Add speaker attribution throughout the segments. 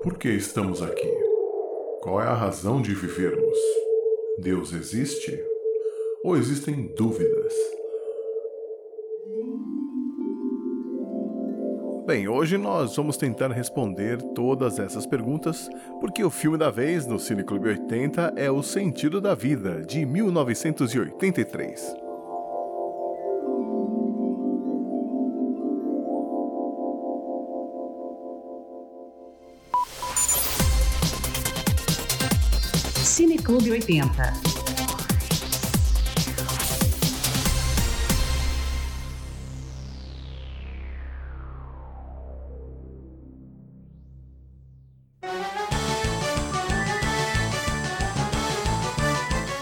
Speaker 1: Por que estamos aqui? Qual é a razão de vivermos? Deus existe? Ou existem dúvidas? Bem, hoje nós vamos tentar responder todas essas perguntas, porque o filme da vez no Cine Clube 80 é O Sentido da Vida, de 1983.
Speaker 2: Clube 80.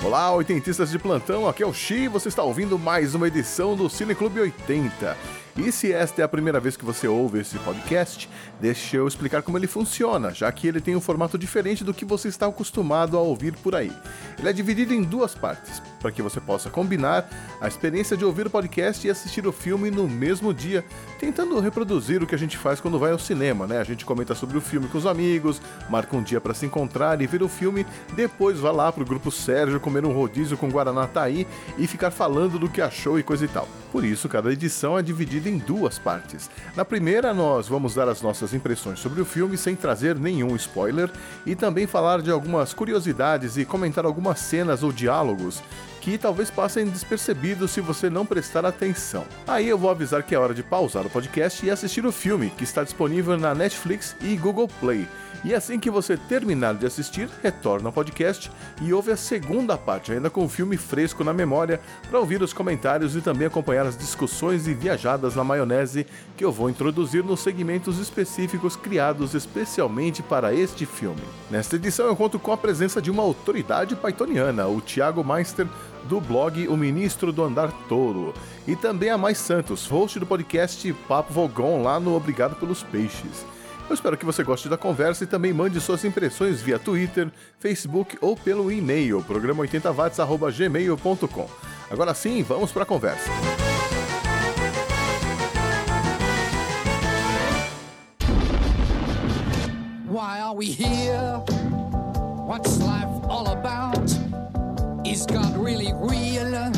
Speaker 1: Olá, oitentistas de plantão, aqui é o Xi, você está ouvindo mais uma edição do Cine Clube 80. E se esta é a primeira vez que você ouve esse podcast, deixa eu explicar como ele funciona, já que ele tem um formato diferente do que você está acostumado a ouvir por aí. Ele é dividido em duas partes, para que você possa combinar a experiência de ouvir o podcast e assistir o filme no mesmo dia, tentando reproduzir o que a gente faz quando vai ao cinema, né? A gente comenta sobre o filme com os amigos, marca um dia para se encontrar e ver o filme, depois vai lá pro grupo Sérgio comer um rodízio com Guaraná Taí e ficar falando do que achou e coisa e tal. Por isso, cada edição é dividida em duas partes. Na primeira, nós vamos dar as nossas impressões sobre o filme sem trazer nenhum spoiler e também falar de algumas curiosidades e comentar algumas cenas ou diálogos que talvez passem despercebidos se você não prestar atenção. Aí eu vou avisar que é hora de pausar o podcast e assistir o filme, que está disponível na Netflix e Google Play. E assim que você terminar de assistir, retorna ao podcast e ouve a segunda parte, ainda com o filme fresco na memória, para ouvir os comentários e também acompanhar as discussões e viajadas na maionese que eu vou introduzir nos segmentos específicos criados especialmente para este filme. Nesta edição eu conto com a presença de uma autoridade pythoniana, o Thiago Meister, do blog O Ministro do Andar Touro, e também a Mais Santos, host do podcast Papo Vogon lá no Obrigado pelos Peixes. Eu espero que você goste da conversa e também mande suas impressões via Twitter, Facebook ou pelo e-mail programa80watts@gmail.com. Agora sim, vamos para a conversa. Why are we here? What's life all about? Is God really real?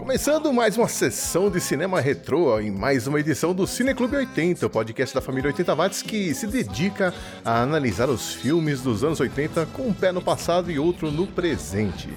Speaker 1: Começando mais uma sessão de cinema retrô em mais uma edição do Cine Clube 80, o podcast da família 80 watts que se dedica a analisar os filmes dos anos 80 com um pé no passado e outro no presente.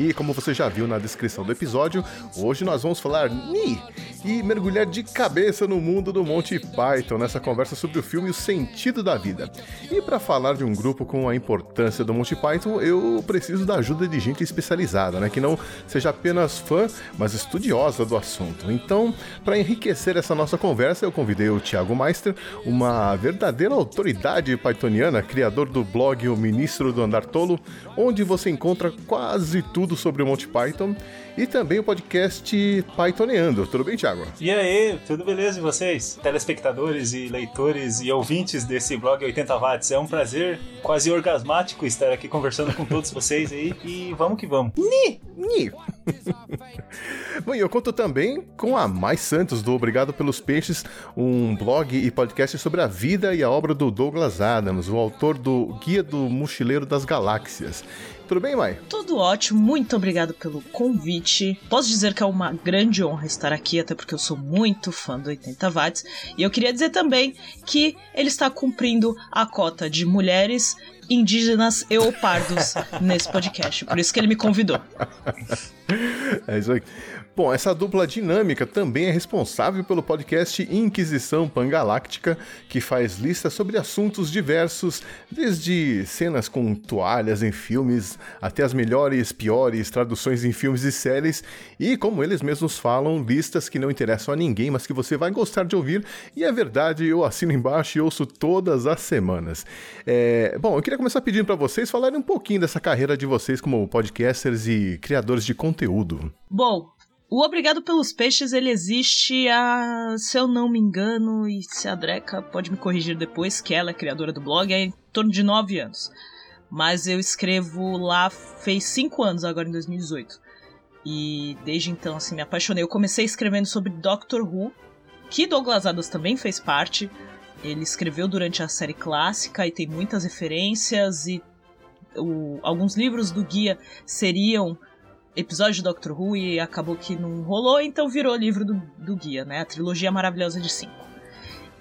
Speaker 1: E como você já viu na descrição do episódio, hoje nós vamos falar Ni e mergulhar de cabeça no mundo do Monty Python nessa conversa sobre o filme O Sentido da Vida. E para falar de um grupo com a importância do Monty Python, eu preciso da ajuda de gente especializada, né, que não seja apenas fã, mas estudiosa do assunto. Então, para enriquecer essa nossa conversa, eu convidei o Thiago Meister, uma verdadeira autoridade pythoniana, criador do blog O Ministro do Andar Tolo, onde você encontra quase tudo tudo sobre o Monty Python e também o podcast Pythoneando. Tudo bem, Thiago?
Speaker 3: E aí, tudo beleza e vocês? Telespectadores e leitores e ouvintes desse blog 80 watts, é um prazer quase orgasmático estar aqui conversando com todos vocês aí e vamos que vamos.
Speaker 1: Ni, ni. Bom, e eu conto também com a Mais Santos do Obrigado pelos Peixes, um blog e podcast sobre a vida e a obra do Douglas Adams, o autor do Guia do Mochileiro das Galáxias. Tudo bem, Mai?
Speaker 4: Tudo ótimo, muito obrigado pelo convite. Posso dizer que é uma grande honra estar aqui, até porque eu sou muito fã do 80 watts. E eu queria dizer também que ele está cumprindo a cota de mulheres indígenas e pardos nesse podcast. Por isso que ele me convidou.
Speaker 1: É isso aí. Bom, essa dupla dinâmica também é responsável pelo podcast Inquisição Pangaláctica, que faz listas sobre assuntos diversos, desde cenas com toalhas em filmes até as melhores, piores traduções em filmes e séries, e como eles mesmos falam, listas que não interessam a ninguém, mas que você vai gostar de ouvir, e é verdade, eu assino embaixo e ouço todas as semanas. É, bom, eu queria começar pedindo para vocês falarem um pouquinho dessa carreira de vocês como podcasters e criadores de conteúdo.
Speaker 4: Bom, o Obrigado pelos Peixes, ele existe há, se eu não me engano, e se a Dreca pode me corrigir depois, que ela é criadora do blog, é em torno de nove anos. Mas eu escrevo lá fez cinco anos, agora em 2018. E desde então, assim, me apaixonei. Eu comecei escrevendo sobre Doctor Who, que Douglas Adams também fez parte. Ele escreveu durante a série clássica e tem muitas referências e o, alguns livros do guia seriam episódio de Doctor Who e acabou que não rolou, então virou livro do, do guia, né? A trilogia maravilhosa de cinco.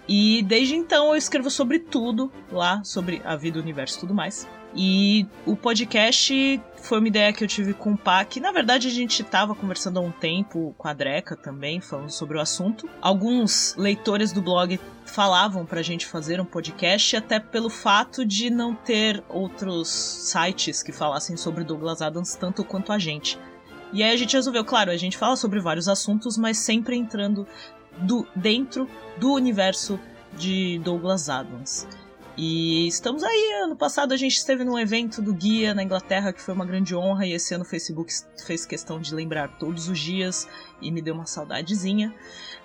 Speaker 4: E desde então eu escrevo sobre tudo lá, sobre a vida, o universo e tudo mais. E o podcast foi uma ideia que eu tive com o Pac. Na verdade, a gente estava conversando há um tempo com a Dreca também, falando sobre o assunto. Alguns leitores do blog falavam pra gente fazer um podcast, até pelo fato de não ter outros sites que falassem sobre Douglas Adams tanto quanto a gente. E aí a gente resolveu, claro, a gente fala sobre vários assuntos, mas sempre entrando do, dentro do universo de Douglas Adams. E estamos aí. Ano passado a gente esteve num evento do Guia na Inglaterra, que foi uma grande honra, e esse ano o Facebook fez questão de lembrar todos os dias e me deu uma saudadezinha.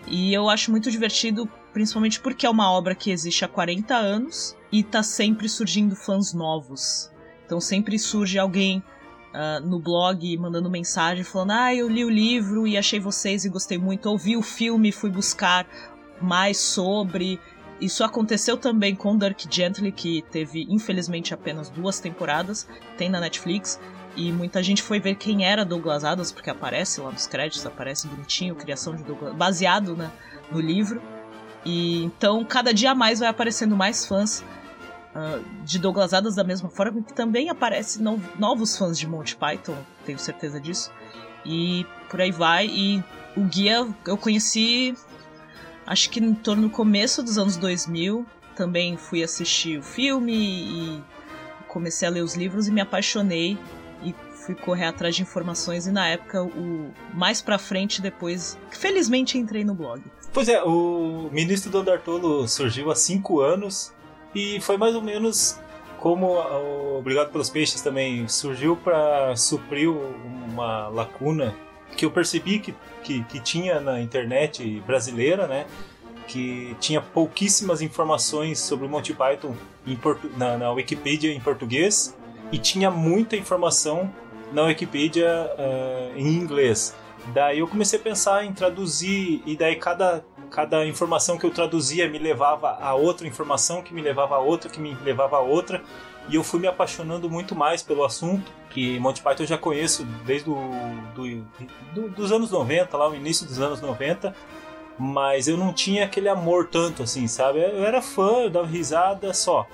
Speaker 4: E eu acho muito divertido, principalmente porque é uma obra que existe há 40 anos e tá sempre surgindo fãs novos. Então sempre surge alguém Uh, no blog mandando mensagem falando: Ah, eu li o livro e achei vocês e gostei muito. Ouvi o filme, fui buscar mais sobre. Isso aconteceu também com Dirk Gently, que teve infelizmente apenas duas temporadas, tem na Netflix. E muita gente foi ver quem era Douglas Adams, porque aparece lá nos créditos, aparece bonitinho, criação de Douglas, baseado né, no livro. E então cada dia mais vai aparecendo mais fãs uh, de Douglas Adams da mesma forma que também aparece no, novos fãs de Monty Python, tenho certeza disso. E por aí vai. E o guia eu conheci acho que em torno do começo dos anos 2000. Também fui assistir o filme e comecei a ler os livros e me apaixonei e fui correr atrás de informações e na época o mais para frente depois, felizmente entrei no blog.
Speaker 3: Pois é, o Ministro do Andartolo surgiu há cinco anos e foi mais ou menos como o Obrigado pelos Peixes também surgiu para suprir uma lacuna que eu percebi que, que, que tinha na internet brasileira, né? que tinha pouquíssimas informações sobre o Monty Python na, na, Wikipedia em português e tinha muita informação na Wikipedia uh, em inglês. Daí eu comecei a pensar em traduzir e daí cada cada informação que eu traduzia me levava a outra informação que me levava a outra que me levava a outra e eu fui me apaixonando muito mais pelo assunto que Monty Python eu já conheço desde do, do, do, dos anos 90 lá no início dos anos 90 mas eu não tinha aquele amor tanto assim sabe? Eu era fã eu dava risada só.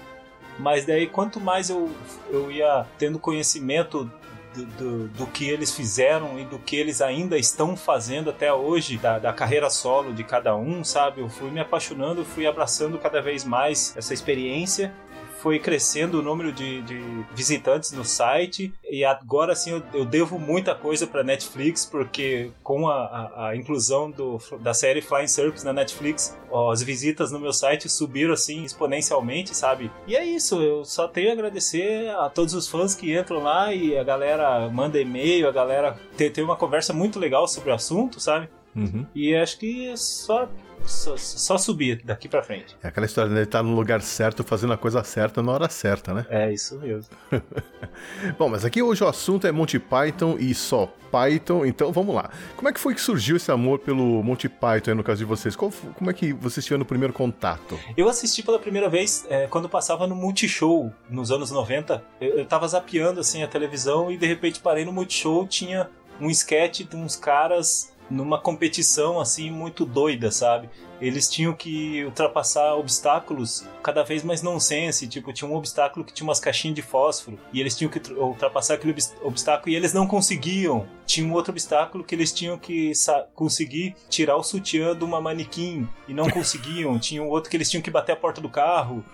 Speaker 3: Mas daí quanto mais eu, eu ia tendo conhecimento do, do, do, que eles fizeram e do que eles ainda estão fazendo até hoje, da, da carreira solo de cada um, sabe? Eu fui me apaixonando, fui abraçando cada vez mais essa experiência foi crescendo o número de, de visitantes no site e agora sim eu, eu devo muita coisa para Netflix porque com a, a, a, inclusão do, da série Flying Circus na Netflix as visitas no meu site subiram assim exponencialmente, sabe? E é isso, eu só tenho a agradecer a todos os fãs que entram lá e a galera manda e-mail, a galera tem, tem uma conversa muito legal sobre o assunto, sabe? Uhum. E acho que só só, só subir daqui pra frente.
Speaker 1: É aquela história de né? estar no lugar certo, fazendo a coisa certa na hora certa, né?
Speaker 3: É, isso mesmo.
Speaker 1: Bom, mas aqui hoje o assunto é Monty Python e só Python, então vamos lá. Como é que foi que surgiu esse amor pelo Monty Python, no caso de vocês? Qual, como é que vocês tiveram o primeiro contato?
Speaker 3: Eu assisti pela primeira vez é, quando passava no Multishow, nos anos 90. Eu, eu tava zapeando assim a televisão e de repente parei no Multishow, tinha um sketch de uns caras numa competição assim muito doida, sabe? Eles tinham que ultrapassar obstáculos cada vez mais nonsense, tipo, tinha um obstáculo que tinha umas caixinhas de fósforo e eles tinham que ultrapassar aquele obstáculo e eles não conseguiam. Tinha um outro obstáculo que eles tinham que conseguir tirar o sutiã de uma manequim e não conseguiam. tinha um outro que eles tinham que bater a porta do carro.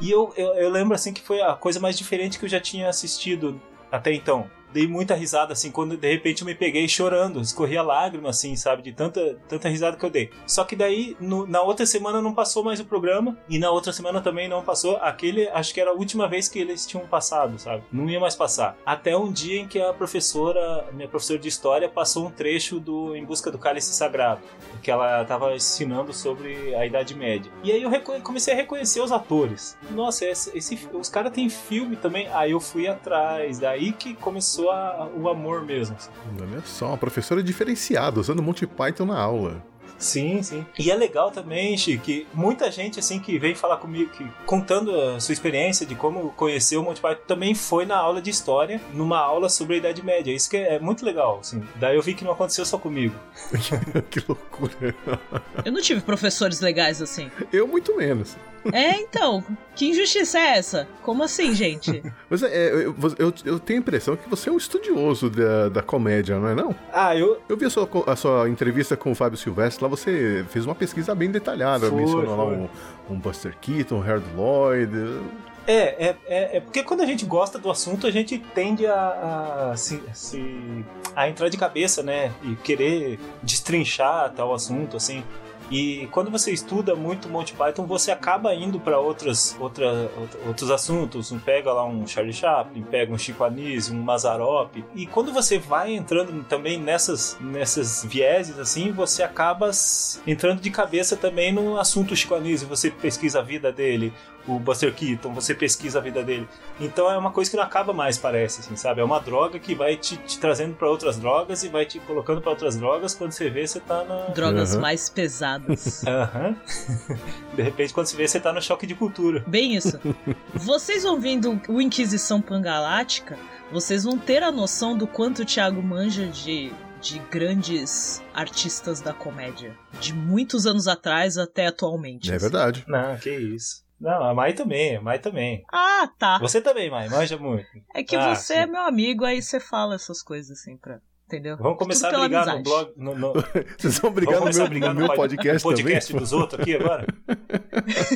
Speaker 3: E eu, eu, eu lembro assim que foi a coisa mais diferente que eu já tinha assistido até então dei muita risada, assim, quando de repente eu me peguei chorando, escorria lágrima, assim, sabe, de tanta, tanta risada que eu dei. Só que daí, no, na outra semana não passou mais o programa, e na outra semana também não passou. Aquele, acho que era a última vez que eles tinham passado, sabe? Não ia mais passar. Até um dia em que a professora, minha professora de história, passou um trecho do Em Busca do Cálice Sagrado, que ela estava ensinando sobre a Idade Média. E aí eu comecei a reconhecer os atores. Nossa, esse, esse os caras têm filme também. Aí eu fui atrás, daí que começou começou a, o amor mesmo. Assim.
Speaker 1: Olha só, uma professora diferenciada, usando Monty Python na aula.
Speaker 3: Sim, sim. E é legal também, Chico, que muita gente assim que vem falar comigo, que, contando a sua experiência de como conheceu o Monty Python, também foi na aula de história, numa aula sobre a Idade Média. Isso que é muito legal, assim. Daí eu vi que não aconteceu só comigo.
Speaker 1: que loucura.
Speaker 4: Eu não tive professores legais assim.
Speaker 1: Eu muito menos.
Speaker 4: É, então, que injustiça é essa? Como assim, gente?
Speaker 1: Mas é, eu, eu, eu, tenho a impressão que você é um estudioso da, da comédia, não é não?
Speaker 3: Ah, eu...
Speaker 1: Eu vi a sua, a sua entrevista com o Fábio Silvestre, lá você fez uma pesquisa bem detalhada, foi, mencionou foi. lá um, um Buster Keaton, um Harold Lloyd...
Speaker 3: É, é, é, é, porque quando a gente gosta do assunto, a gente tende a, a, se, se, a entrar de cabeça, né? E querer destrinchar tal assunto, assim. E quando você estuda muito Monty Python, você acaba indo para outras, outra, outros assuntos. Pega lá um Charlie Chaplin, pega um Chico Anísio, um Mazarop. E quando você vai entrando também nessas, nessas vieses, assim, você acaba entrando de cabeça também no assunto Chico Anísio. Você pesquisa a vida dele, o Buster Keaton, você pesquisa a vida dele. Então é uma coisa que não acaba mais, parece, assim, sabe? É uma droga que vai te, te trazendo para outras drogas e vai te colocando para outras drogas. Quando você vê, você tá na.
Speaker 4: Drogas uhum. mais pesadas.
Speaker 3: Aham. Uhum. De repente, quando você vê, você tá no choque de cultura.
Speaker 4: Bem isso. Vocês ouvindo o Inquisição Pangalática, vocês vão ter a noção do quanto o Thiago manja de de grandes artistas da comédia. De muitos anos atrás até atualmente.
Speaker 1: É assim. verdade.
Speaker 3: Não, que isso. Não, a Mai também, a Mai também.
Speaker 4: Ah, tá.
Speaker 3: Você também, Mai, manja muito.
Speaker 4: É que ah, você sim. é meu amigo, aí você fala essas coisas assim pra. Entendeu?
Speaker 3: Vamos começar a brigar no blog. No, no...
Speaker 1: Vocês vão brigar no meu, no meu podcast,
Speaker 3: no podcast também? dos outros aqui agora?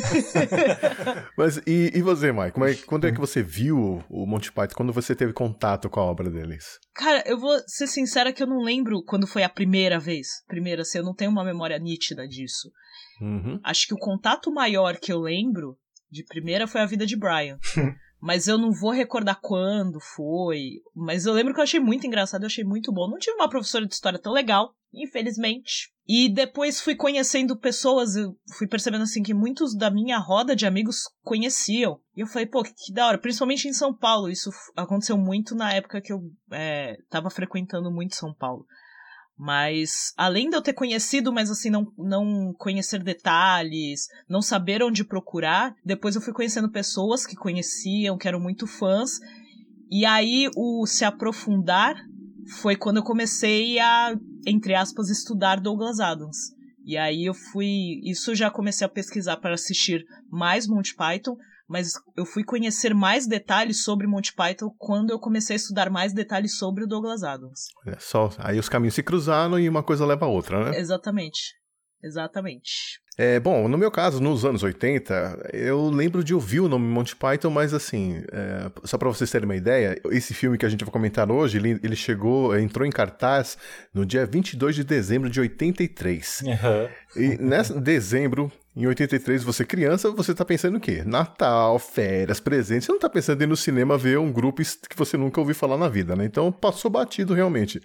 Speaker 1: Mas e, e você, Mai? Como é, quando é que você viu o Monty Python? Quando você teve contato com a obra deles?
Speaker 4: Cara, eu vou ser sincera que eu não lembro quando foi a primeira vez. Primeira, assim, eu não tenho uma memória nítida disso.
Speaker 1: Uhum.
Speaker 4: Acho que o contato maior que eu lembro de primeira foi a vida de Brian. mas eu não vou recordar quando foi. Mas eu lembro que eu achei muito engraçado, eu achei muito bom. Não tive uma professora de história tão legal, infelizmente. E depois fui conhecendo pessoas, eu fui percebendo assim que muitos da minha roda de amigos conheciam. E eu falei, pô, que da hora. Principalmente em São Paulo. Isso aconteceu muito na época que eu é, tava frequentando muito São Paulo. Mas, além de eu ter conhecido, mas assim, não, não conhecer detalhes, não saber onde procurar, depois eu fui conhecendo pessoas que conheciam, que eram muito fãs. E aí, o se aprofundar foi quando eu comecei a, entre aspas, estudar Douglas Adams. E aí eu fui. Isso já comecei a pesquisar para assistir mais Monty Python, mas eu fui conhecer mais detalhes sobre Monty Python quando eu comecei a estudar mais detalhes sobre o Douglas Adams.
Speaker 1: É só, aí os caminhos se cruzaram e uma coisa leva a outra, né?
Speaker 4: Exatamente. Exatamente.
Speaker 1: É, bom, no meu caso, nos anos 80, eu lembro de ouvir o nome Monty Python, mas assim, é, só para vocês terem uma ideia, esse filme que a gente vai comentar hoje, ele, ele chegou, entrou em cartaz no dia 22 de dezembro de 83.
Speaker 3: Uhum.
Speaker 1: E nesse dezembro, em 83, você criança, você tá pensando o quê? Natal, férias, presentes. Você não tá pensando em ir no cinema ver um grupo que você nunca ouviu falar na vida, né? Então passou batido realmente.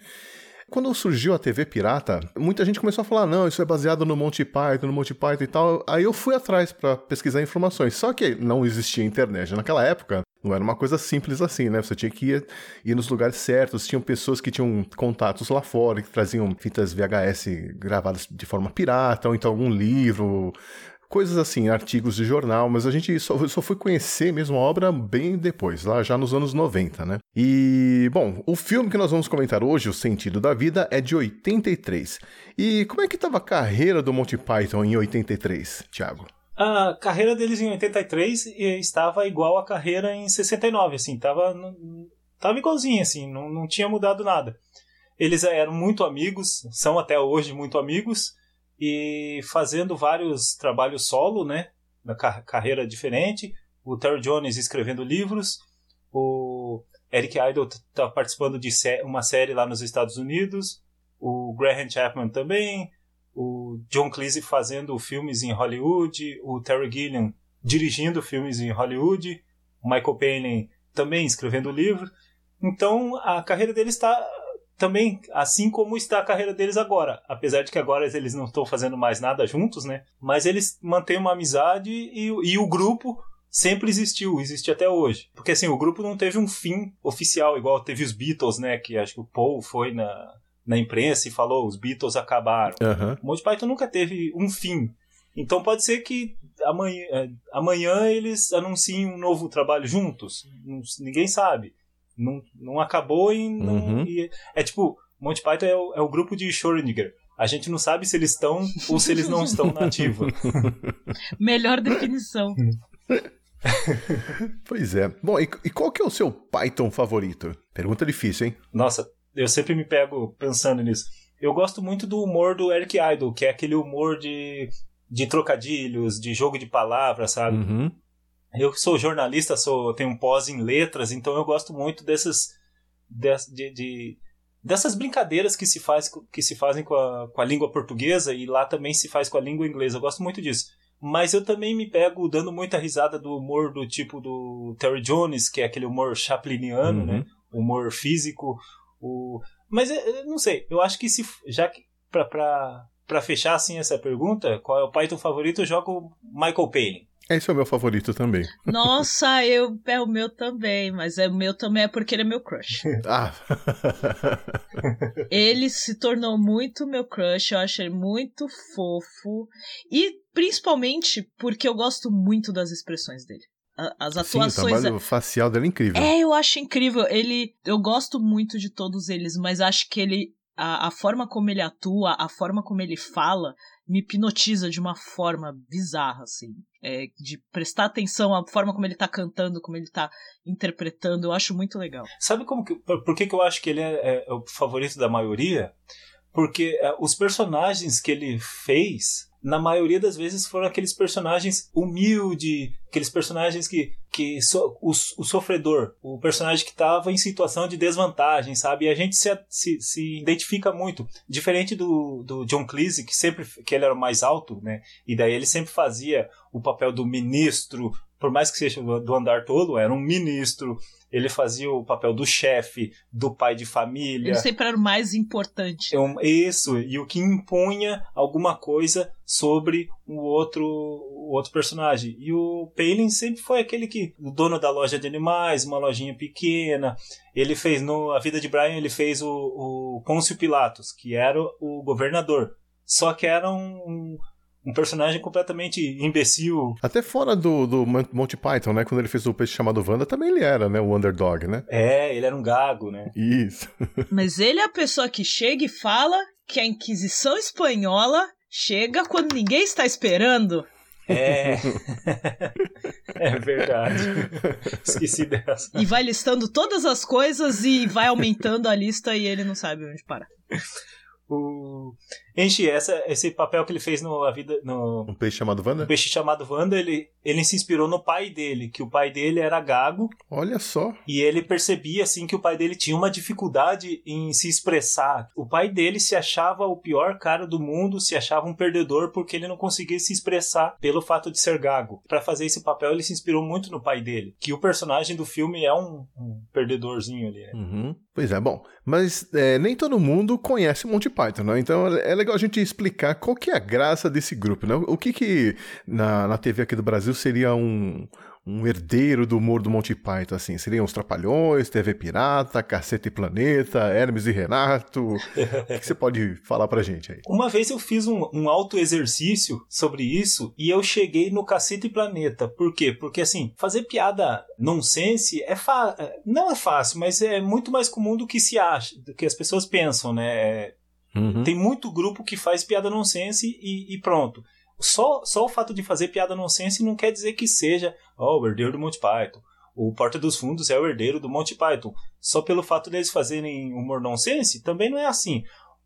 Speaker 1: Quando surgiu a TV pirata, muita gente começou a falar: não, isso é baseado no Monty Python, no Monty Python e tal. Aí eu fui atrás para pesquisar informações. Só que não existia internet. Naquela época, não era uma coisa simples assim, né? Você tinha que ir, ir nos lugares certos. Tinham pessoas que tinham contatos lá fora, que traziam fitas VHS gravadas de forma pirata, ou então algum livro coisas assim, artigos de jornal, mas a gente só, só foi conhecer mesmo a obra bem depois, lá já nos anos 90, né? E, bom, o filme que nós vamos comentar hoje, O Sentido da Vida, é de 83. E como é que estava a carreira do Monty Python em 83, Thiago?
Speaker 3: A carreira deles em 83 estava igual à carreira em 69, assim, estava tava igualzinho, assim, não, não tinha mudado nada. Eles eram muito amigos, são até hoje muito amigos, e fazendo vários trabalhos solo, né, na car carreira diferente. O Terry Jones escrevendo livros, o Eric Idle está participando de sé uma série lá nos Estados Unidos, o Graham Chapman também, o John Cleese fazendo filmes em Hollywood, o Terry Gilliam dirigindo filmes em Hollywood, o Michael Palin também escrevendo livro. Então a carreira dele está também, assim como está a carreira deles agora. Apesar de que agora eles não estão fazendo mais nada juntos, né? Mas eles mantêm uma amizade e, e o grupo sempre existiu, existe até hoje. Porque assim, o grupo não teve um fim oficial, igual teve os Beatles, né? Que acho que o Paul foi na, na imprensa e falou: os Beatles acabaram.
Speaker 1: Aham.
Speaker 3: O Monty Python nunca teve um fim. Então pode ser que amanhã, é, amanhã eles anunciem um novo trabalho juntos. Ninguém sabe. Não, não acabou e não.
Speaker 1: Uhum.
Speaker 3: e- é tipo, Monty Python é o, é o grupo de Schrödinger. A gente não sabe se eles estão ou se eles não estão na ativa.
Speaker 4: Melhor definição.
Speaker 1: Pois é. Bom, e, e qual que é o seu Python favorito? Pergunta difícil, hein?
Speaker 3: Nossa, eu sempre me pego pensando nisso. Eu gosto muito do humor do Eric Idle, que é aquele humor de, de trocadilhos, de jogo de palavras, sabe?
Speaker 1: Uhum.
Speaker 3: Eu sou jornalista, sou tenho um pós em letras, então eu gosto muito dessas des- de, de- dessas brincadeiras que se faz que se fazem com a, com a língua portuguesa e lá também se faz com a língua inglesa. Eu gosto muito disso. Mas eu também me pego dando muita risada do humor do tipo do Terry Jones, que é aquele humor chapliniano,
Speaker 1: Uhum.
Speaker 3: né? Humor físico, o mas eu, eu não sei, eu acho que se já que pra, pra, pra fechar assim essa pergunta, qual é o Python favorito, eu jogo Michael Palin.
Speaker 1: Esse é o meu favorito também.
Speaker 4: Nossa, eu é o meu também, mas é o meu também é porque ele é meu crush.
Speaker 1: Ah.
Speaker 4: Ele se tornou muito meu crush, eu acho ele muito fofo. E principalmente porque eu gosto muito das expressões dele. As
Speaker 1: Sim, o
Speaker 4: atuações.
Speaker 1: trabalho facial dele é incrível.
Speaker 4: É, eu acho incrível. Ele. Eu gosto muito de todos eles, mas acho que ele. A, a forma como ele atua, a forma como ele fala, me hipnotiza de uma forma bizarra, assim. É, de prestar atenção à forma como ele tá cantando, como ele tá interpretando, eu acho muito legal.
Speaker 3: Sabe como que, por, por que, que eu acho que ele é, é o favorito da maioria? Porque é, os personagens que ele fez, na maioria das vezes, foram aqueles personagens humildes, aqueles personagens que. que so, o, o sofredor, o personagem que estava em situação de desvantagem, sabe? E a gente se, se, se identifica muito. Diferente do, do John Cleese, que sempre que ele era o mais alto, né? E daí ele sempre fazia o papel do ministro, por mais que seja do, andar tolo, era um ministro. Ele fazia o papel do chefe, do pai de família.
Speaker 4: Ele sempre era o mais importante.
Speaker 3: É Isso, e o que impunha alguma coisa sobre o outro, o outro personagem. E o Palin sempre foi aquele que, o dono da loja de animais, uma lojinha pequena. Ele fez, no A Vida de Brian, ele fez o, o Pôncio Pilatos, que era o governador. Só que era um, um personagem completamente imbecil.
Speaker 1: Até fora do, do Mon- Monty Python, né? Quando ele fez o peixe chamado Wanda, também ele era, né? O underdog, né?
Speaker 3: É, ele era um gago, né?
Speaker 1: Isso.
Speaker 4: Mas ele é a pessoa que chega e fala que a Inquisição Espanhola chega quando ninguém está esperando.
Speaker 3: É. é verdade. Esqueci dessa.
Speaker 4: E vai listando todas as coisas e vai aumentando a lista e ele não sabe onde parar.
Speaker 3: O... Enche, essa, esse papel que ele fez no A Vida. No
Speaker 1: Um peixe chamado Wanda?
Speaker 3: o peixe chamado Wanda, ele, ele se inspirou no pai dele, que o pai dele era gago,
Speaker 1: Olha só.
Speaker 3: e ele percebia assim que o pai dele tinha uma dificuldade em se expressar. O pai dele se achava o pior cara do mundo, se achava um perdedor porque ele não conseguia se expressar pelo fato de ser gago. Para fazer esse papel, ele se inspirou muito no pai dele, que o personagem do filme é um, um perdedorzinho ali. né?
Speaker 1: Uhum. Pois é, bom. Mas é, nem todo mundo conhece Monty Python, né? Então é legal a gente explicar qual que é a graça desse grupo, né? O que que na, na TV aqui do Brasil seria um, um herdeiro do humor do Monty Python, assim? Seriam os Trapalhões, TV Pirata, Caceta e Planeta, Hermes e Renato? o que, que você pode falar pra gente aí?
Speaker 3: Uma vez eu fiz um, um auto-exercício sobre isso e eu cheguei no Cacete e Planeta. Por quê? Porque, assim, fazer piada nonsense é fa não é fácil, mas é muito mais comum do que se acha, do que as pessoas pensam, né?
Speaker 1: Uhum.
Speaker 3: Tem muito grupo que faz piada nonsense e, e pronto. Só, só o fato de fazer piada nonsense não quer dizer que seja ó, o herdeiro do Monty Python. O Porta dos Fundos é o herdeiro do Monty Python. Só pelo fato deles fazerem humor nonsense, também não é assim.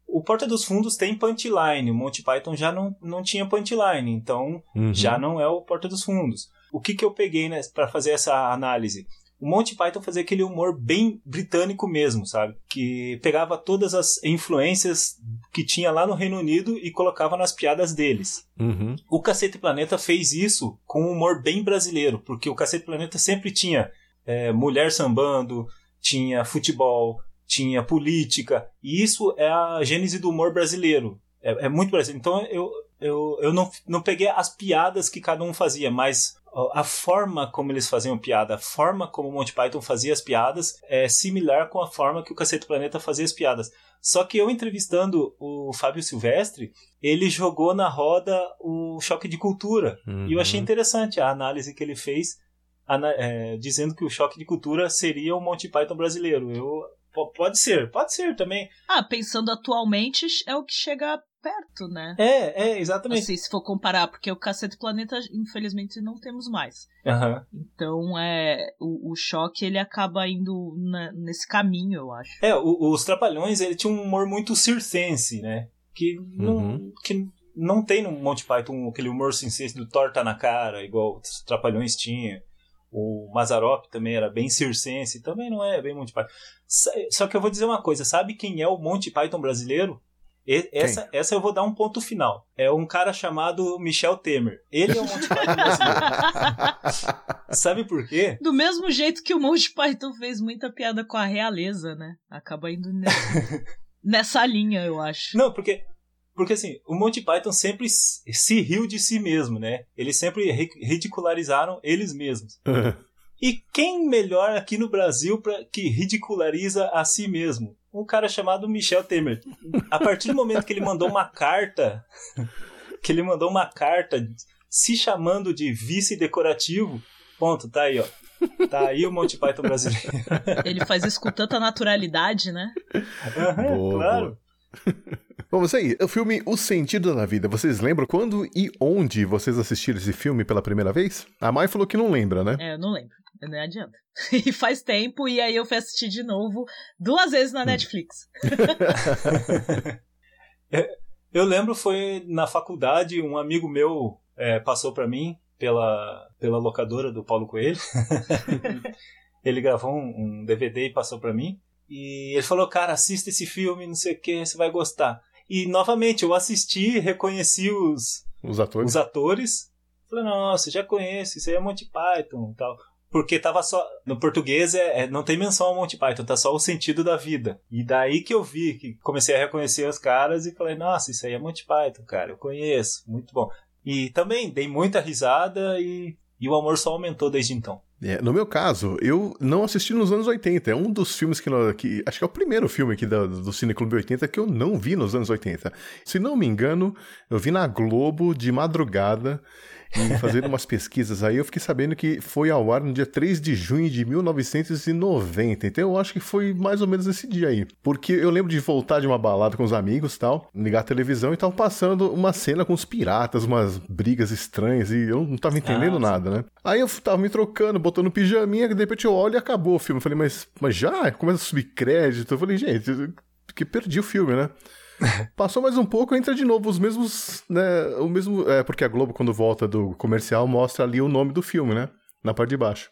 Speaker 3: O Porta dos Fundos tem punchline, o Monty Python já não, não tinha punchline, então
Speaker 1: Uhum.
Speaker 3: já não é o Porta dos Fundos. O que, que eu peguei né, para fazer essa análise? O Monty Python fazia aquele humor bem britânico mesmo, sabe? Que pegava todas as influências que tinha lá no Reino Unido e colocava nas piadas deles.
Speaker 1: Uhum.
Speaker 3: O Cacete Planeta fez isso com um humor bem brasileiro, porque o Cacete Planeta sempre tinha é, mulher sambando, tinha futebol, tinha política, e isso é a gênese do humor brasileiro. É, é muito brasileiro. Então eu, eu, eu não, não peguei as piadas que cada um fazia, mas a forma como eles faziam piada, a forma como o Monty Python fazia as piadas é similar com a forma que o Cacete Planeta fazia as piadas. Só que eu entrevistando o Fábio Silvestre, ele jogou na roda o choque de cultura. Uhum. E eu achei interessante a análise que ele fez, é, dizendo que o choque de cultura seria o Monty Python brasileiro. Eu, pode ser, pode ser também.
Speaker 4: Ah, pensando atualmente, é o que chega perto, né?
Speaker 3: É, é, exatamente.
Speaker 4: Assim, se for comparar, porque o Cacete Planeta, infelizmente, não temos mais.
Speaker 3: Uhum.
Speaker 4: Então, é, o, o choque, ele acaba indo na, nesse caminho, eu acho.
Speaker 3: É, o, os Trapalhões, ele tinha um humor muito circense, né? Que não, uhum. que não tem no Monty Python aquele humor circense do torta na cara, igual os Trapalhões tinha. O Mazarop também era bem circense, também não é bem Monty Python. Só que eu vou dizer uma coisa, sabe quem é o Monty Python brasileiro? E, essa, essa eu vou dar um ponto final. É um cara chamado Michel Temer. Ele é o Monty Python brasileiro. Sabe por quê?
Speaker 4: Do mesmo jeito que o Monty Python fez muita piada com a realeza, né? Acaba indo nessa, nessa linha, eu acho.
Speaker 3: Não, porque porque assim, o Monty Python sempre se riu de si mesmo, né? Eles sempre ridicularizaram eles mesmos. E quem melhor aqui no Brasil para que ridiculariza a si mesmo? Um cara chamado Michel Temer. A partir do momento que ele mandou uma carta, que ele mandou uma carta se chamando de vice decorativo, ponto, tá aí, ó. Tá aí o Monty Python brasileiro.
Speaker 4: Ele faz isso com tanta naturalidade, né?
Speaker 3: Uhum, boa, claro.
Speaker 1: Boa. Vamos aí, o filme O Sentido da Vida. Vocês lembram quando e onde vocês assistiram esse filme pela primeira vez? A Mai falou que não lembra, né?
Speaker 4: É, eu não lembro. Não adianta. E faz tempo, e aí eu fui assistir de novo duas vezes na hum. Netflix.
Speaker 3: eu lembro, foi na faculdade, um amigo meu é, passou para mim pela, pela locadora do Paulo Coelho. ele gravou um, um DVD e passou para mim. E ele falou, cara, assista esse filme, não sei o que, você vai gostar. E novamente, eu assisti, reconheci os,
Speaker 1: os atores.
Speaker 3: Os atores. Falei, nossa, já conheço, isso aí é Monty Python e tal. Porque tava só. No português é, é, não tem menção ao Monty Python, tá só o sentido da vida. E daí que eu vi, que comecei a reconhecer os caras e falei, nossa, isso aí é Monty Python, cara, eu conheço, muito bom. E também dei muita risada e, e o amor só aumentou desde então.
Speaker 1: É, no meu caso, eu não assisti nos anos 80. É um dos filmes que, que acho que é o primeiro filme aqui do, do Cine Clube 80 que eu não vi nos anos 80. Se não me engano, eu vi na Globo de madrugada e fazendo umas pesquisas aí, eu fiquei sabendo que foi ao ar no dia 3 de junho de 1990. Então eu acho que foi mais ou menos esse dia aí. Porque eu lembro de voltar de uma balada com os amigos tal, ligar a televisão e tava passando uma cena com os piratas, umas brigas estranhas, e eu não tava entendendo nada, né? Aí eu tava me trocando, botando pijaminha, que de repente eu olho e acabou o filme. Eu falei, mas, mas já? Começa a subir crédito. Eu falei, gente, que perdi o filme, né? Passou mais um pouco, entra de novo os mesmos, né? O mesmo. É, porque a Globo, quando volta do comercial, mostra ali o nome do filme, né? Na parte de baixo.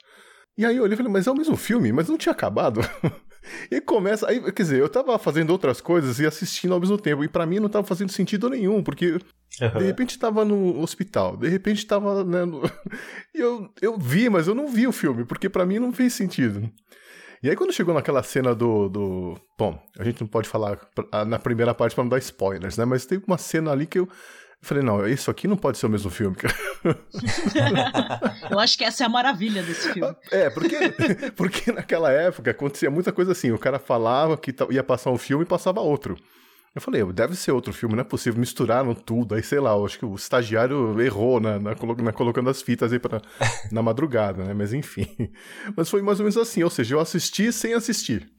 Speaker 1: E aí eu olhei e falei, mas é o mesmo filme? Mas não tinha acabado? e começa. Aí, quer dizer, eu tava fazendo outras coisas e assistindo ao mesmo tempo. E para mim não tava fazendo sentido nenhum, porque de repente tava no hospital, de repente tava. Né, no... e eu, eu vi, mas eu não vi o filme, porque para mim não fez sentido. E aí quando chegou naquela cena do, do... Bom, a gente não pode falar na primeira parte para não dar spoilers, né? Mas tem uma cena ali que eu... falei, não, isso aqui não pode ser o mesmo filme.
Speaker 4: eu acho que essa é a maravilha desse filme.
Speaker 1: É, porque, porque naquela época acontecia muita coisa assim. O cara falava que ia passar um filme e passava outro. Eu falei, deve ser outro filme, não é possível, misturaram tudo. Aí, sei lá, eu acho que o estagiário errou na, na, na colocando as fitas aí pra, na madrugada, né? Mas enfim. Mas foi mais ou menos assim, ou seja, eu assisti sem assistir.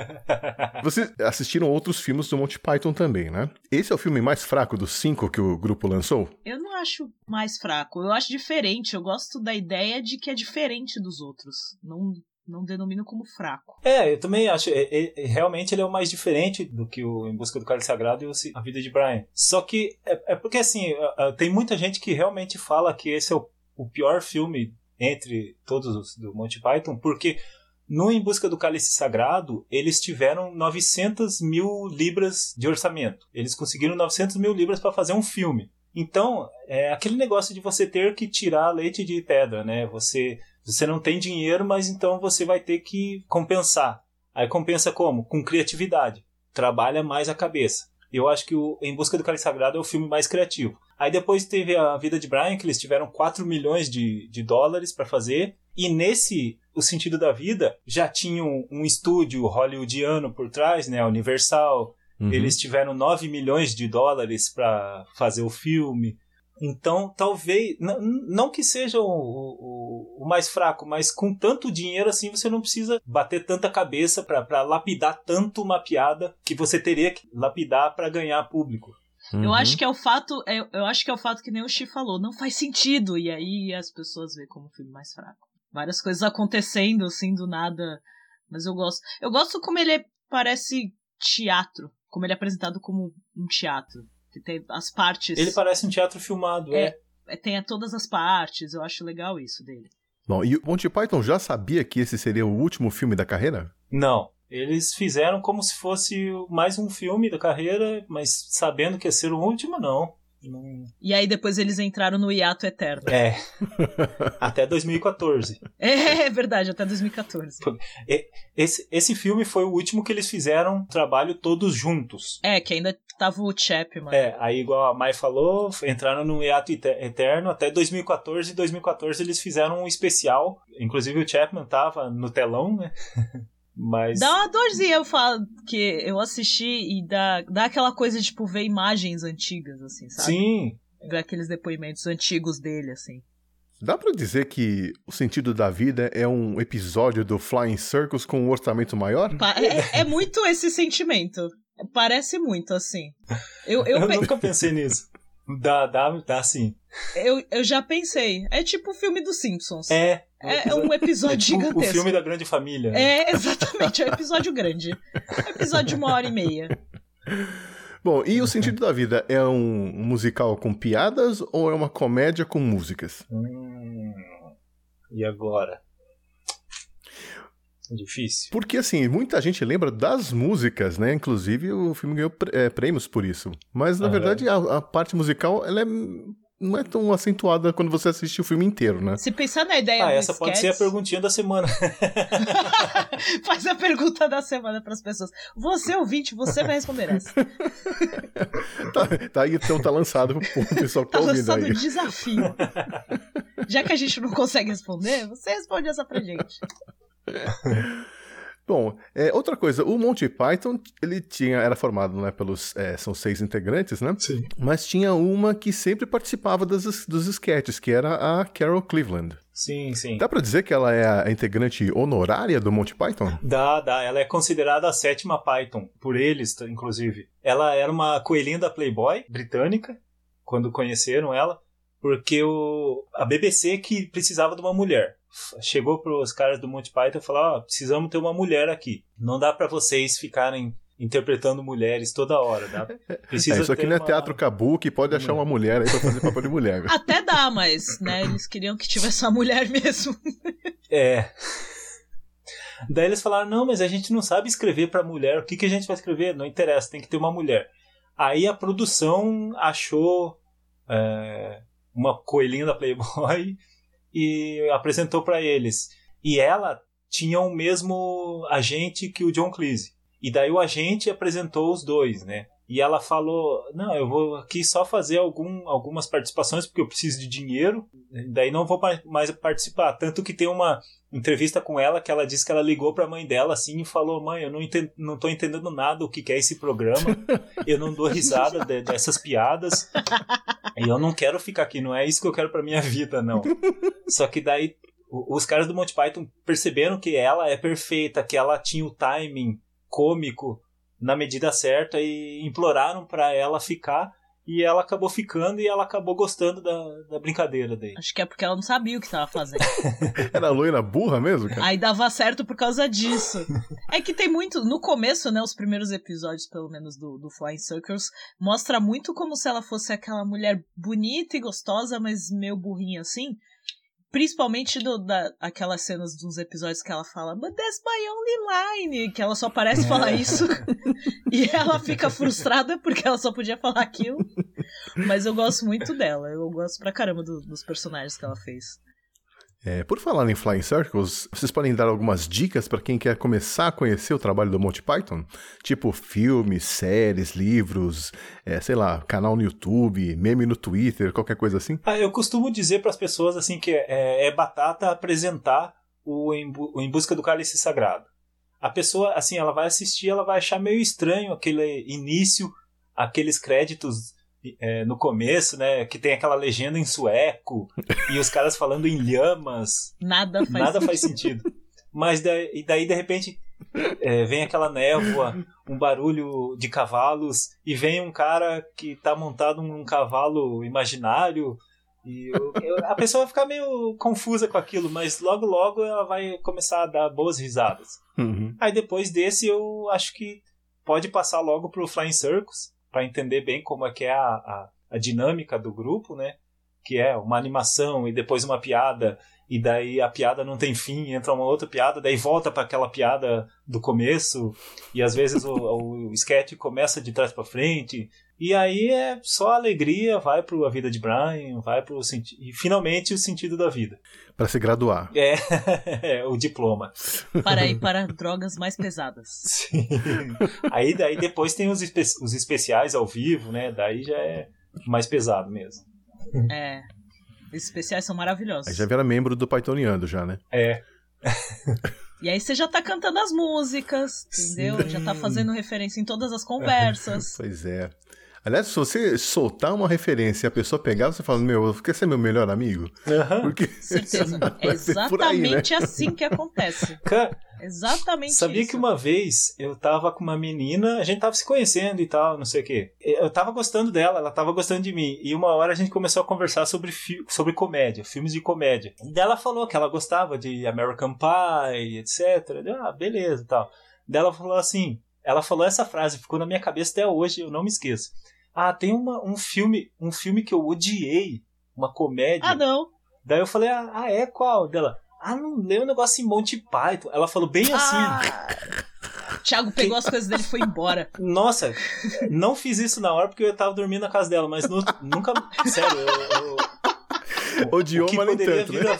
Speaker 1: Vocês assistiram outros filmes do Monty Python também, né? Esse é o filme mais fraco dos cinco que o grupo lançou?
Speaker 4: Eu não acho mais fraco, eu acho diferente. Eu gosto da ideia de que é diferente dos outros. Não não denomino como fraco.
Speaker 3: É, eu também acho. É, é, realmente ele é o mais diferente do que o Em Busca do Cálice Sagrado e A Vida de Brian. Só que é, é porque assim, tem muita gente que realmente fala que esse é o, o pior filme entre todos os do Monty Python, porque no Em Busca do Cálice Sagrado, eles tiveram 900 mil libras de orçamento. Eles conseguiram 900 mil libras para fazer um filme. Então, é aquele negócio de você ter que tirar leite de pedra, né? Você você não tem dinheiro, mas então você vai ter que compensar. Aí compensa como? Com criatividade. Trabalha mais a cabeça. Eu acho que o Em Busca do Cálice Sagrado é o filme mais criativo. Aí depois teve a Vida de Brian, que eles tiveram 4 milhões de, de dólares para fazer. E nesse O Sentido da Vida, já tinha um, um estúdio hollywoodiano por trás, né? Universal.
Speaker 1: Uhum.
Speaker 3: Eles tiveram 9 milhões de dólares para fazer o filme. Então, talvez. Não que seja o, o, o mais fraco, mas com tanto dinheiro assim, você não precisa bater tanta cabeça para lapidar tanto uma piada que você teria que lapidar para ganhar público.
Speaker 1: Uhum.
Speaker 4: Eu acho que é o fato, é- eu acho que é o fato que nem o Xi falou, não faz sentido. E aí as pessoas veem como um filme mais fraco. Várias coisas acontecendo, assim, do nada. Mas eu gosto. Eu gosto como ele é- parece teatro. Como ele é apresentado como um teatro. Que tem as partes.
Speaker 3: Ele parece um teatro filmado, é.
Speaker 4: é, tem todas as partes. Eu acho legal isso dele.
Speaker 1: Bom, e o Monty Python já sabia que esse seria o último filme da carreira?
Speaker 3: Não. Eles fizeram como se fosse mais um filme da carreira, mas sabendo que ia ser o último, não. Não-
Speaker 4: E aí depois eles entraram no hiato eterno.
Speaker 3: É. Até 2014.
Speaker 4: É, é verdade, até 2014.
Speaker 3: Esse, esse filme foi o último que eles fizeram trabalho todos juntos.
Speaker 4: É, que ainda tava o Chapman.
Speaker 3: É, aí igual a Mai falou, entraram no hiato ete- eterno até 2014. Em 2014 eles fizeram um especial. Inclusive o Chapman tava no telão, né? Mas.
Speaker 4: Dá uma dorzinha, eu falo, que eu assisti e dá, dá aquela coisa de, tipo, ver imagens antigas, assim, sabe?
Speaker 3: Sim,
Speaker 4: Ver aqueles depoimentos antigos dele, assim.
Speaker 1: Dá pra dizer que o sentido da vida é um episódio do Flying Circus com um orçamento maior?
Speaker 4: Pa- É, é muito esse sentimento. Parece muito, assim. Eu, eu,
Speaker 3: eu
Speaker 4: pe-
Speaker 3: nunca pensei nisso. Dá, dá, dá sim.
Speaker 4: eu, eu já pensei. É tipo o filme dos Simpsons.
Speaker 3: É.
Speaker 4: É, é um episódio
Speaker 3: É tipo
Speaker 4: gigantesco.
Speaker 3: O filme da grande família. né?
Speaker 4: É, exatamente. É um episódio grande. É um episódio de uma hora e meia.
Speaker 1: Bom, e o sentido da vida é um musical com piadas ou é uma comédia com músicas?
Speaker 3: Hum, e agora? Difícil.
Speaker 1: Porque, assim, muita gente lembra das músicas, né? Inclusive, o filme ganhou pr- é, prêmios por isso. Mas, na verdade, a, a parte musical, ela é, não é tão acentuada quando você assiste o filme inteiro, né?
Speaker 4: Se pensar na ideia
Speaker 3: Ah, essa pode ser a perguntinha da semana.
Speaker 4: Faz a pergunta da semana pras pessoas. Você, ouvinte, você vai responder essa.
Speaker 1: Tá, tá aí, então tá lançado pro pessoal que tá
Speaker 4: Tá
Speaker 1: ouvindo
Speaker 4: lançado o
Speaker 1: aí.
Speaker 4: desafio. Já que a gente não consegue responder, você responde essa pra gente.
Speaker 1: Bom, é, outra coisa, o Monty Python, ele tinha, era formado, né, pelos, é, são seis integrantes, né?
Speaker 3: Sim.
Speaker 1: Mas tinha uma que sempre participava das, dos sketches, que era a Carol Cleveland.
Speaker 3: Sim, sim.
Speaker 1: Dá pra dizer que ela é a integrante honorária do Monty Python?
Speaker 3: Dá, dá. Ela é considerada a sétima Python, por eles, inclusive. Ela era uma coelhinha da Playboy britânica, quando conheceram ela, porque o, a BBC que precisava de uma mulher. Chegou pros caras do Monty Python e falou: Ó, precisamos ter uma mulher aqui. Não dá pra vocês ficarem interpretando mulheres toda hora, dá? Precisa
Speaker 1: É, isso aqui
Speaker 3: ter
Speaker 1: não é
Speaker 3: uma-
Speaker 1: teatro kabuki, pode achar uma mulher aí pra fazer papel de mulher.
Speaker 4: Até dá, mas, né, eles queriam que tivesse uma mulher mesmo.
Speaker 3: É. Daí eles falaram: não, mas a gente não sabe escrever pra mulher. O que, que a gente vai escrever? Não interessa, tem que ter uma mulher. Aí a produção achou é, uma coelhinha da Playboy e apresentou pra eles. E ela tinha o mesmo agente que o John Cleese. E daí o agente apresentou os dois, né? E ela falou: Não, eu vou aqui só fazer algum, algumas participações porque eu preciso de dinheiro. Daí não vou mais participar. Tanto que tem uma entrevista com ela que ela disse que ela ligou pra mãe dela assim e falou: Mãe, eu não, entendo, não tô entendendo nada o que, é esse programa. Eu não dou risada de- dessas piadas. E eu não quero ficar aqui. Não é isso que eu quero pra minha vida, não. Só que daí os caras do Monty Python perceberam que ela é perfeita, que ela tinha o timing cômico na medida certa e imploraram pra ela ficar e ela acabou ficando e ela acabou gostando da, da brincadeira daí.
Speaker 4: Acho que é porque ela não sabia o que tava fazendo.
Speaker 1: Era loira burra mesmo, cara?
Speaker 4: Aí dava certo por causa disso. É que tem muito. No começo, né? Os primeiros episódios, pelo menos, do, do Flying Circus, mostra muito como se ela fosse aquela mulher bonita e gostosa, mas meio burrinha assim. Principalmente do, da, aquelas cenas dos episódios que ela fala, But that's my only line, que ela só parece falar isso. e ela fica frustrada porque ela só podia falar aquilo. Mas eu gosto muito dela, eu gosto pra caramba do- dos personagens que ela fez.
Speaker 1: É, por falar em Flying Circles, vocês podem dar algumas dicas para quem quer começar a conhecer o trabalho do Monty Python? Tipo filmes, séries, livros, é, sei lá, canal no YouTube, meme no Twitter, qualquer coisa assim?
Speaker 3: Ah, eu costumo dizer para as pessoas assim que é, é batata apresentar o em, o em Busca do Cálice Sagrado. A pessoa, assim, ela vai assistir, ela vai achar meio estranho aquele início, aqueles créditos é, no começo, né? Que tem aquela legenda em sueco e os caras falando em lhamas.
Speaker 4: Nada faz
Speaker 3: Nada
Speaker 4: sentido.
Speaker 3: faz sentido. Mas daí, e daí, de repente, é, vem aquela névoa, um barulho de cavalos, e vem um cara que tá montado num cavalo imaginário. E eu- eu- a pessoa vai ficar meio confusa com aquilo, mas logo logo ela vai começar a dar boas risadas.
Speaker 1: Uhum.
Speaker 3: Aí depois desse eu acho que pode passar logo pro Flying Circus para entender bem como é que é a, a, a dinâmica do grupo, né? Que é uma animação e depois uma piada e daí a piada não tem fim, entra uma outra piada, daí volta para aquela piada do começo e às vezes o, o sketch começa de trás para frente e aí é só alegria, vai pro A Vida de Brian, vai pro e finalmente o sentido da vida.
Speaker 1: Para se graduar.
Speaker 3: É, o diploma.
Speaker 4: Para ir para drogas mais pesadas.
Speaker 3: Sim. Aí daí depois tem os, espe- os especiais ao vivo, né? Daí já é mais pesado mesmo.
Speaker 4: É. Esses especiais são maravilhosos.
Speaker 1: Aí já vira membro do Pythoniano já, né?
Speaker 3: É.
Speaker 4: E aí você já tá cantando as músicas, entendeu?
Speaker 3: Sim.
Speaker 4: Já tá fazendo referência em todas as conversas.
Speaker 1: Pois é. Aliás, se você soltar uma referência e a pessoa pegar, você fala, meu, quer ser meu melhor amigo? Porque
Speaker 4: Certeza. É
Speaker 1: por aí, né?
Speaker 4: exatamente assim que acontece.
Speaker 3: Cara,
Speaker 4: Exatamente
Speaker 3: sabia
Speaker 4: isso.
Speaker 3: que uma vez eu tava com uma menina, a gente tava se conhecendo e tal, não sei o quê. Eu tava gostando dela, ela tava gostando de mim. E uma hora a gente começou a conversar sobre, sobre comédia, filmes de comédia. Daí ela falou que ela gostava de American Pie, etc. Eu, ah, beleza e tal. Daí ela falou assim, ela falou essa frase, ficou na minha cabeça até hoje, eu não me esqueço. Ah, tem uma, um filme, um filme que eu odiei, uma comédia.
Speaker 4: Ah, não.
Speaker 3: Daí eu falei, ah, ah, é qual? Dela, ah, não leu um negócio em Monty Python. Ela falou bem assim.
Speaker 4: Ah, Thiago pegou as coisas dele e foi embora.
Speaker 3: Nossa, não fiz isso na hora porque eu tava dormindo na casa dela, mas nu- nunca. Sério, eu, eu,
Speaker 1: odiou,
Speaker 3: o que
Speaker 1: mas nem
Speaker 3: poderia
Speaker 1: tanto,
Speaker 3: vir
Speaker 1: né?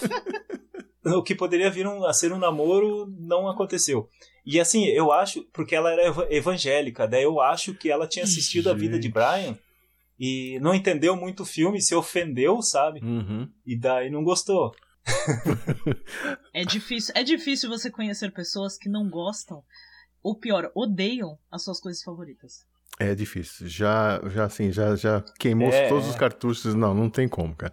Speaker 3: a, o que poderia vir um- a ser um namoro não aconteceu. E assim, eu acho, porque ela era eva- evangélica, daí eu acho que ela tinha assistido a vida de
Speaker 1: Gente.
Speaker 3: Brian e não entendeu muito o filme, se ofendeu, sabe?
Speaker 1: Uhum.
Speaker 3: E daí não gostou.
Speaker 4: É difícil, é difícil você conhecer pessoas que não gostam, ou pior, odeiam as suas coisas favoritas.
Speaker 1: É difícil. Já, já assim, já, já queimou
Speaker 3: É,
Speaker 1: todos os cartuchos. Não, não tem como, cara.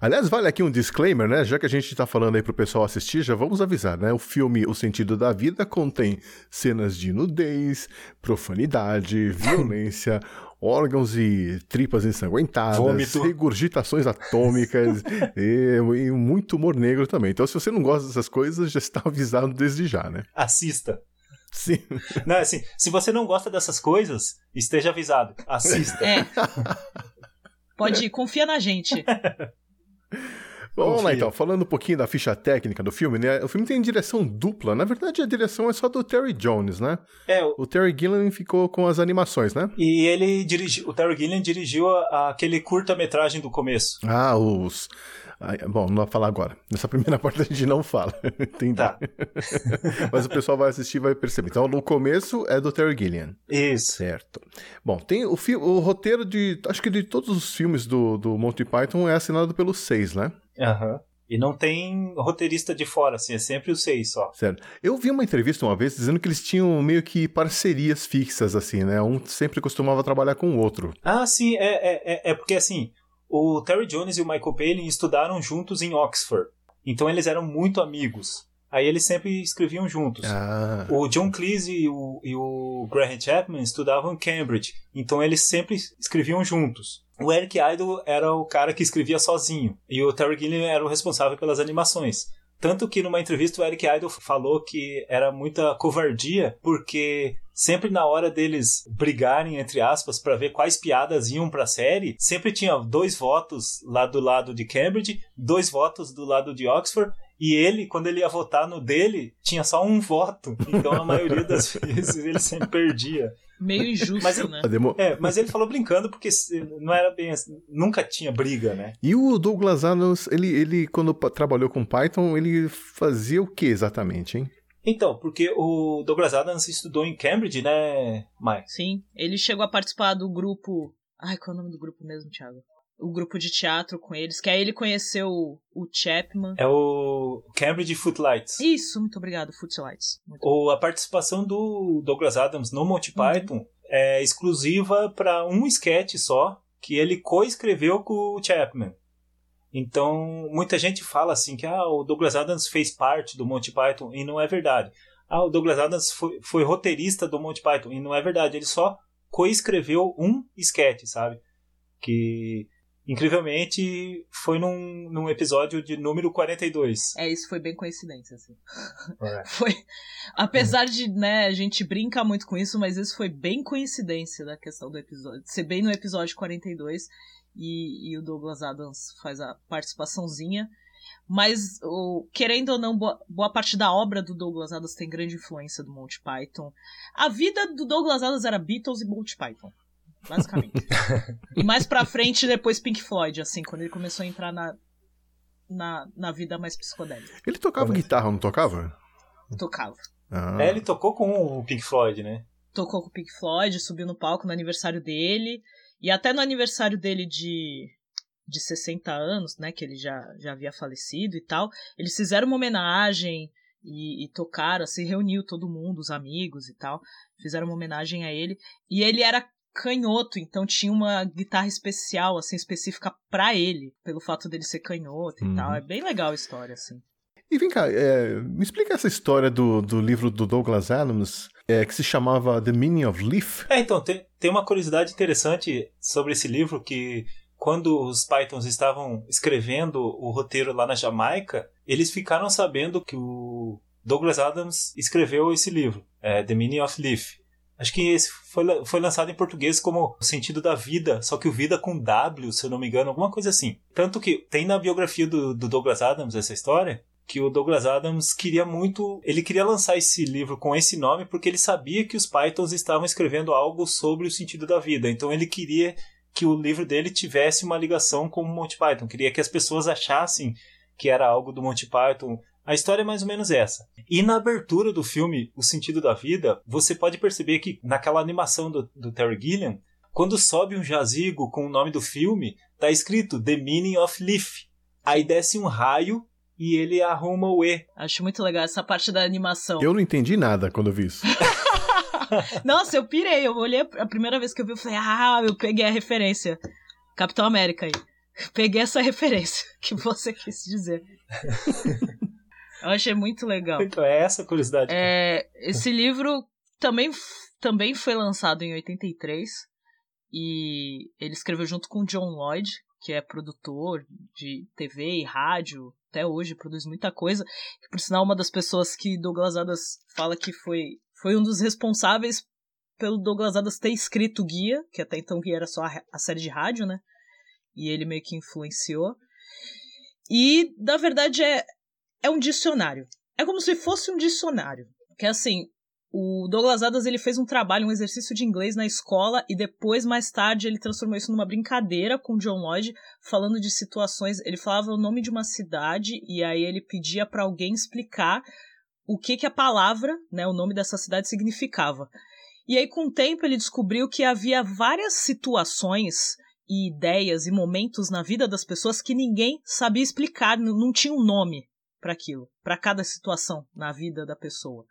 Speaker 1: Aliás, vale aqui um disclaimer, né? Já que a gente tá falando aí pro pessoal assistir, já vamos avisar, né? O filme O Sentido da Vida contém cenas de nudez, profanidade, violência, órgãos e tripas ensanguentadas,
Speaker 3: Vômito.
Speaker 1: regurgitações atômicas e, e muito humor negro também. Então, se você não gosta dessas coisas, já está avisado desde já, né?
Speaker 3: Assista.
Speaker 1: Sim.
Speaker 3: Não, assim, se você não gosta dessas coisas, esteja avisado. Assista.
Speaker 4: É. Pode ir, confia na gente.
Speaker 1: Vamos lá então, falando um pouquinho da ficha técnica do filme, né? O filme tem direção dupla. Na verdade, a direção é só do Terry Jones, né?
Speaker 3: É, o-
Speaker 1: O Terry Gilliam ficou com as animações, né?
Speaker 3: e ele dirigiu, o Terry Gilliam dirigiu a- a- aquele curta-metragem do começo.
Speaker 1: Ah, os. bom, não vou falar agora. Nessa primeira parte a gente não fala. Entendi.
Speaker 3: Tá.
Speaker 1: Mas o pessoal vai assistir e vai perceber. Então, no começo é do Terry Gilliam.
Speaker 3: Isso.
Speaker 1: Certo. Bom, tem o, o roteiro de. Acho que de todos os filmes do, do Monty Python é assinado pelos seis, né?
Speaker 3: Aham. E não tem roteirista de fora, assim, é sempre os seis só.
Speaker 1: Certo. Eu vi uma entrevista uma vez dizendo que eles tinham meio que parcerias fixas, assim, né? Um sempre costumava trabalhar com o outro.
Speaker 3: Ah, sim, é, é, é, é porque assim, o Terry Jones e o Michael Palin estudaram juntos em Oxford. Então eles eram muito amigos. Aí eles sempre escreviam juntos.
Speaker 1: Ah.
Speaker 3: O John Cleese e o, e o Graham Chapman estudavam em Cambridge, então eles sempre escreviam juntos. O Eric Idle era o cara que escrevia sozinho, e o Terry Gilliam era o responsável pelas animações. Tanto que numa entrevista o Eric Idle falou que era muita covardia, porque sempre na hora deles brigarem, entre aspas, para ver quais piadas iam pra série, sempre tinha dois votos lá do lado de Cambridge, dois votos do lado de Oxford, E ele, quando ele ia votar no dele, tinha só um voto. Então a maioria das vezes ele sempre perdia.
Speaker 4: Meio injusto,
Speaker 3: Mas
Speaker 4: né?
Speaker 3: É, mas ele falou brincando porque não era bem assim. Nunca tinha briga, né?
Speaker 1: E o Douglas Adams, ele, ele quando trabalhou com Python, ele fazia o que exatamente, hein?
Speaker 3: Então, porque o Douglas Adams estudou em Cambridge, né, Mike?
Speaker 4: Sim, ele chegou a participar do grupo. Ai, qual é o nome do grupo mesmo, Thiago? O grupo de teatro com eles, que aí ele conheceu o o Chapman.
Speaker 3: É o Cambridge Footlights.
Speaker 4: Isso, muito obrigado, Footlights. Muito
Speaker 3: Ou a participação do Douglas Adams no Monty Python é exclusiva para um sketch só, que ele coescreveu com o Chapman. Então, muita gente fala assim que ah, o Douglas Adams fez parte do Monty Python e não é verdade. Ah, o Douglas Adams foi, foi roteirista do Monty Python e não é verdade. Ele só coescreveu um sketch, sabe? Que incrivelmente foi num, num episódio de número 42.
Speaker 4: É, isso foi bem coincidência, assim.
Speaker 3: É.
Speaker 4: Foi. Apesar de, né, a gente brinca muito com isso, mas isso foi bem coincidência da questão do episódio. Ser bem no episódio 42 e, e o Douglas Adams faz a participaçãozinha. Mas, o, querendo ou não, boa, boa parte da obra do Douglas Adams tem grande influência do Monty Python. A vida do Douglas Adams era Beatles e Monty Python. Basicamente. e mais pra frente, depois Pink Floyd, assim, quando ele começou a entrar na, na, na vida mais psicodélica.
Speaker 1: Ele tocava
Speaker 3: Como-
Speaker 1: guitarra, não tocava?
Speaker 4: Tocava.
Speaker 1: Ah.
Speaker 3: É, ele tocou com o Pink Floyd, né?
Speaker 4: tocou com o Pink Floyd, subiu no palco no aniversário dele. E até no aniversário dele de, de 60 anos, né? Que ele já, já havia falecido e tal. Eles fizeram uma homenagem e, e tocaram, assim, reuniu todo mundo, os amigos e tal. Fizeram uma homenagem a ele. E ele era canhoto, então tinha uma guitarra especial, assim, específica pra ele, pelo fato dele ser canhoto e
Speaker 1: Uhum.
Speaker 4: tal. É bem legal a história, assim.
Speaker 1: E vem cá, é, me explica essa história do, do livro do Douglas Adams, é, que se chamava The Meaning of Leaf.
Speaker 3: É, então, tem, tem uma curiosidade interessante sobre esse livro que quando os Pythons estavam escrevendo o roteiro lá na Jamaica, eles ficaram sabendo que o Douglas Adams escreveu esse livro, é, The Meaning of Leaf. Acho que esse foi, foi lançado em português como O Sentido da Vida, só que o Vida com W, se eu não me engano, alguma coisa assim. Tanto que tem na biografia do, do Douglas Adams essa história, que o Douglas Adams queria muito. Ele queria lançar esse livro com esse nome porque ele sabia que os Pythons estavam escrevendo algo sobre o sentido da vida. Então ele queria que o livro dele tivesse uma ligação com o Monty Python. Queria que as pessoas achassem que era algo do Monty Python. A história é mais ou menos essa. E na abertura do filme O Sentido da Vida, você pode perceber que naquela animação do, do Terry Gilliam, quando sobe um jazigo com o nome do filme, tá escrito The Meaning of Leaf. Aí desce um raio e ele arruma o E.
Speaker 4: Acho muito legal essa parte da animação.
Speaker 1: Eu não entendi nada quando eu vi isso.
Speaker 4: Nossa, eu pirei. Eu olhei a primeira vez que eu vi, eu falei, ah, eu peguei a referência. Capitão América aí. Peguei essa referência que você quis dizer. eu achei muito legal.
Speaker 3: Então é essa a curiosidade.
Speaker 4: É, esse livro também, também foi lançado em 83 e ele escreveu junto com o John Lloyd, que é produtor de TV e rádio, até hoje produz muita coisa. Que, por sinal, uma das pessoas que Douglas Adams fala que foi, foi um dos responsáveis pelo Douglas Adams ter escrito o Guia, que até então Guia era só a, a série de rádio, né? E ele meio que influenciou. E, na verdade, é, é um dicionário. É como se fosse um dicionário. Que assim, o Douglas Adams ele fez um trabalho, um exercício de inglês na escola e depois, mais tarde, ele transformou isso numa brincadeira com John Lloyd, falando de situações. Ele falava o nome de uma cidade e aí ele pedia para alguém explicar o que, que a palavra, né, o nome dessa cidade significava. E aí, com o tempo, ele descobriu que havia várias situações e ideias e momentos na vida das pessoas que ninguém sabia explicar, não tinha um nome para aquilo, para cada situação na vida da pessoa.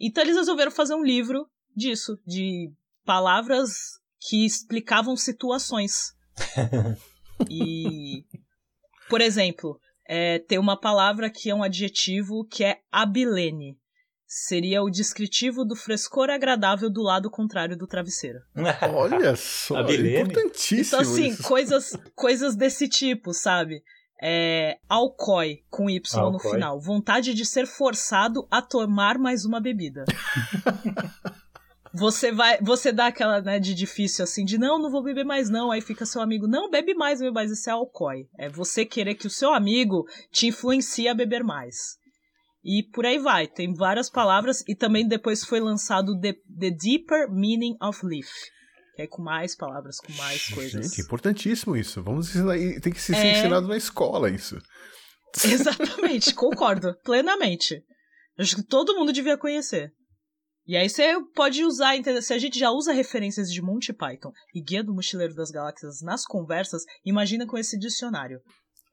Speaker 4: Então eles resolveram fazer um livro disso, de palavras que explicavam situações. E, por exemplo, é, tem uma palavra que é um adjetivo que é abilene. Seria o descritivo do frescor agradável do lado contrário do travesseiro.
Speaker 1: Olha só,
Speaker 3: A Bilene?
Speaker 1: importantíssimo
Speaker 4: Então, assim,
Speaker 1: isso.
Speaker 4: coisas, coisas desse tipo, sabe? É, alcoy, com Y no
Speaker 3: Alcoy.
Speaker 4: final. Vontade de ser forçado a tomar mais uma bebida. Você vai, você dá aquela, né, de difícil assim, de não, não vou beber mais não, aí fica seu amigo, não, bebe mais, bebe mais, isso é alcoói. É você querer que o seu amigo te influencie a beber mais. E por aí vai, tem várias palavras e também depois foi lançado The, The Deeper Meaning of Life. Que é com mais palavras, com mais coisas.
Speaker 1: Gente, importantíssimo isso. Vamos ensinar, tem que ser
Speaker 4: É.
Speaker 1: ensinado na escola isso.
Speaker 4: Exatamente, concordo, plenamente. Acho que todo mundo devia conhecer. E aí você pode usar, se a gente já usa referências de Monty Python e Guia do Mochileiro das Galáxias nas conversas, imagina com esse dicionário.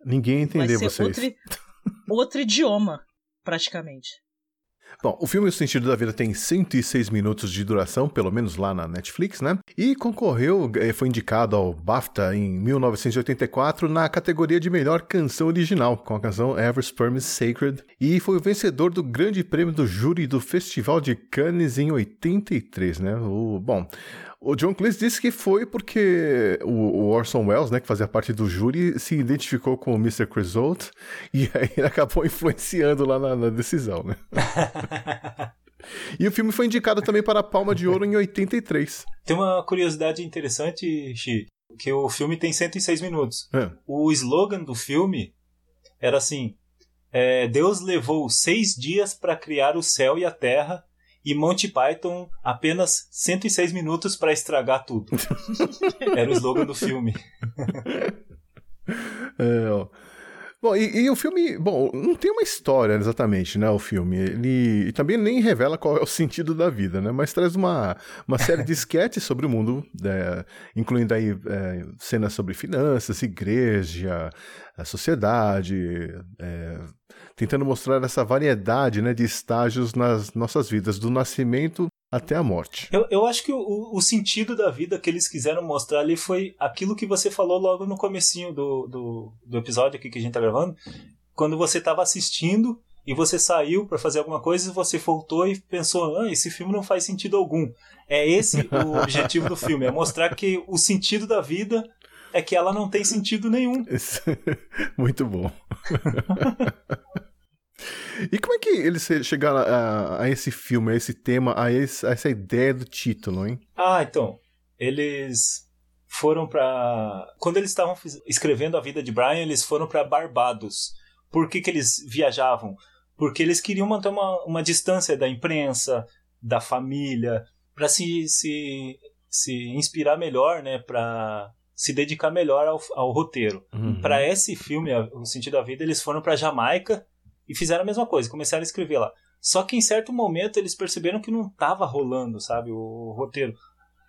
Speaker 1: Ninguém ia entender
Speaker 4: Vai ser
Speaker 1: vocês.
Speaker 4: outro, outro idioma, praticamente.
Speaker 1: Bom, o filme O Sentido da Vida tem 106 minutos de duração, pelo menos lá na Netflix, né? E concorreu, eh, foi indicado ao BAFTA em 1984 na categoria de melhor canção original, com a canção Ever Sperm is Sacred, e foi o vencedor do Grande Prêmio do Júri do Festival de Cannes em 83, né? O, bom, o John Cleese disse que foi porque o, Orson Welles, né, que fazia parte do júri, se identificou com o Mr. Creosote e aí ele acabou influenciando lá na, na decisão, né? E o filme foi indicado também para a Palma de Ouro em 83.
Speaker 3: Tem uma curiosidade interessante, Xi, que o filme tem 106 minutos.
Speaker 1: É.
Speaker 3: O slogan do filme era assim: é, Deus levou seis dias para criar o céu e a terra, e Monty Python apenas 106 minutos para estragar tudo. era o slogan do filme.
Speaker 1: É, ó. Bom, e, e o filme, bom, não tem uma história exatamente, né, o filme. Ele e também nem revela qual é o sentido da vida, né, mas traz uma, uma série de esquetes sobre o mundo, é, incluindo aí é, cenas sobre finanças, igreja, a sociedade, é, tentando mostrar essa variedade, né, de estágios nas nossas vidas, do nascimento até a morte.
Speaker 3: Eu, eu acho que o, o sentido da vida que eles quiseram mostrar ali foi aquilo que você falou logo no comecinho do, do, do episódio aqui que a gente tá gravando, quando você estava assistindo e você saiu para fazer alguma coisa e você voltou e pensou, ah, esse filme não faz sentido algum. É esse o objetivo do filme, é mostrar que o sentido da vida é que ela não tem sentido nenhum.
Speaker 1: Muito bom. e como é que eles chegaram a, a, esse filme, a esse tema, a, esse, a essa ideia do título, hein?
Speaker 3: Ah, então. Eles foram para Quando eles estavam escrevendo a vida de Brian, eles foram para Barbados. Por que, que eles viajavam? Porque eles queriam manter uma, uma distância da imprensa, da família, para se, se, se inspirar melhor, né? Para se dedicar melhor ao, ao roteiro.
Speaker 1: Uhum.
Speaker 3: Para esse filme, O Sentido da Vida, eles foram para Jamaica e fizeram a mesma coisa, começaram a escrever lá. Só que em certo momento eles perceberam que não estava rolando, sabe, o, roteiro.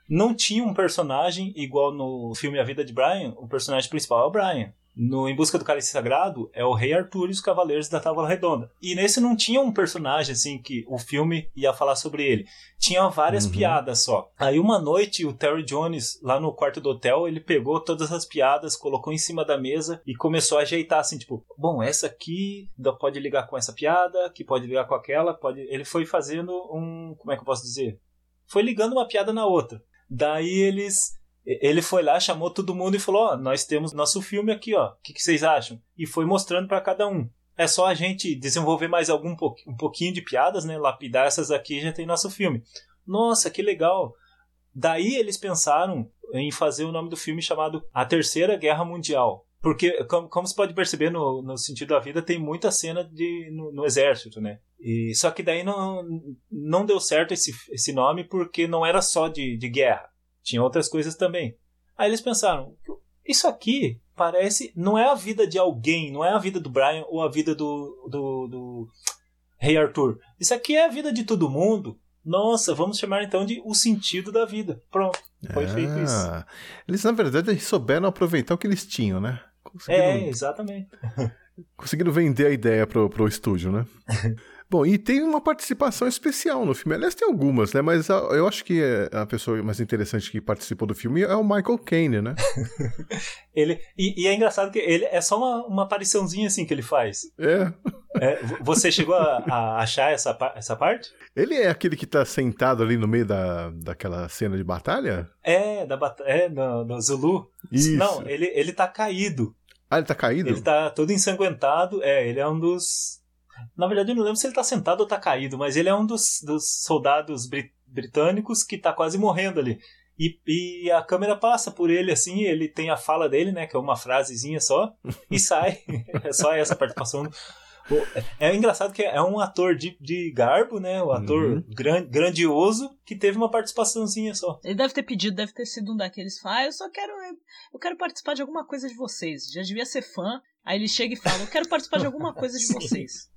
Speaker 3: Não tinha um personagem igual no filme A Vida de Brian, o personagem principal é o Brian. No Em Busca do Cálice Sagrado é o Rei Arthur e os Cavaleiros da Távola Redonda. E nesse não tinha um personagem assim que o filme ia falar sobre ele. Tinha várias
Speaker 1: Uhum.
Speaker 3: piadas só. Aí uma noite o Terry Jones, lá no quarto do hotel, ele pegou todas as piadas, colocou em cima da mesa e começou a ajeitar assim, tipo, bom, essa aqui pode ligar com essa piada, que pode ligar com aquela, pode. Ele foi fazendo um. Como é que eu posso dizer? Foi ligando uma piada na outra. Daí eles. Ele foi lá, chamou todo mundo e falou: Ó, nós temos nosso filme aqui, ó. O que, que vocês acham? E foi mostrando para cada um. É só a gente desenvolver mais algum po- um pouquinho de piadas, né? Lapidar essas aqui já tem nosso filme. Nossa, que legal! Daí eles pensaram em fazer o nome do filme chamado A Terceira Guerra Mundial. Porque, como, como você pode perceber no, no sentido da vida, tem muita cena de, no, no exército, né? E, só que daí não, não deu certo esse, esse nome porque não era só de, de guerra. Tinha outras coisas também. Aí eles pensaram, isso aqui parece. Não é a vida de alguém, não é a vida do Brian ou a vida do, do, do Rei Arthur. Isso aqui é a vida de todo mundo. Nossa, vamos chamar então de o sentido da vida. Pronto, foi feito isso.
Speaker 1: Ah, Eles, na verdade, souberam aproveitar o que eles tinham, né? Conseguiram,
Speaker 3: É, exatamente.
Speaker 1: conseguiram vender a ideia pro, pro estúdio, né? Bom, e tem uma participação especial no filme. Aliás, tem algumas, né? Mas a- eu acho que é a pessoa mais interessante que participou do filme é o Michael Caine, né?
Speaker 3: Ele, e, e é engraçado que ele é só uma, uma apariçãozinha assim que ele faz.
Speaker 1: É.
Speaker 3: É, vo- você chegou a, a achar essa, essa parte?
Speaker 1: Ele é aquele que tá sentado ali no meio da, daquela cena de batalha?
Speaker 3: É, da bata é do, do Zulu.
Speaker 1: Isso.
Speaker 3: Não, ele, ele tá caído.
Speaker 1: Ah, ele tá caído?
Speaker 3: Ele tá todo ensanguentado. É, ele é um dos. Na verdade, eu não lembro se ele tá sentado ou tá caído, mas ele é um dos, dos soldados bri- britânicos que tá quase morrendo ali. E, e, a câmera passa por ele assim, ele tem a fala dele, né, que é uma frasezinha só, e sai. é só essa participação. É engraçado que é um ator de, de garbo, né? O um ator uhum. gran, grandioso que teve uma participaçãozinha só.
Speaker 4: Ele deve ter pedido, deve ter sido um daqueles. Ah, eu só quero. Eu quero participar de alguma coisa de vocês. Já devia ser fã. Aí ele chega e fala: Eu quero participar de alguma coisa de vocês.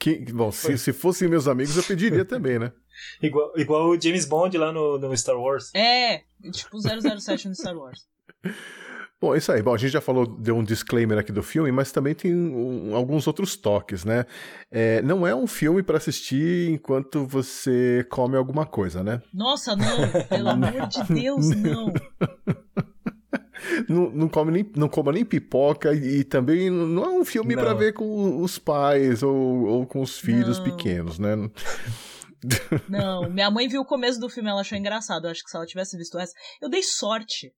Speaker 1: Que, bom, se, se fossem meus amigos, eu pediria também, né?
Speaker 3: Igual, igual o James Bond lá no, no Star Wars.
Speaker 4: É, tipo 007 no Star Wars.
Speaker 1: Bom, é isso aí. Bom, a gente já falou, deu um disclaimer aqui do filme, mas também tem um, alguns outros toques, né? É, não é um filme para assistir enquanto você come alguma coisa, né?
Speaker 4: Nossa, não! Pelo amor de Deus, não!
Speaker 1: Não, não, come nem, não coma nem pipoca e, e também não é um filme para ver com os pais ou, ou com os filhos não. pequenos, né?
Speaker 4: Não, minha mãe viu o começo do filme, ela achou engraçado. Eu acho que se ela tivesse visto essa. Eu dei sorte,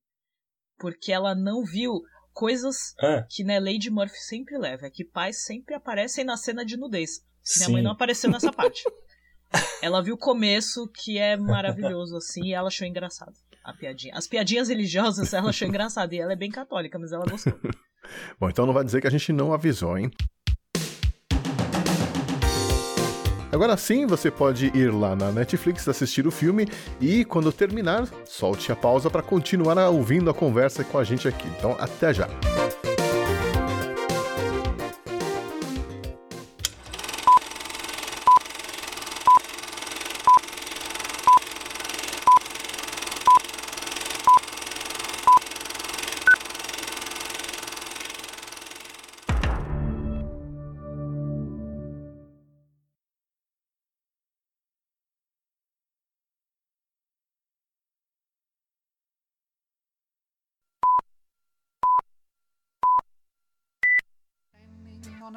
Speaker 4: porque ela não viu coisas é. que né, Lady Murphy sempre leva. É que pais sempre aparecem na cena de nudez. Minha mãe não apareceu nessa parte. ela viu o começo, que é maravilhoso, assim, e ela achou engraçado a piadinha. As piadinhas religiosas ela achou engraçado. E ela é bem católica, mas ela gostou.
Speaker 1: Bom, então não vai dizer que a gente não avisou, hein? Agora sim, você pode ir lá na Netflix assistir o filme e, quando terminar, solte a pausa para continuar ouvindo a conversa com a gente aqui. Então, até já!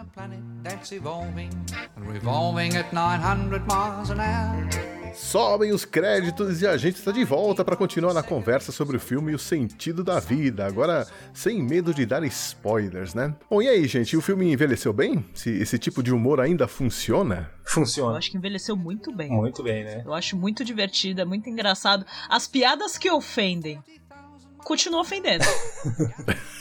Speaker 1: Planet that's evolving and revolving at 900 miles an hour. Sobem os créditos e a gente está de volta para continuar na conversa sobre o filme e o sentido da vida, agora sem medo de dar spoilers, né? Bom, e aí, gente, o filme envelheceu bem? Se esse tipo de humor ainda funciona?
Speaker 3: Funciona.
Speaker 4: Eu acho que envelheceu muito bem.
Speaker 3: Muito bem, né?
Speaker 4: Eu acho muito divertido, é muito engraçado. As piadas que ofendem continuam ofendendo.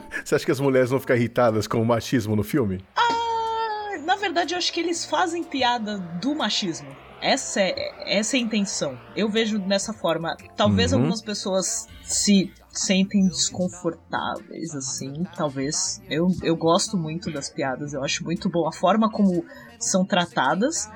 Speaker 1: Você acha que as mulheres vão ficar irritadas com o machismo no filme?
Speaker 4: Ah, na verdade, eu acho que eles fazem piada do machismo. Essa é, essa é a intenção. Eu vejo dessa forma. Talvez uhum. algumas pessoas se sentem desconfortáveis, assim, talvez. Eu, eu gosto muito das piadas, eu acho muito bom a forma como são tratadas,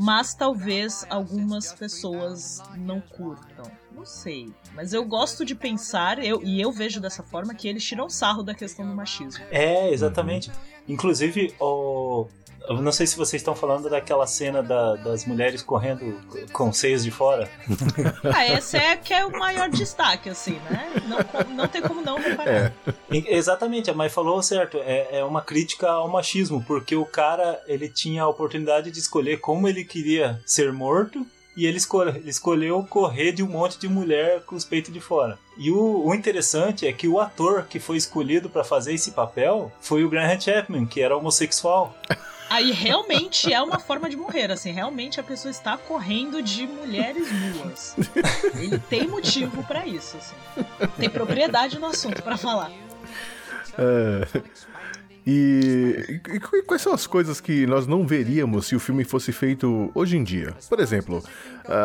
Speaker 4: mas talvez algumas pessoas não curtam. Não sei. Mas eu gosto de pensar, eu, e eu vejo dessa forma, que eles tiram sarro da questão do machismo.
Speaker 3: É, exatamente. Inclusive, o, eu não sei se vocês estão falando daquela cena da, das mulheres correndo com seios de fora.
Speaker 4: ah, esse é que é o maior destaque, assim, né? Não, não tem como não reparar. É.
Speaker 3: Exatamente, a Mai falou certo. É, é uma crítica ao machismo, porque o cara ele tinha a oportunidade de escolher como ele queria ser morto e ele escolheu correr de um monte de mulher com os peitos de fora. E o, o interessante é que o ator que foi escolhido para fazer esse papel foi o Graham Chapman, que era homossexual.
Speaker 4: Aí realmente é uma forma de morrer, assim, realmente a pessoa está correndo de mulheres nuas. Ele tem motivo para isso, assim. Tem propriedade no assunto para falar.
Speaker 1: É, e, e, e, quais são as coisas que nós não veríamos se o filme fosse feito hoje em dia? Por exemplo,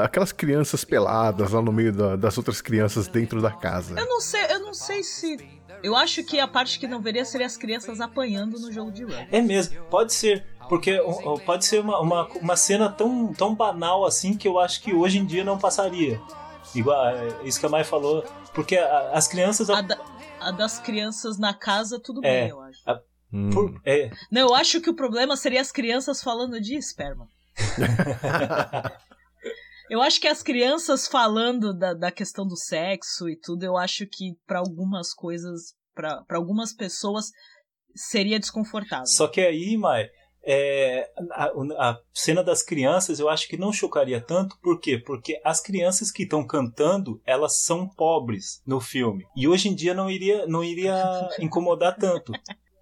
Speaker 1: aquelas crianças peladas lá no meio da, das outras crianças dentro da casa.
Speaker 4: Eu não sei, eu não sei se eu acho que a parte que não veria seria as crianças apanhando no jogo de rugby.
Speaker 3: É mesmo, pode ser. Porque pode ser uma, uma, uma cena tão, tão banal assim que eu acho que hoje em dia não passaria. Igual, é, isso que a Mai falou. Porque as crianças.
Speaker 4: A, da, a das crianças na casa, tudo é, bem, eu acho. A,
Speaker 3: hum. por, é.
Speaker 4: Não, eu acho que o problema seria as crianças falando de esperma. Eu acho que as crianças falando da, da questão do sexo e tudo, eu acho que para algumas coisas, para algumas pessoas, seria desconfortável.
Speaker 3: Só que aí, Mai, é, a, a, cena das crianças eu acho que não chocaria tanto, por quê? Porque as crianças que estão cantando, elas são pobres no filme. E hoje em dia não iria, não iria incomodar tanto.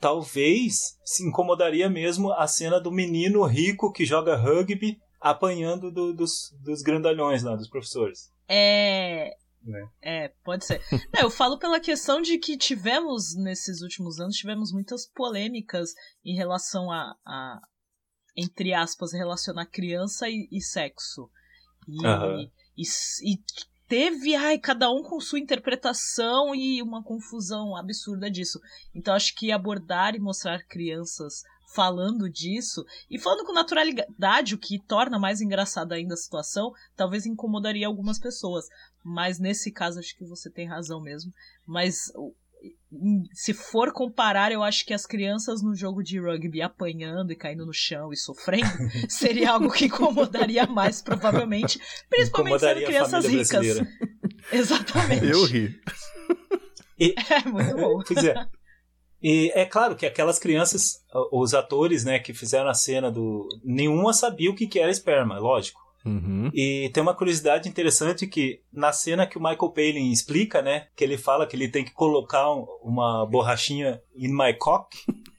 Speaker 3: Talvez se incomodaria mesmo a cena do menino rico que joga rugby apanhando do- dos, dos grandalhões lá, dos professores.
Speaker 4: É.
Speaker 3: Né?
Speaker 4: É, pode ser. Não, eu falo pela questão de que tivemos, nesses últimos anos, tivemos muitas polêmicas em relação a, a entre aspas, relacionar criança e, e sexo. E,
Speaker 3: Aham.
Speaker 4: e, e teve, ai, cada um com sua interpretação e uma confusão absurda disso. Então acho que abordar e mostrar crianças falando disso e falando com naturalidade, o que torna mais engraçada ainda a situação, talvez incomodaria algumas pessoas. Mas nesse caso acho que você tem razão mesmo. Mas se for comparar, eu acho que as crianças no jogo de rugby apanhando e caindo no chão e sofrendo seria algo que incomodaria mais, provavelmente. Principalmente sendo crianças ricas. Exatamente.
Speaker 1: Eu ri.
Speaker 4: É muito bom.
Speaker 3: Pois é. E é claro que aquelas crianças, os atores, né, que fizeram a cena do. Nenhuma sabia o que que era esperma, lógico.
Speaker 1: Uhum.
Speaker 3: E tem uma curiosidade interessante que na cena que o Michael Palin explica, né, que ele fala que ele tem que colocar um- uma borrachinha in my cock,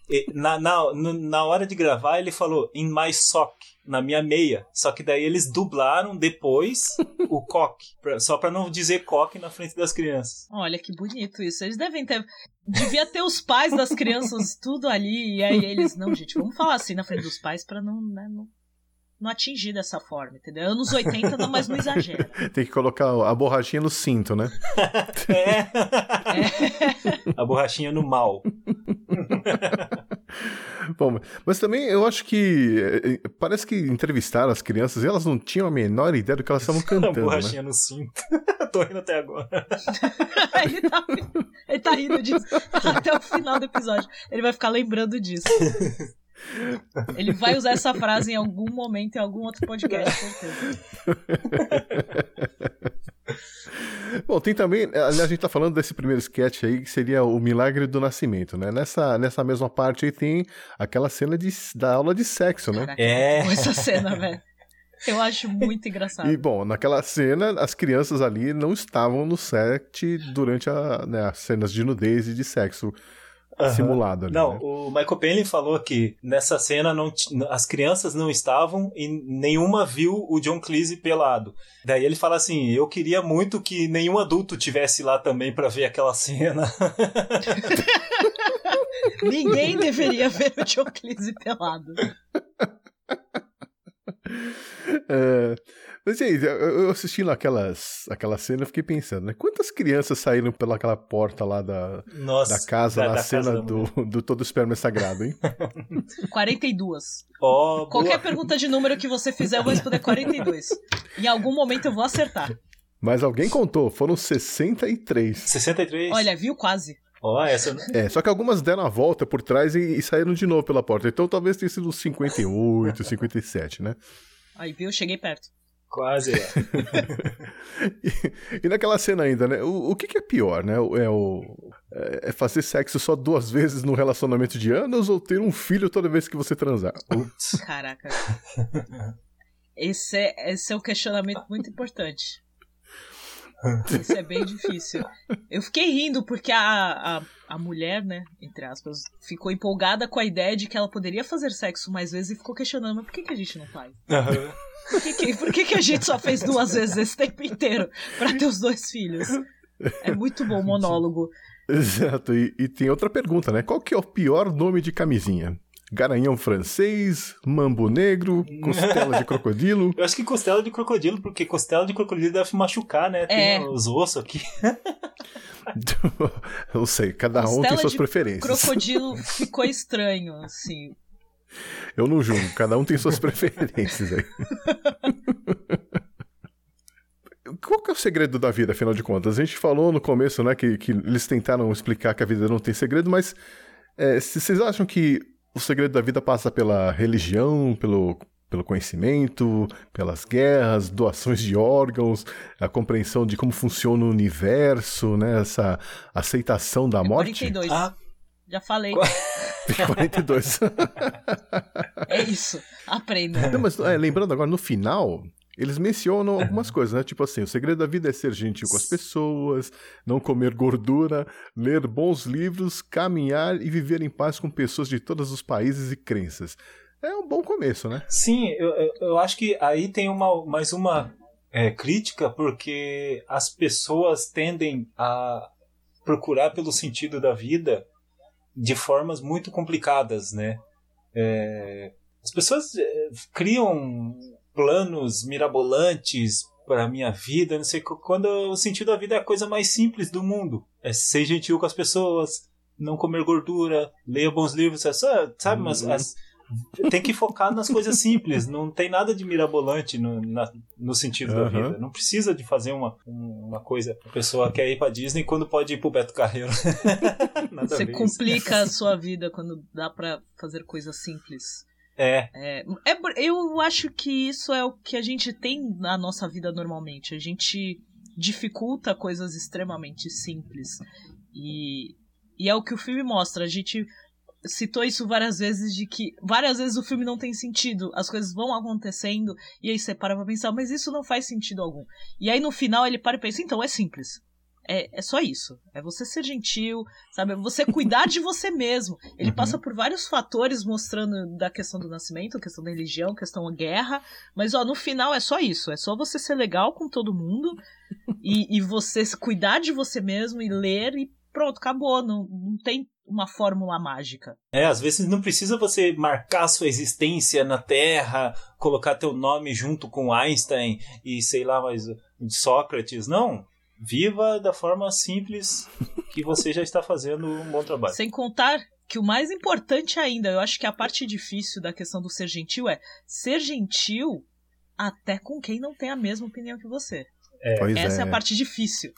Speaker 3: e na, na, na hora de gravar ele falou in my sock, na minha meia. Só que daí eles dublaram depois o cock, pra- só pra não dizer cock na frente das crianças.
Speaker 4: Olha que bonito isso. Eles devem ter. Devia ter os pais das crianças tudo ali. E aí eles. Não, gente, vamos falar assim na frente dos pais pra não, né, não, não atingir dessa forma, entendeu? Anos 80, não, mas não exagera.
Speaker 1: Tem que colocar a borrachinha no cinto, né?
Speaker 3: É. A borrachinha no mal.
Speaker 1: Bom, mas também eu acho que eh, eh, parece que entrevistaram as crianças e elas não tinham a menor ideia do que elas estavam
Speaker 3: A
Speaker 1: cantando, né?
Speaker 3: borrachinha no cinto. Tô rindo até agora.
Speaker 4: ele, tá, ele tá rindo disso até o final do episódio. Ele vai ficar lembrando disso. Ele vai usar essa frase em algum momento, em algum outro podcast, com certeza.
Speaker 1: Bom, tem também, aliás, a gente tá falando desse primeiro sketch aí, que seria o Milagre do Nascimento, né? Nessa, nessa mesma parte aí tem aquela cena de, da aula de sexo, né?
Speaker 4: Caraca,
Speaker 3: É.
Speaker 4: com essa cena, velho. Eu acho muito engraçado.
Speaker 1: E, bom, naquela cena, as crianças ali não estavam no set durante a, né, as cenas de nudez e de sexo
Speaker 3: Aham.
Speaker 1: simulado ali,
Speaker 3: Não,
Speaker 1: né?
Speaker 3: o Michael Palin falou que nessa cena não as crianças não estavam e nenhuma viu o John Cleese pelado. Daí ele fala assim: eu queria muito que nenhum adulto tivesse lá também pra ver aquela cena.
Speaker 4: Ninguém deveria ver o John Cleese pelado.
Speaker 1: É, mas e aí, eu- assistindo aquelas, aquela cena, eu fiquei pensando, né? Quantas crianças saíram pelaquela porta lá da,
Speaker 3: Nossa,
Speaker 1: da casa,
Speaker 3: da-
Speaker 1: na
Speaker 3: da
Speaker 1: cena
Speaker 3: casa
Speaker 1: do,
Speaker 3: mulher.
Speaker 1: do Todo Esperma é Sagrado, hein?
Speaker 4: 42.
Speaker 3: Ó,
Speaker 4: Qualquer
Speaker 3: boa.
Speaker 4: pergunta de número que você fizer, eu vou responder 42. Em algum momento eu vou acertar.
Speaker 1: Mas alguém contou, foram 63.
Speaker 3: 63.
Speaker 4: Olha, viu? Quase.
Speaker 3: Ó, essa.
Speaker 1: É, só que algumas deram a volta por trás e, e saíram de novo pela porta. Então talvez tenha sido uns 58, 57, né?
Speaker 4: Aí, viu? Cheguei perto.
Speaker 3: Quase. é.
Speaker 1: E, e naquela cena ainda, né? O, o que, que é pior, né? É, o, é é fazer sexo só duas vezes num relacionamento de anos ou ter um filho toda vez que você transar?
Speaker 3: Putz.
Speaker 4: Caraca. Esse é, esse é um questionamento muito importante. Isso é bem difícil. Eu fiquei rindo porque a, a, a mulher, né, entre aspas, ficou empolgada com a ideia de que ela poderia fazer sexo mais vezes e ficou questionando, mas por que, que a gente não faz?
Speaker 3: Aham.
Speaker 4: Por que, que, por que, que a gente só fez duas vezes esse tempo inteiro pra ter os dois filhos? É muito bom o monólogo.
Speaker 1: Exato. E, e tem outra pergunta, né? Qual que é o pior nome de camisinha? Garanhão francês, mambo negro, costela de crocodilo.
Speaker 3: Eu acho que costela de crocodilo, porque costela de crocodilo deve machucar, né? Tem
Speaker 4: É.
Speaker 3: os ossos aqui.
Speaker 1: Não sei, cada um
Speaker 4: Costela
Speaker 1: tem suas
Speaker 4: de
Speaker 1: preferências.
Speaker 4: Crocodilo ficou estranho, assim.
Speaker 1: Eu não julgo, cada um tem suas preferências aí. Qual que é o segredo da vida, afinal de contas? A gente falou no começo, né, que, que eles tentaram explicar que a vida não tem segredo, mas é, se vocês acham que o segredo da vida passa pela religião, pelo, pelo conhecimento, pelas guerras, doações de órgãos, a compreensão de como funciona o universo, né, essa aceitação da
Speaker 4: É
Speaker 1: morte?
Speaker 4: 42.
Speaker 3: Ah,
Speaker 4: Já falei.
Speaker 1: 42.
Speaker 4: É isso. Aprenda.
Speaker 1: Não, mas é, lembrando agora, no final, eles mencionam algumas coisas, né? Tipo assim, o segredo da vida é ser gentil com as pessoas, não comer gordura, ler bons livros, caminhar e viver em paz com pessoas de todos os países e crenças. é um bom começo, né?
Speaker 3: Sim, eu, eu, eu acho que aí tem uma, mais uma é, crítica, porque as pessoas tendem a procurar pelo sentido da vida de formas muito complicadas, né? É, as pessoas é, criam planos mirabolantes para a minha vida, não sei quando o sentido da vida é a coisa mais simples do mundo. É ser gentil com as pessoas, não comer gordura, ler bons livros, é só, sabe, uhum. mas as, tem que focar nas coisas simples, não tem nada de mirabolante no, na, no sentido uhum. da vida. Não precisa de fazer uma, uma coisa. A pessoa quer ir pra Disney quando pode ir pro Beto Carreiro.
Speaker 4: Você complica a sua vida quando dá para fazer coisas simples.
Speaker 3: É.
Speaker 4: é. é. Eu acho que isso é o que a gente tem na nossa vida normalmente. A gente dificulta coisas extremamente simples. E, e é o que o filme mostra. A gente citou isso várias vezes de que várias vezes o filme não tem sentido, as coisas vão acontecendo e aí você para pra pensar, mas isso não faz sentido algum. E aí no final ele para e pensa, então é simples. É, é só isso. É você ser gentil, sabe? É você cuidar de você mesmo. Ele uhum. passa por vários fatores mostrando da questão do nascimento, questão da religião, questão da guerra. Mas, ó, no final é só isso. É só você ser legal com todo mundo e, e você cuidar de você mesmo e ler e pronto, acabou. Não, não tem uma fórmula mágica.
Speaker 3: É, às vezes não precisa você marcar sua existência na Terra, colocar teu nome junto com Einstein e sei lá, mais Sócrates. Não. Viva da forma simples que você já está fazendo um bom trabalho.
Speaker 4: Sem contar que o mais importante ainda, eu acho que a parte difícil da questão do ser gentil é ser gentil até com quem não tem a mesma opinião que você.
Speaker 1: É.
Speaker 4: Essa é.
Speaker 1: é
Speaker 4: a parte difícil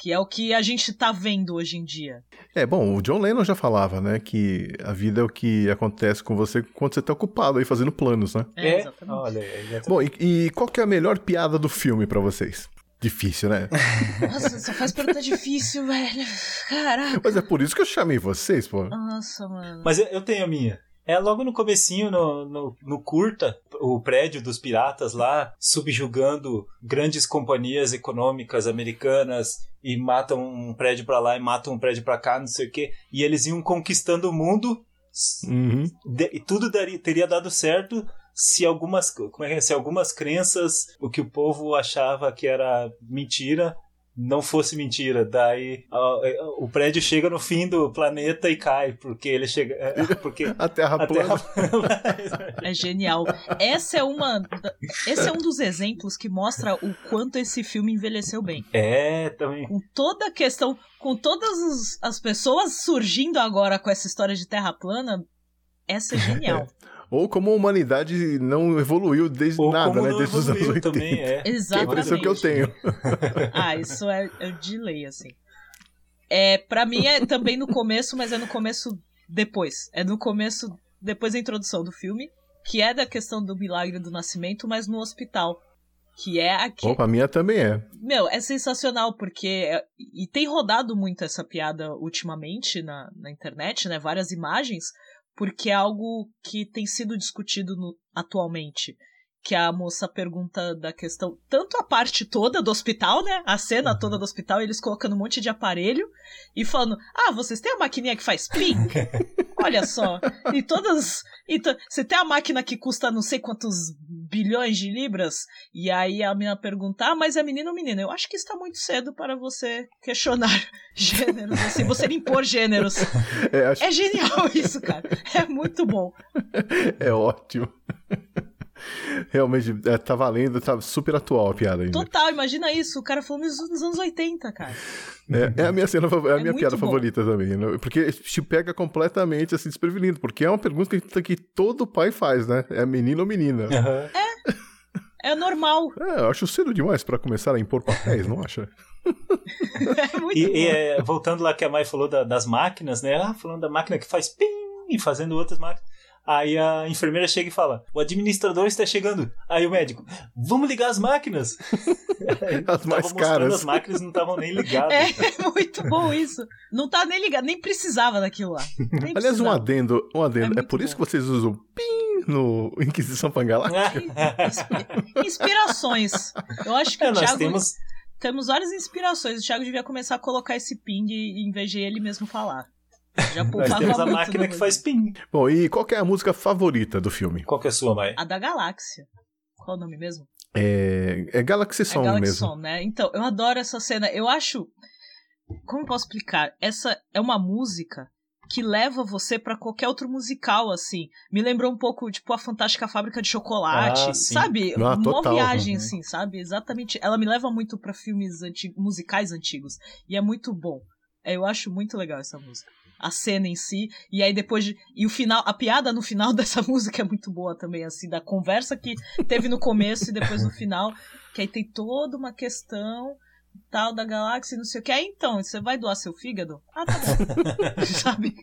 Speaker 4: que é o que a gente tá vendo hoje em dia.
Speaker 1: É, bom, o John Lennon já falava, né, que a vida é o que acontece com você quando você tá ocupado aí fazendo planos, né?
Speaker 3: É, é exatamente. Olha, exatamente.
Speaker 1: Bom, e, e, qual que é a melhor piada do filme para vocês? Difícil, né?
Speaker 4: Nossa, só faz pergunta difícil, velho. Caraca.
Speaker 1: Mas é por isso que eu chamei vocês, pô.
Speaker 4: Nossa, mano.
Speaker 3: Mas eu tenho a minha. É logo no comecinho, no, no, no, curta, o prédio dos piratas lá, subjugando grandes companhias econômicas americanas e matam um prédio para lá e matam um prédio para cá, não sei o quê. E eles iam conquistando o mundo
Speaker 1: uhum.
Speaker 3: de, e tudo daria, teria dado certo se algumas, como é que é? se algumas crenças, o que o povo achava que era mentira, não fosse mentira. Daí o prédio chega no fim do planeta e cai, porque ele chega. É, porque
Speaker 1: a Terra plana.
Speaker 4: é genial. Essa é uma. Esse é um dos exemplos que mostra o quanto esse filme envelheceu bem.
Speaker 3: É, também.
Speaker 4: Com toda a questão. Com todas as pessoas surgindo agora com essa história de Terra plana, essa é genial.
Speaker 1: ou como a humanidade não evoluiu desde
Speaker 3: ou
Speaker 1: nada, né? Desde os anos 80.
Speaker 3: Também é.
Speaker 4: Exatamente.
Speaker 1: Que é a impressão que eu tenho.
Speaker 4: ah, isso é, é de lei, assim. É, pra mim é também no começo, mas é no começo depois. É no começo, depois da introdução do filme, que é da questão do milagre do nascimento, mas no hospital. Que é aqui.
Speaker 1: Opa, a minha também é.
Speaker 4: Meu, é sensacional, porque. É, e tem rodado muito essa piada ultimamente na, na internet, né? Várias imagens porque é algo que tem sido discutido no, atualmente. Que a moça pergunta da questão, tanto a parte toda do hospital, né? A cena toda do hospital, eles colocando um monte de aparelho e falando: Ah, vocês têm a maquininha que faz ping? Olha só. E todas. E você tem a máquina que custa não sei quantos bilhões de libras? E aí a menina pergunta: Ah, mas é menino ou menina? Eu acho que está muito cedo para você questionar gêneros, assim, você impor gêneros. É, acho... é genial isso, cara. É muito bom.
Speaker 1: É ótimo. Realmente, é, tá valendo, tá super atual a piada ainda.
Speaker 4: Total, imagina isso, o cara falou nos, nos anos 80, cara.
Speaker 1: É, é a minha cena, é a é minha piada bom. favorita também, né? porque te pega completamente assim desprevenido, porque é uma pergunta que, que todo pai faz, né? É menino ou menina? Uhum.
Speaker 4: É. É normal.
Speaker 1: É, eu acho cedo demais para começar a impor papéis, não acha?
Speaker 3: é muito e, e é, voltando lá que a Mai falou da, das máquinas, né? Ah, falando da máquina que faz pim e fazendo outras máquinas. Aí a enfermeira chega e fala: O administrador está chegando. Aí o médico: Vamos ligar as máquinas.
Speaker 1: as mais caras.
Speaker 3: As máquinas não estavam nem ligadas.
Speaker 4: É, muito bom isso. Não tá nem ligado, nem precisava daquilo lá. Nem
Speaker 1: Aliás, precisava. um adendo. Um adendo. É, é por bom. isso que vocês usam PIN no Inquisição Pangaláctica?
Speaker 4: Inspirações. Eu acho que
Speaker 3: é,
Speaker 4: o Thiago.
Speaker 3: Temos...
Speaker 4: temos várias inspirações. O Thiago devia começar a colocar esse ping em vez de ele mesmo falar. Já
Speaker 3: Nós temos a máquina
Speaker 4: na
Speaker 3: que faz ping.
Speaker 1: Bom, e qual que é a música favorita do filme?
Speaker 3: Qual que é a sua, Mai?
Speaker 4: A da Galáxia. Qual o nome mesmo?
Speaker 1: É, é Galaxy
Speaker 4: É
Speaker 1: Song
Speaker 4: Galaxy
Speaker 1: mesmo.
Speaker 4: Song, né? Então, eu adoro essa cena. Eu acho. Como eu posso explicar? Essa é uma música que leva você pra qualquer outro musical, assim. Me lembrou um pouco, tipo, a Fantástica Fábrica de Chocolate,
Speaker 3: Ah,
Speaker 4: sabe?
Speaker 1: Ah,
Speaker 4: Uma
Speaker 1: total.
Speaker 4: viagem,
Speaker 3: Uhum.
Speaker 4: assim, sabe? Exatamente. Ela me leva muito pra filmes musicais antigos. E é muito bom. É, Eu acho muito legal essa música. A cena em si, e aí depois de. E o final, a piada no final dessa música é muito boa também, assim, da conversa que teve no começo e depois no final, que aí tem toda uma questão tal da galáxia não sei o que. Aí então, você vai doar seu fígado? Ah, tá bom. Sabe?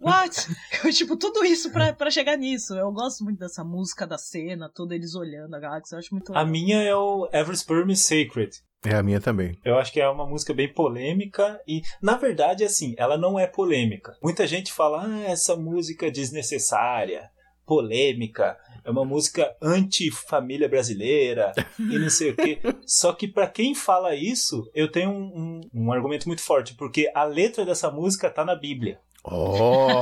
Speaker 4: What? Eu, tipo, tudo isso pra, pra chegar nisso. Eu gosto muito dessa música, da cena, toda eles olhando a galáxia. Eu acho muito
Speaker 3: A minha é o Every Sperm Sacred.
Speaker 1: É a minha também.
Speaker 3: Eu acho que é uma música bem polêmica e, na verdade, assim, ela não é polêmica. Muita gente fala, ah, essa música é desnecessária, polêmica, é uma música anti-família brasileira e não sei o quê. Só que pra quem fala isso, eu tenho um, um- um argumento muito forte, porque a letra dessa música tá na Bíblia.
Speaker 1: Oh,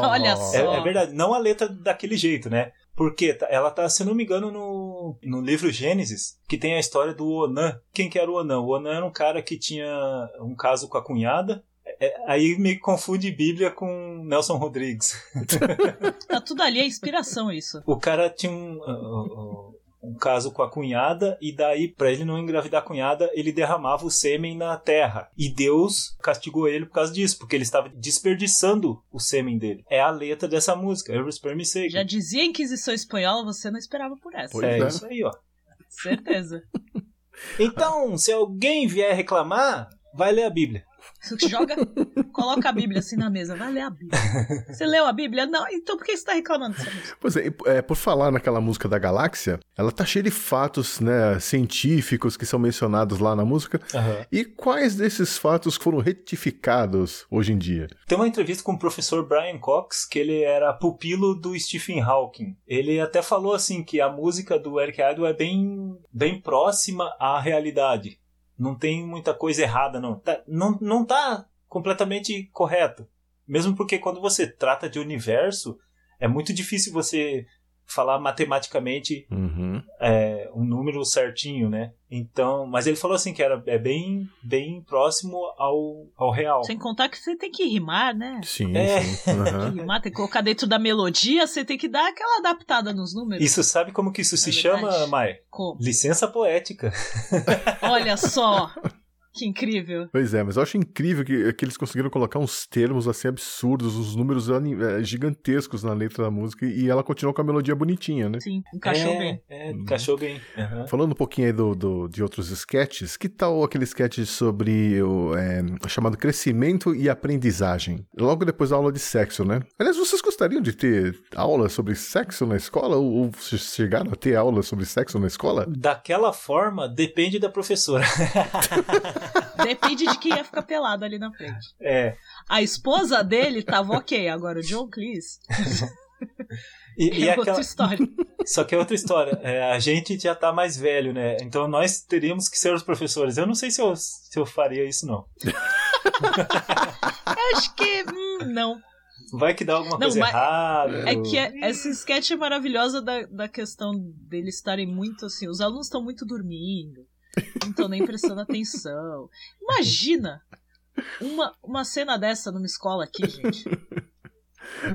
Speaker 4: Olha
Speaker 3: É,
Speaker 4: só.
Speaker 3: é verdade, não a letra daquele jeito, né? Porque tá- ela tá, se eu não me engano, no, no livro Gênesis, que tem a história do Onan. Quem que era o Onan? O Onan era um cara que tinha um caso com a cunhada. É, aí me confunde Bíblia com Nelson Rodrigues.
Speaker 4: Tá tudo ali, é inspiração isso.
Speaker 3: O cara tinha um, uh, uh, um caso com a cunhada e daí, pra ele não engravidar a cunhada, ele derramava o sêmen na terra. E Deus castigou ele por causa disso, porque ele estava desperdiçando o sêmen dele. É a letra dessa música, Every Sperm is Sacred.
Speaker 4: Já dizia a Inquisição Espanhola, você não esperava por essa.
Speaker 1: Pois
Speaker 3: É,
Speaker 1: é.
Speaker 3: isso aí, ó.
Speaker 4: Certeza.
Speaker 3: Então, se alguém vier reclamar, vai ler a Bíblia.
Speaker 4: Você joga, coloca a Bíblia assim na mesa, vai ler a Bíblia. Você leu a Bíblia? Não, então por que você tá reclamando dessa música?
Speaker 1: Pois é, é, por falar naquela música da galáxia, ela tá cheia de fatos né, científicos que são mencionados lá na música. E quais desses fatos foram retificados hoje em dia?
Speaker 3: Tem uma entrevista com o professor Brian Cox, que ele era pupilo do Stephen Hawking. Ele até falou assim que a música do Eric Idle é bem, bem próxima à realidade. Não tem muita coisa errada, não. Tá, não. Não tá completamente correto. Mesmo porque quando você trata de universo, é muito difícil você falar matematicamente
Speaker 1: Uhum.
Speaker 3: é, um número certinho, né? Então, mas ele falou assim que era é bem, bem próximo ao, ao real.
Speaker 4: Sem contar que você tem que rimar, né?
Speaker 1: Sim,
Speaker 3: É.
Speaker 1: sim.
Speaker 4: Tem
Speaker 1: Aham.
Speaker 4: que rimar, tem que colocar dentro da melodia, você tem que dar aquela adaptada nos números.
Speaker 3: Isso sabe como que isso se
Speaker 4: É
Speaker 3: chama,
Speaker 4: verdade.
Speaker 3: Mai?
Speaker 4: Como?
Speaker 3: Licença poética.
Speaker 4: Olha só, que incrível.
Speaker 1: Pois é, mas eu acho incrível que, que eles conseguiram colocar uns termos assim absurdos, uns números eh, gigantescos na letra da música e ela continuou com a melodia bonitinha, né?
Speaker 4: Sim, encaixou
Speaker 3: é,
Speaker 4: bem.
Speaker 3: É, encaixou bem. Aham.
Speaker 1: Falando um pouquinho aí do, do- de outros sketches, que tal aquele sketch sobre o é, chamado crescimento e aprendizagem? Logo depois da aula de sexo, né? Aliás, vocês gostariam de ter aula sobre sexo na escola? Ou, ou chegaram a ter aula sobre sexo na escola?
Speaker 3: Daquela forma, depende da professora.
Speaker 4: Depende de quem ia ficar pelado ali na frente.
Speaker 3: É.
Speaker 4: A esposa dele tava ok, agora o John Cleese
Speaker 3: E, e
Speaker 4: é
Speaker 3: aquela...
Speaker 4: outra história.
Speaker 3: Só que é outra história. É, a gente já tá mais velho, né? Então nós teríamos que ser os professores. Eu não sei se eu, se eu faria isso, não.
Speaker 4: Eu acho que. hum, não.
Speaker 3: Vai que dá alguma
Speaker 4: Não,
Speaker 3: coisa errada.
Speaker 4: É que é- essa sketch é maravilhosa da, da questão deles estarem muito assim. Os alunos estão muito dormindo, não estão nem prestando atenção. Imagina uma, uma cena dessa numa escola aqui, gente.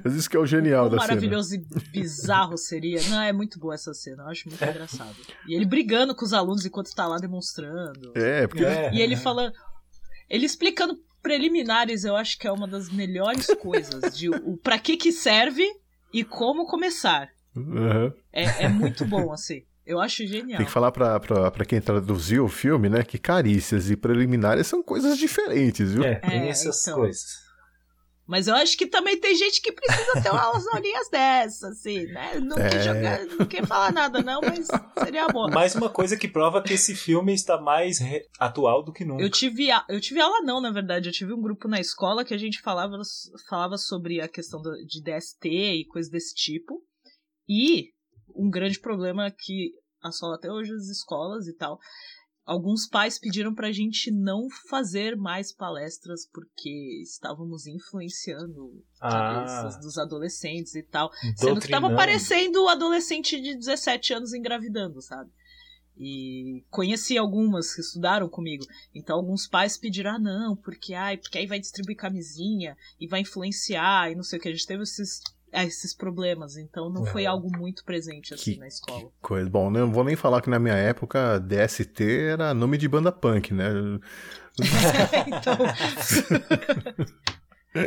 Speaker 1: Mas isso que é o genial
Speaker 4: Quão
Speaker 1: da cena.
Speaker 4: maravilhoso e bizarro seria. Não, é muito boa essa cena, eu acho muito engraçado. E ele brigando com os alunos enquanto tá lá demonstrando.
Speaker 1: É, porque
Speaker 3: É.
Speaker 4: E ele falando. Ele explicando preliminares, eu acho que é uma das melhores coisas. De o pra que que serve e como começar.
Speaker 1: Aham.
Speaker 4: É, é muito bom, assim. Eu acho genial.
Speaker 1: Tem que falar pra, pra, pra quem traduziu o filme, né? Que carícias e preliminares são coisas diferentes, viu?
Speaker 3: É, tem
Speaker 4: É,
Speaker 3: essas
Speaker 4: então.
Speaker 3: coisas.
Speaker 4: Mas eu acho que também tem gente que precisa ter umas aulinhas dessas, assim, né? Não
Speaker 1: É.
Speaker 4: quer jogar, não quer falar nada, não, mas seria bom.
Speaker 3: Mais uma coisa que prova que esse filme está mais re- atual do que nunca.
Speaker 4: Eu tive, a- eu tive aula não, na verdade. Eu tive um grupo na escola que a gente falava, falava sobre a questão do- de DST e coisas desse tipo. E um grande problema que assola até hoje as escolas e tal alguns pais pediram pra gente não fazer mais palestras porque estávamos influenciando cabeças
Speaker 3: Ah,
Speaker 4: dos adolescentes e tal. Sendo que tava
Speaker 3: doutrinando.
Speaker 4: parecendo o adolescente de 17 anos engravidando, sabe? E conheci algumas que estudaram comigo. Então alguns pais pediram, ah, não, porque, ai, porque aí vai distribuir camisinha e vai influenciar e não sei o que. A gente teve esses, ah, esses problemas. Então não foi
Speaker 3: É.
Speaker 4: algo muito presente assim
Speaker 1: Que-
Speaker 4: na escola.
Speaker 1: Coisa. Bom, não vou nem falar que na minha época DST era nome de banda punk, né?
Speaker 4: então.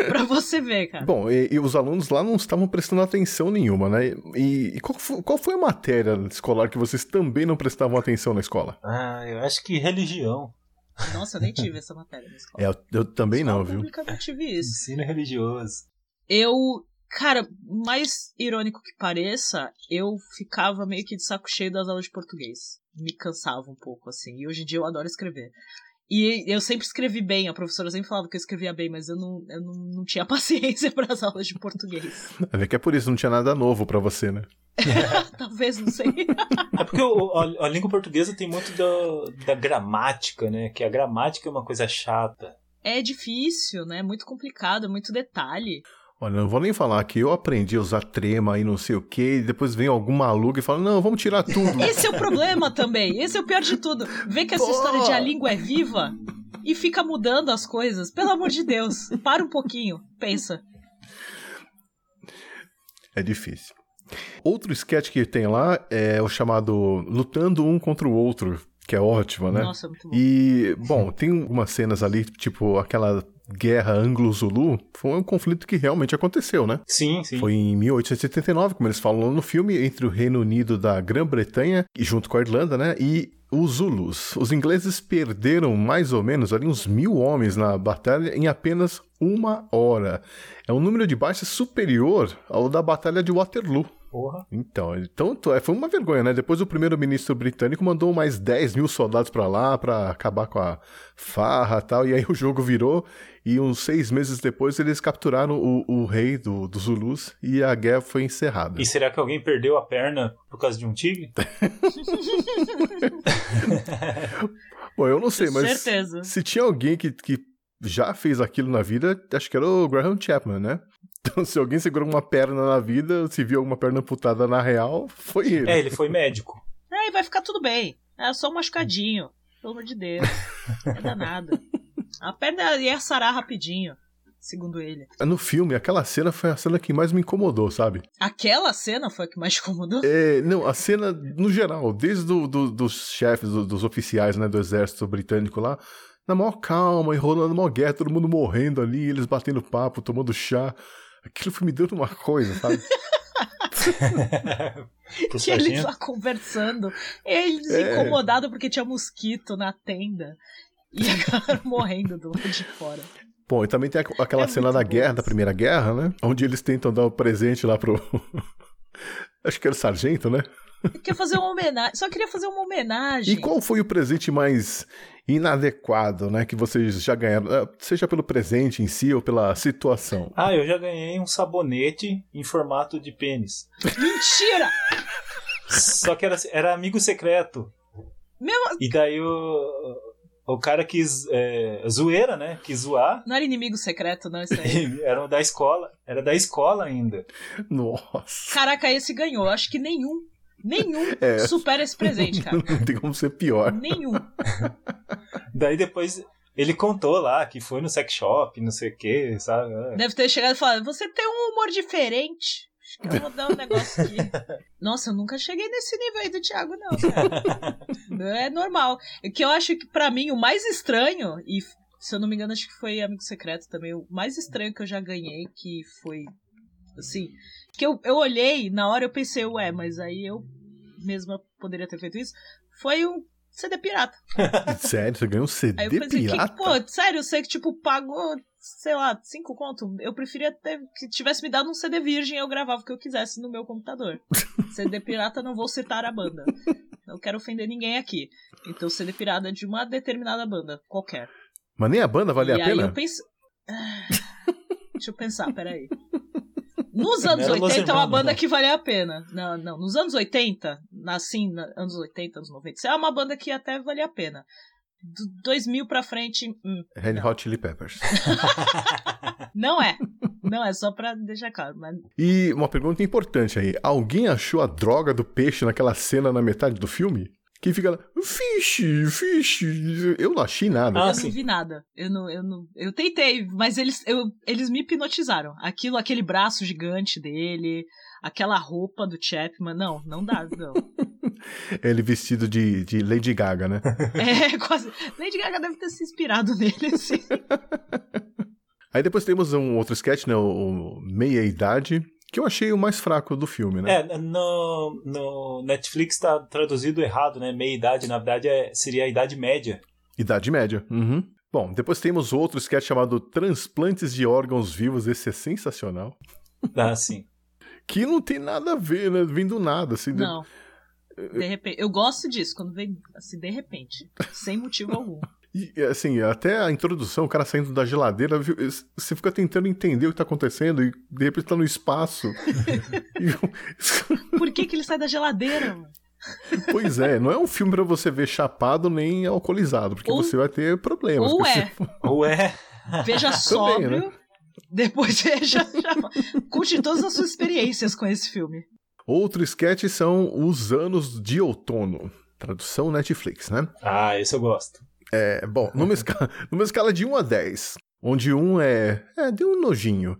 Speaker 4: pra você ver, cara.
Speaker 1: Bom, e, e os alunos lá não estavam prestando atenção nenhuma, né? E, e qual, foi, qual foi a matéria escolar que vocês também não prestavam atenção na escola?
Speaker 3: Ah, eu acho que religião.
Speaker 4: Nossa, eu nem tive essa matéria na escola.
Speaker 1: É, eu, eu também não,
Speaker 4: Escola
Speaker 1: viu?
Speaker 4: pública eu não tive isso.
Speaker 3: Ensino religioso.
Speaker 4: Eu, cara, mais irônico que pareça, eu ficava meio que de saco cheio das aulas de português. Me cansava um pouco, assim. E hoje em dia eu adoro escrever. E eu sempre escrevi bem, a professora sempre falava que eu escrevia bem, mas eu não, eu não, não tinha paciência para as aulas de português.
Speaker 1: É que é por isso, não tinha nada novo pra você, né?
Speaker 4: Talvez, não sei.
Speaker 3: É porque o- a, a língua portuguesa tem muito da, da gramática, né? Que a gramática é uma coisa chata.
Speaker 4: É difícil, né? Muito complicado, é muito detalhe.
Speaker 1: Olha, não vou nem falar que eu aprendi a usar trema e não sei o que, e depois vem algum maluco e fala, não, vamos tirar tudo.
Speaker 4: Esse é o problema também. Esse é o pior de tudo. Vê que essa
Speaker 1: Pô!
Speaker 4: história de a língua é viva e fica mudando as coisas. Pelo amor de Deus. Para um pouquinho. Pensa.
Speaker 1: É difícil. Outro sketch que tem lá é o chamado Lutando Um contra o Outro, que é ótimo, né?
Speaker 4: Nossa, muito bom.
Speaker 1: E, bom, tem algumas cenas ali, tipo aquela guerra anglo-zulu, foi um conflito que realmente aconteceu, né?
Speaker 3: Sim, sim.
Speaker 1: Foi em 1879, como eles falam no filme, entre o Reino Unido da Grã-Bretanha, e junto com a Irlanda, né? E os Zulus. Os ingleses perderam mais ou menos ali uns mil homens na batalha em apenas uma hora. É um número de baixas superior ao da Batalha de Waterloo.
Speaker 3: Porra.
Speaker 1: Então, então é, foi uma vergonha, né? Depois o primeiro-ministro britânico mandou mais 10 mil soldados pra lá pra acabar com a farra e tal, e aí o jogo virou, e uns seis meses depois eles capturaram o, o rei do, dos Zulus e a guerra foi encerrada.
Speaker 3: E será que alguém perdeu a perna por causa de um tigre?
Speaker 1: Bom, eu não sei, mas
Speaker 4: Certeza.
Speaker 1: se tinha alguém que, que já fez aquilo na vida, acho que era o Graham Chapman, né? Então, se alguém segurou uma perna na vida, se viu alguma perna amputada na real, foi ele.
Speaker 3: É, ele foi médico.
Speaker 4: É, vai ficar tudo bem. É só um machucadinho. Pelo amor de Deus. Não é danado. A perna ia sarar rapidinho, segundo ele.
Speaker 1: No filme, aquela cena foi a cena que mais me incomodou, sabe?
Speaker 4: Aquela cena foi a que mais te incomodou?
Speaker 1: É, não, a cena no geral, desde do, do- dos chefes, do- dos oficiais né, do exército britânico lá, na maior calma, enrolando uma guerra, todo mundo morrendo ali, eles batendo papo, tomando chá. Aquilo foi me dando uma coisa, sabe?
Speaker 4: Que eles
Speaker 3: sargento.
Speaker 4: lá conversando. Eles
Speaker 1: É.
Speaker 4: incomodados porque tinha mosquito na tenda. E a galera morrendo do lado de fora.
Speaker 1: Bom, e também tem aqu- aquela
Speaker 4: É
Speaker 1: cena da guerra,
Speaker 4: isso.
Speaker 1: da Primeira Guerra, né? Onde eles tentam dar o presente lá pro. Acho que era o sargento, né?
Speaker 4: Quer fazer uma homenagem. Só queria fazer uma homenagem.
Speaker 1: E qual foi o presente mais inadequado, né? Que vocês já ganharam? eh, Seja pelo presente em si ou pela situação.
Speaker 3: Ah, eu já ganhei um sabonete em formato de pênis.
Speaker 4: Mentira!
Speaker 3: Só que era, era amigo secreto.
Speaker 4: Mesmo...
Speaker 3: E daí o, o cara quis. É, zoeira, né? Quis zoar.
Speaker 4: Não era inimigo secreto, não, isso aí.
Speaker 3: Era da escola. Era da escola ainda.
Speaker 1: Nossa.
Speaker 4: Caraca, esse ganhou. Acho que nenhum. Nenhum
Speaker 1: É.
Speaker 4: supera esse presente, cara.
Speaker 1: Não tem como ser pior.
Speaker 4: Nenhum.
Speaker 3: Daí depois ele contou lá que foi no sex shop, não sei o que, sabe? É.
Speaker 4: Deve ter chegado e falado: Você tem um humor diferente. Acho que eu vou dar um negócio aqui. Nossa, eu nunca cheguei nesse nível aí do Thiago, não, cara. É normal. O que eu acho que, pra mim, o mais estranho, e se eu não me engano, acho que foi Amigo Secreto também, o mais estranho que eu já ganhei, que foi. Assim. Que eu, eu olhei, na hora eu pensei, ué, mas aí eu mesma poderia ter feito isso. Foi um CD pirata.
Speaker 1: Sério, você ganhou um
Speaker 4: Aí
Speaker 1: CD
Speaker 4: eu pensei, que,
Speaker 1: pirata?
Speaker 4: pô, sério, você que, tipo, pagou, sei lá, cinco conto. Eu preferia ter, que tivesse me dado um CD virgem eu gravava o que eu quisesse no meu computador. CD pirata, não vou citar a banda. Não quero ofender ninguém aqui. Então, CD pirata é de uma determinada banda, qualquer.
Speaker 1: Mas nem a banda valia
Speaker 4: e
Speaker 1: a
Speaker 4: aí
Speaker 1: pena?
Speaker 4: eu pensei... Ah, Deixa eu pensar, peraí. Nos anos
Speaker 3: Era Los
Speaker 4: 80 é uma banda
Speaker 3: não.
Speaker 4: que valia a pena. Não, não. Nos anos 80, assim, anos 80, anos 90. Isso é uma banda que até valia a pena. Do 2000 pra frente, hum,
Speaker 1: Red. Hot Chili Peppers.
Speaker 4: não é. Não é, só pra deixar claro. Mas
Speaker 1: E uma pergunta importante aí. Alguém achou a droga do peixe naquela cena na metade do filme? Que fica lá, fish, fish. Eu não achei nada.
Speaker 3: Ah,
Speaker 4: eu não vi nada. Eu não, eu não. Eu tentei, mas eles, eu, eles me hipnotizaram. Aquilo, aquele braço gigante dele, aquela roupa do Chapman. Não, não dá, não.
Speaker 1: Ele vestido de, de Lady Gaga, né?
Speaker 4: É, quase. Lady Gaga deve ter se inspirado nele, assim.
Speaker 1: Aí depois temos um outro sketch, né? O, o Meia Idade, que eu achei o mais fraco do filme, né?
Speaker 3: É, no, no Netflix tá traduzido errado, né? Meia idade, na verdade, é, seria a idade média.
Speaker 1: Idade média. Uhum. Bom, depois temos outro sketch chamado Transplantes de Órgãos Vivos, esse é sensacional.
Speaker 3: Ah, sim.
Speaker 1: Que não tem nada a ver, né? Vem do nada, assim. de-
Speaker 4: Não. De repente. Eu gosto disso, quando vem assim, de repente. Sem motivo algum.
Speaker 1: E, assim, até a introdução, o cara saindo da geladeira, viu, você fica tentando entender o que tá acontecendo e de repente tá no espaço. E-
Speaker 4: Por que, que ele sai da geladeira, mano?
Speaker 1: pois é, não é um filme pra você ver chapado nem alcoolizado, porque
Speaker 4: Ou-
Speaker 1: você vai ter problemas.
Speaker 4: Ou é.
Speaker 1: se-
Speaker 3: Ou é.
Speaker 4: Veja
Speaker 1: Também,
Speaker 4: sóbrio.
Speaker 1: né?
Speaker 4: Depois veja. Já... Conte todas as suas experiências com esse filme.
Speaker 1: Outro sketch são Os Anos de Outono. Tradução Netflix, né?
Speaker 3: Ah, esse eu gosto.
Speaker 1: É, bom, numa, escala, numa escala de 1 a 10, onde 1 é, é, deu um nojinho,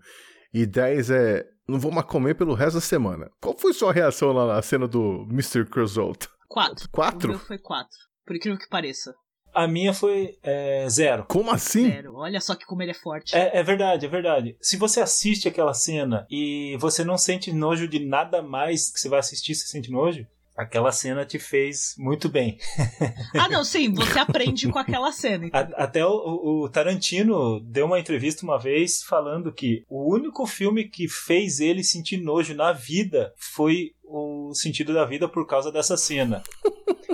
Speaker 1: e 10 é, não vou mais comer pelo resto da semana. Qual foi sua reação lá na cena do Mr. Creosote?
Speaker 4: Quatro. O
Speaker 1: Quatro?
Speaker 4: meu foi quatro. Por incrível que pareça.
Speaker 3: A minha foi é, zero.
Speaker 1: Como assim?
Speaker 4: Zero. Olha só que como ele é forte.
Speaker 3: É, é verdade, é verdade. Se você assiste aquela cena e você não sente nojo de nada mais que você vai assistir, você sente nojo, aquela cena te fez muito bem.
Speaker 4: Ah, não, sim, você aprende com aquela cena.
Speaker 3: A- Até o- o Tarantino deu uma entrevista uma vez falando que o único filme que fez ele sentir nojo na vida foi o sentido da vida por causa dessa cena.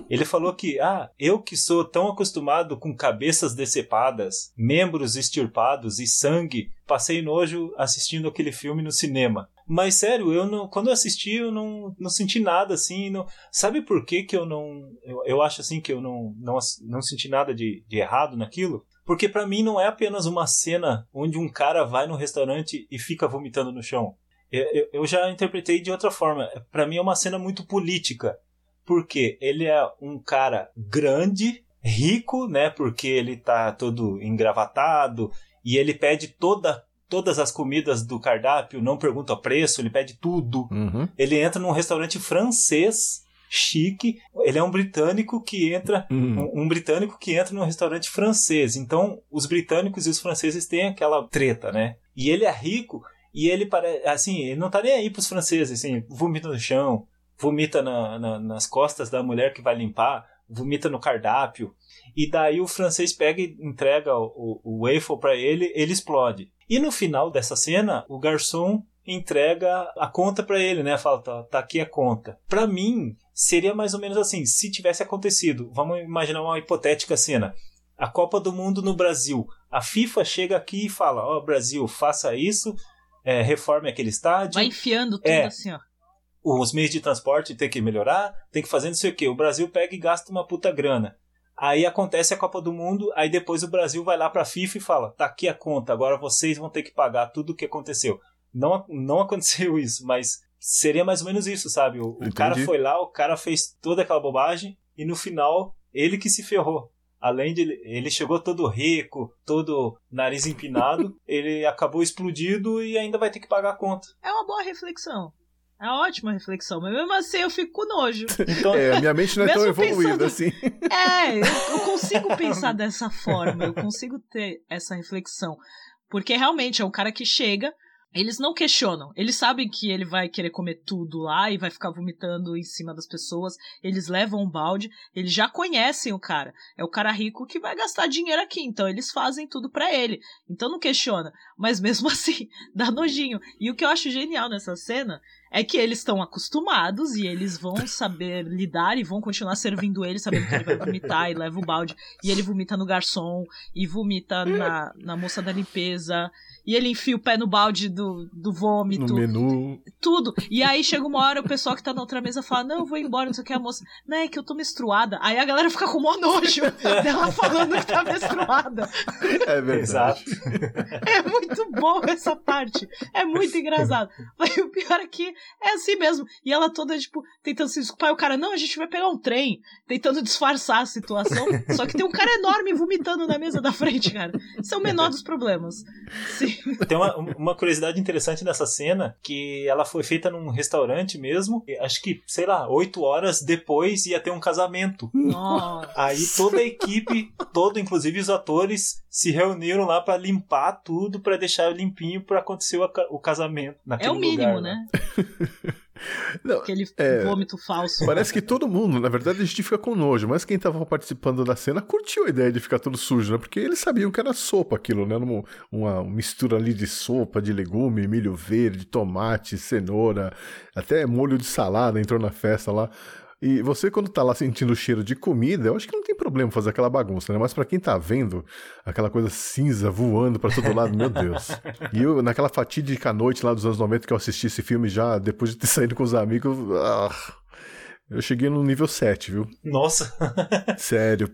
Speaker 3: Ele falou que, ah, eu que sou tão acostumado com cabeças decepadas, membros extirpados e sangue, passei nojo assistindo aquele filme no cinema. Mas sério, eu não, quando eu assisti, eu não, não senti nada assim. Não, sabe por que, que eu não. Eu, eu acho assim que eu não, não, não senti nada de, de errado naquilo? Porque pra mim não é apenas uma cena onde um cara vai no restaurante e fica vomitando no chão. Eu, eu- já interpretei de outra forma. Pra mim é uma cena muito política. Porque ele é um cara grande, rico, né? Porque ele tá todo engravatado e ele pede toda, todas as comidas do cardápio, não pergunta o preço, ele pede tudo.
Speaker 1: Uhum.
Speaker 3: Ele entra num restaurante francês, chique. Ele é um britânico que entra
Speaker 1: Hum.
Speaker 3: um, um britânico que entra num restaurante francês. Então, os britânicos e os franceses têm aquela treta, né? E ele é rico e ele parece. Assim, ele não tá nem aí pros franceses, assim, vomita no chão, vomita na- na- nas costas da mulher que vai limpar, vomita no cardápio. E daí o francês pega e entrega o, o, o waffle pra ele, ele explode. E no final dessa cena, o garçom entrega a conta pra ele, né? Fala, tá, tá aqui a conta. Pra mim, seria mais ou menos assim, se tivesse acontecido, vamos imaginar uma hipotética cena. A Copa do Mundo no Brasil. A FIFA chega aqui e fala: Ó, Brasil, faça isso, é, reforme aquele estádio
Speaker 4: Vai enfiando tudo
Speaker 3: É.
Speaker 4: assim, ó.
Speaker 3: Os meios de transporte tem que melhorar, tem que fazer não sei o que. O Brasil pega e gasta uma puta grana. Aí acontece a Copa do Mundo, aí depois o Brasil vai lá pra FIFA e fala: tá aqui a conta, agora vocês vão ter que pagar tudo o que aconteceu. Não, não aconteceu isso, mas seria mais ou menos isso, sabe? O, o cara foi lá, o cara fez toda aquela bobagem e no final ele que se ferrou. Além de ele- ele chegou todo rico, todo nariz empinado, ele acabou explodido e ainda vai ter que pagar a conta.
Speaker 4: É uma boa reflexão. É uma ótima reflexão. Mas mesmo assim eu fico com nojo.
Speaker 3: Então,
Speaker 1: É, minha mente não é tão evoluída
Speaker 4: pensando-
Speaker 1: assim.
Speaker 4: É, eu, eu consigo pensar dessa forma, eu consigo ter essa reflexão. Porque realmente é um cara que chega, eles não questionam, eles sabem que ele vai querer comer tudo lá e vai ficar vomitando em cima das pessoas, eles levam um balde, eles já conhecem o cara. É o cara rico que vai gastar dinheiro aqui, então eles fazem tudo pra ele. Então não questiona, mas mesmo assim, dá nojinho. E o que eu acho genial nessa cena é que eles estão acostumados e eles vão saber lidar e vão continuar servindo ele, sabendo que ele vai vomitar e leva o balde. E ele vomita no garçom e vomita na, na moça da limpeza. E ele enfia o pé no balde do, do vômito.
Speaker 1: No menu.
Speaker 4: Tudo. E aí chega uma hora o pessoal que tá na outra mesa fala: Não, eu vou embora, não sei o que. A moça, não, é que eu tô menstruada. Aí a galera fica com mó nojo dela falando que tá menstruada.
Speaker 1: É verdade.
Speaker 3: Exato.
Speaker 4: É muito bom essa parte. É muito engraçado. Mas o pior é que é assim mesmo. E ela toda, tipo, tentando se desculpar. E o cara, não, a gente vai pegar um trem. Tentando disfarçar a situação. Só que tem um cara enorme vomitando na mesa da frente, cara. Isso é o menor dos problemas. Sim.
Speaker 3: Tem uma, uma curiosidade interessante nessa cena, que ela foi feita num restaurante mesmo. e Acho que, sei lá, oito horas depois ia ter um casamento.
Speaker 4: Nossa.
Speaker 3: Aí toda a equipe, todo, inclusive os atores, se reuniram lá pra limpar tudo, pra deixar limpinho pra acontecer o, ca- o casamento
Speaker 4: É
Speaker 3: naquele
Speaker 4: o mínimo,
Speaker 3: lugar,
Speaker 4: né?
Speaker 1: Não,
Speaker 4: Aquele
Speaker 1: É.
Speaker 4: vômito falso.
Speaker 1: Parece que todo mundo, na verdade, a gente fica com nojo, mas quem tava participando da cena curtiu a ideia de ficar tudo sujo, né? Porque eles sabiam que era sopa aquilo, né? Uma, uma mistura ali de sopa, de legume, milho verde, tomate, cenoura, até molho de salada entrou na festa lá. E você, quando tá lá sentindo o cheiro de comida, eu acho que não tem problema fazer aquela bagunça, né? Mas pra quem tá vendo aquela coisa cinza voando pra todo lado, meu Deus. E eu, naquela fatídica noite lá dos anos 90 que eu assisti esse filme já, depois de ter saído com os amigos, ah, eu cheguei no nível 7, viu?
Speaker 3: Nossa,
Speaker 1: Sério.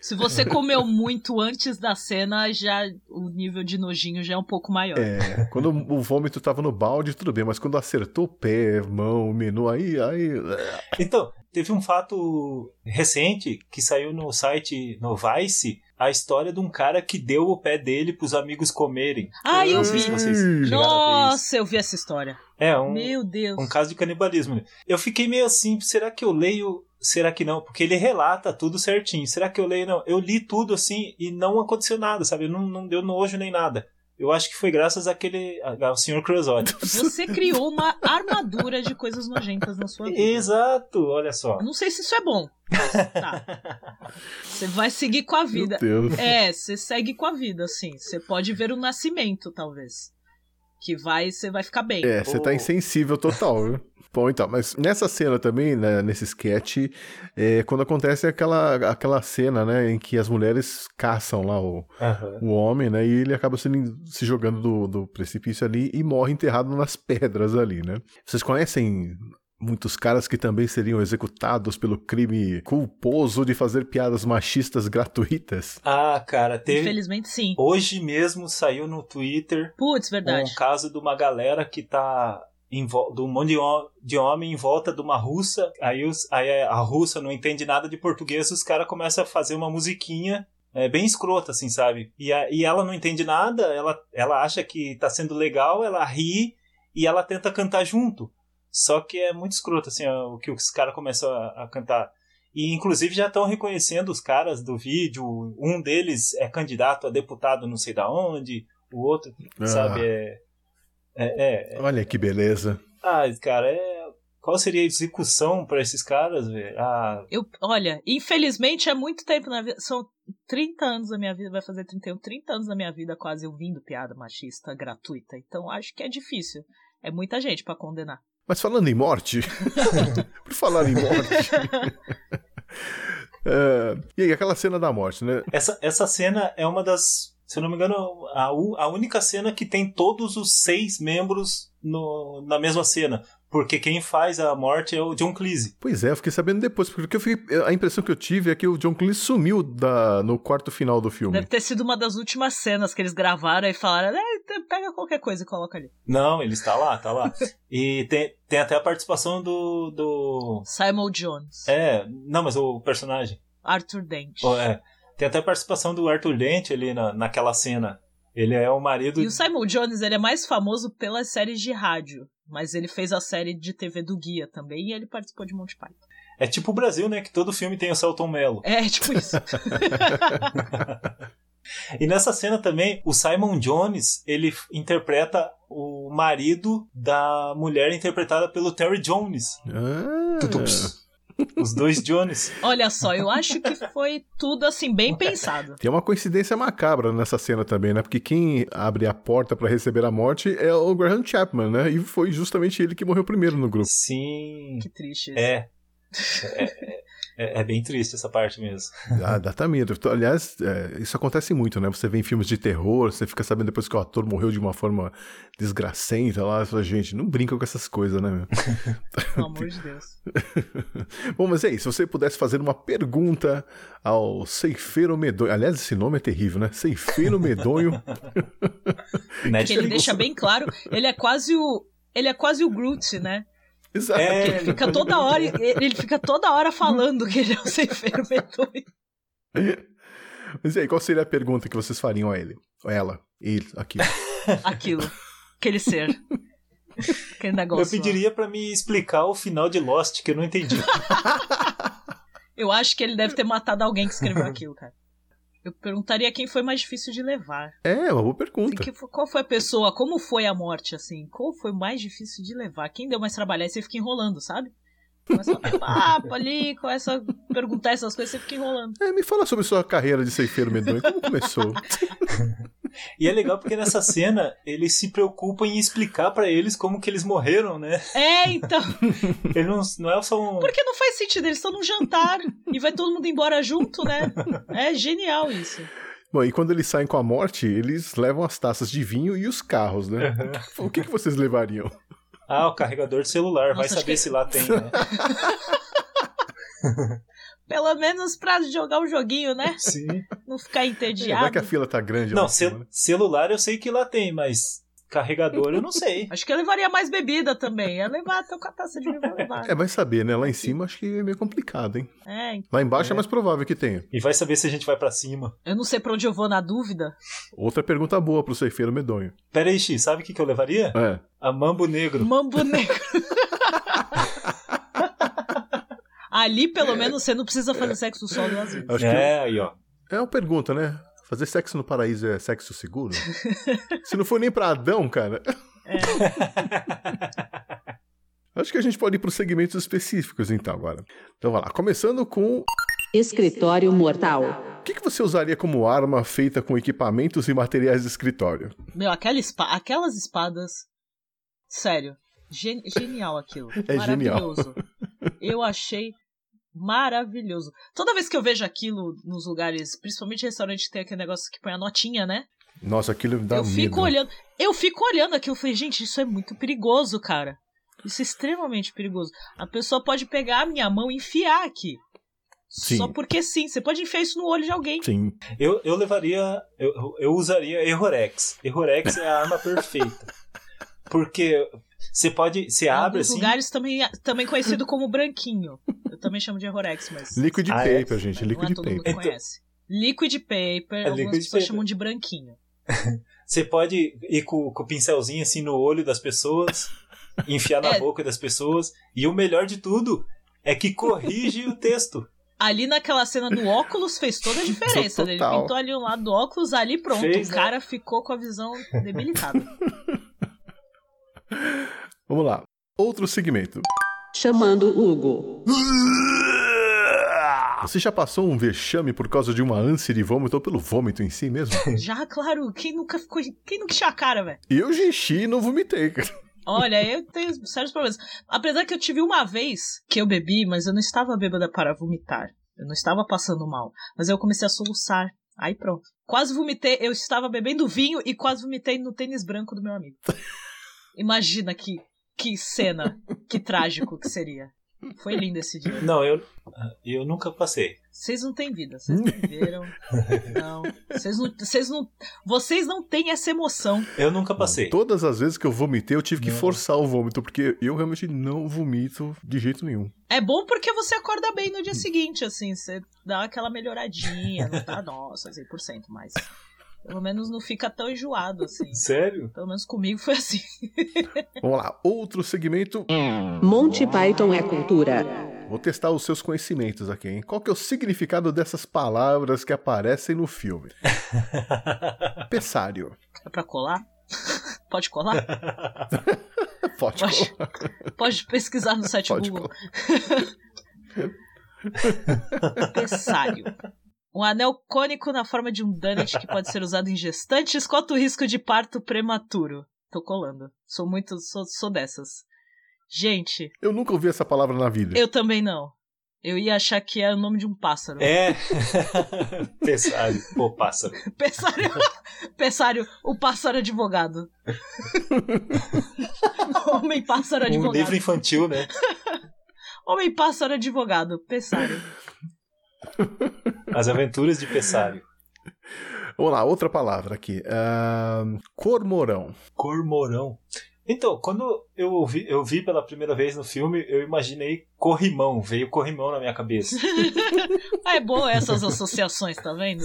Speaker 4: Se você comeu muito antes da cena, já o nível de nojinho já é um pouco maior.
Speaker 1: É, quando o vômito tava no balde, tudo bem, mas quando acertou o pé, mão, o menu, aí. aí
Speaker 3: Então, teve um fato recente que saiu no site no Vice, a história de um cara que deu o pé dele pros amigos comerem.
Speaker 4: Ah, eu
Speaker 3: sei
Speaker 4: vi.
Speaker 3: se.
Speaker 4: Nossa, eu vi essa história.
Speaker 3: É, um,
Speaker 4: Meu Deus.
Speaker 3: um caso de canibalismo. Eu fiquei meio assim, será que eu leio, será que não? Porque ele relata tudo certinho. Será que eu leio? Não. Eu li tudo assim e não aconteceu nada, sabe? Não, não deu nojo nem nada. Eu acho que foi graças àquele, ao Sr. Creosote.
Speaker 4: Você criou uma armadura de coisas nojentas na sua vida.
Speaker 3: Exato, olha só.
Speaker 4: Não sei se isso é bom. mas tá. Você vai seguir com a
Speaker 1: meu
Speaker 4: vida.
Speaker 1: Deus.
Speaker 4: É, você segue com a vida, assim. Você pode ver o nascimento, talvez. Que vai, você vai ficar bem.
Speaker 1: É, você tá
Speaker 3: O-
Speaker 1: insensível total, viu? Bom, então, mas nessa cena também, né, nesse sketch, é, quando acontece aquela, aquela cena, né, em que as mulheres caçam lá o,
Speaker 3: Aham.
Speaker 1: o homem, né, e ele acaba sendo, se jogando do, do precipício ali e morre enterrado nas pedras ali, né. Vocês conhecem muitos caras que também seriam executados pelo crime culposo de fazer piadas machistas gratuitas?
Speaker 3: Ah, cara, teve.
Speaker 4: Infelizmente, sim.
Speaker 3: Hoje mesmo saiu no Twitter
Speaker 4: Putz, verdade.
Speaker 3: um caso de uma galera que tá de um monte de, hom- de homem em volta de uma russa. Aí, os, aí a russa não entende nada de português, os caras começam a fazer uma musiquinha é, bem escrota, assim, sabe? E, a- e ela não entende nada, ela, ela acha que tá sendo legal, ela ri e ela tenta cantar junto. Só que é muito escroto, assim, o que os caras começam a, a cantar. E inclusive já estão reconhecendo os caras do vídeo. Um deles é candidato a deputado não sei da onde, o outro,
Speaker 1: Ah.
Speaker 3: sabe, é. É, é,
Speaker 1: Olha que beleza.
Speaker 3: ah, cara, é. Qual seria a execução pra esses caras, velho? Ah,
Speaker 4: Eu, olha, infelizmente é muito tempo na vida. São 30 anos da minha vida, vai fazer 31, 30 anos da minha vida quase ouvindo piada machista gratuita. Então acho que é difícil. É muita gente pra condenar.
Speaker 1: Mas falando em morte, por falar em morte. é, e aí, aquela cena da morte, né?
Speaker 3: essa, essa cena é uma das. Se eu não me engano, a, a única cena que tem todos os seis membros no, na mesma cena. Porque quem faz a morte é o John Cleese.
Speaker 1: Pois é, eu fiquei sabendo depois, porque eu fiquei- a impressão que eu tive é que o John Cleese sumiu da, no quarto final do filme.
Speaker 4: Deve ter sido uma das últimas cenas que eles gravaram e falaram: "É, pega qualquer coisa e coloca ali.
Speaker 3: Não, ele está lá, tá lá. E tem, tem até a participação do. do
Speaker 4: Simon Jones,
Speaker 3: é, não, mas o personagem.
Speaker 4: Arthur Dent.
Speaker 3: Ó, é, tem até a participação do Arthur Dent ali na, naquela cena. Ele é o marido.
Speaker 4: E o Simon Jones ele é mais famoso pelas séries de rádio, mas ele fez a série de TV do Guia também e ele participou de Monty Python.
Speaker 3: É tipo o Brasil, né? Que todo filme tem o Celton Mello.
Speaker 4: É, tipo isso.
Speaker 3: E nessa cena também, o Simon Jones, ele interpreta o marido da mulher interpretada pelo Terry Jones.
Speaker 1: Ah,
Speaker 3: Tutups. Os dois Jones.
Speaker 4: Olha só, eu acho que foi tudo assim, bem pensado.
Speaker 1: Tem uma coincidência macabra nessa cena também, né? Porque quem abre a porta pra receber a morte é o Graham Chapman, né? E foi justamente ele que morreu primeiro no grupo.
Speaker 3: Sim.
Speaker 4: Que triste.
Speaker 3: É. É, é, é bem triste essa parte mesmo.
Speaker 1: Ah, dá até medo. Aliás, é, isso acontece muito, né? Você vê em filmes de terror, você fica sabendo depois que o ator morreu de uma forma desgracenta lá. Você fala, gente, não brinca com essas coisas, né? meu?
Speaker 4: Pelo amor de Deus.
Speaker 1: Bom, mas é isso. Se você pudesse fazer uma pergunta ao Ceifeiro Medonho. Aliás, esse nome é terrível, né? Ceifeiro Medonho.
Speaker 4: Que
Speaker 3: Netflix.
Speaker 4: ele deixa bem claro, ele é quase o. Ele é quase o Groot, né?
Speaker 1: Exato.
Speaker 3: É,
Speaker 4: Ele fica toda hora, ele fica toda hora falando que ele é o ceifeiro medonho.
Speaker 1: Mas e aí, qual seria a pergunta que vocês fariam a ele? Ou ela? Ele, aqui.
Speaker 4: Aquilo. Aquele ser. Aquele negócio.
Speaker 3: Eu pediria pra me explicar o final de Lost, que eu não entendi.
Speaker 4: Eu acho que ele deve ter matado alguém que escreveu aquilo, cara. Eu perguntaria quem foi mais difícil de levar.
Speaker 1: É, uma boa pergunta.
Speaker 4: Que qual foi a pessoa? Como foi a morte, assim? Qual foi mais difícil de levar? Quem deu mais trabalho? Aí você fica enrolando, sabe? Começa a bater papo ali, começa a perguntar essas coisas, você fica enrolando.
Speaker 1: É, me fala sobre sua carreira de ceifeiro medonho. Como começou?
Speaker 3: E é legal porque nessa cena ele se preocupa em explicar pra eles como que eles morreram, né?
Speaker 4: É, então.
Speaker 3: Ele não, não é só um.
Speaker 4: Porque não faz sentido, eles estão num jantar e vai todo mundo embora junto, né? É genial isso.
Speaker 1: Bom, e quando eles saem com a morte, eles levam as taças de vinho e os carros, né? O que, que vocês levariam?
Speaker 3: Ah, o carregador de celular, vai
Speaker 4: Nossa, acho
Speaker 3: saber
Speaker 4: que-
Speaker 3: se lá tem, né?
Speaker 4: Pelo menos pra jogar o joguinho, né?
Speaker 3: Sim.
Speaker 4: Não ficar
Speaker 1: É,
Speaker 4: entediado.
Speaker 1: vai que a fila tá grande lá
Speaker 3: Não, cel-
Speaker 1: né?
Speaker 3: celular eu sei que lá tem, mas carregador eu não sei.
Speaker 4: Acho que eu levaria mais bebida também. Ia levar até com a taça de vinho, vou levar.
Speaker 1: É, vai saber, né? Lá em cima acho que é meio complicado, hein?
Speaker 4: É,
Speaker 1: Lá embaixo é,
Speaker 3: É.
Speaker 1: mais provável que tenha.
Speaker 3: E vai saber se a gente vai pra cima.
Speaker 4: eu não sei pra onde eu vou na dúvida.
Speaker 1: Outra pergunta boa pro ceifeiro medonho.
Speaker 3: Pera aí, X, sabe o que, que eu levaria?
Speaker 1: É.
Speaker 3: A Mambo Negro.
Speaker 4: Mambo negro. Ali, pelo menos, você não precisa fazer sexo solo duas vezes.
Speaker 1: Acho
Speaker 3: É, aí, ó.
Speaker 1: é uma pergunta, né? Fazer sexo no paraíso é sexo seguro? Se não for nem pra Adão, cara.
Speaker 4: É.
Speaker 1: Acho que a gente pode ir pros segmentos específicos, então, agora. Então, vai lá. Começando com
Speaker 2: Escritório Mortal.
Speaker 1: O que, que você usaria como arma feita com equipamentos e materiais de escritório?
Speaker 4: Meu, aquela espa- aquelas espadas. Sério. gen- genial aquilo.
Speaker 1: É genial.
Speaker 4: maravilhoso. Eu achei maravilhoso. Toda vez que eu vejo aquilo nos lugares, principalmente restaurante que tem aquele negócio que põe a notinha, né?
Speaker 1: Nossa, aquilo me dá
Speaker 4: eu
Speaker 1: medo.
Speaker 4: fico olhando. Eu fico olhando aquilo e falei, gente, isso é muito perigoso, cara. Isso é extremamente perigoso. A pessoa pode pegar a minha mão e enfiar aqui.
Speaker 1: Sim.
Speaker 4: Só porque sim. Você pode enfiar isso no olho de alguém.
Speaker 1: Sim.
Speaker 3: Eu, eu levaria. Eu, eu usaria Errorex. Errorex é a arma perfeita. Porque você pode. Você abre assim.
Speaker 4: lugares também, também conhecido como branquinho. Eu também chamo de Errorex, mas
Speaker 1: Liquid
Speaker 3: Ah, é?
Speaker 1: paper, gente.
Speaker 4: não
Speaker 1: Liquid
Speaker 4: é todo mundo que
Speaker 1: paper.
Speaker 3: Então-
Speaker 4: conhece. Liquid paper, algumas
Speaker 3: liquid
Speaker 4: pessoas
Speaker 3: paper.
Speaker 4: chamam de branquinho.
Speaker 3: Você pode ir com, com o pincelzinho assim no olho das pessoas, enfiar na
Speaker 4: É.
Speaker 3: boca das pessoas. E o melhor de tudo é que corrige o texto.
Speaker 4: Ali naquela cena do óculos fez toda a diferença. né? Ele pintou ali um lado do óculos, ali pronto.
Speaker 3: Fez,
Speaker 4: o
Speaker 3: né?
Speaker 4: cara ficou com a visão debilitada.
Speaker 1: Vamos lá. Outro segmento.
Speaker 2: Chamando Hugo.
Speaker 1: Você já passou um vexame por causa de uma ânsia de vômito ou pelo vômito em si mesmo?
Speaker 4: Já, claro, quem nunca ficou. Quem nunca encheu a cara, velho?
Speaker 1: Eu enchi e não vomitei, cara.
Speaker 4: Olha, eu tenho sérios problemas. Apesar que eu tive uma vez que eu bebi, mas eu não estava bêbada para vomitar. Eu não estava passando mal. Mas eu comecei a soluçar. Aí pronto. Quase vomitei. Eu estava bebendo vinho e quase vomitei no tênis branco do meu amigo. Imagina que, que cena. Que trágico que seria. Foi lindo esse dia.
Speaker 3: Não, eu, eu nunca passei.
Speaker 4: Vocês não têm vida, vocês não viveram. Não. Vocês não, vocês não. Vocês não têm essa emoção.
Speaker 3: Eu nunca passei.
Speaker 1: Todas as vezes que eu vomitei, eu tive que
Speaker 3: Não.
Speaker 1: forçar o vômito, porque eu realmente não vomito de jeito nenhum.
Speaker 4: É bom porque você acorda bem no dia seguinte, assim, você dá aquela melhoradinha, não tá, nossa, 100%, mas pelo menos não fica tão enjoado, assim.
Speaker 3: Sério?
Speaker 4: Pelo menos comigo foi assim.
Speaker 1: Vamos lá. Outro segmento.
Speaker 2: Monty Python é cultura.
Speaker 1: Vou testar os seus conhecimentos aqui, hein? Qual que é o significado dessas palavras que aparecem no filme? Pessário.
Speaker 4: É pra colar? Pode colar?
Speaker 1: Pode
Speaker 4: Pode.
Speaker 1: colar.
Speaker 4: Pode pesquisar no site
Speaker 1: Pode
Speaker 4: Google. Pessário. Um anel cônico na forma de um donut que pode ser usado em gestantes. Quanto o risco de parto prematuro? Tô colando. Sou muito. Sou, sou dessas. Gente,
Speaker 1: Eu nunca ouvi essa palavra na vida.
Speaker 4: eu também não. Eu ia achar que era o nome de um pássaro.
Speaker 3: É. Pessário. Pô, pássaro.
Speaker 4: Pessário. Pessário, o pássaro advogado. Homem pássaro
Speaker 3: Um
Speaker 4: advogado.
Speaker 3: livro infantil, né?
Speaker 4: Homem pássaro advogado. Pessário.
Speaker 3: As aventuras de Pessário.
Speaker 1: Vamos lá, outra palavra aqui. Ahn, cormorão.
Speaker 3: Cormorão. Então, quando eu ouvi, eu vi pela primeira vez no filme, eu imaginei corrimão. Veio corrimão na minha cabeça.
Speaker 4: Ah, é boa essas associações, tá vendo?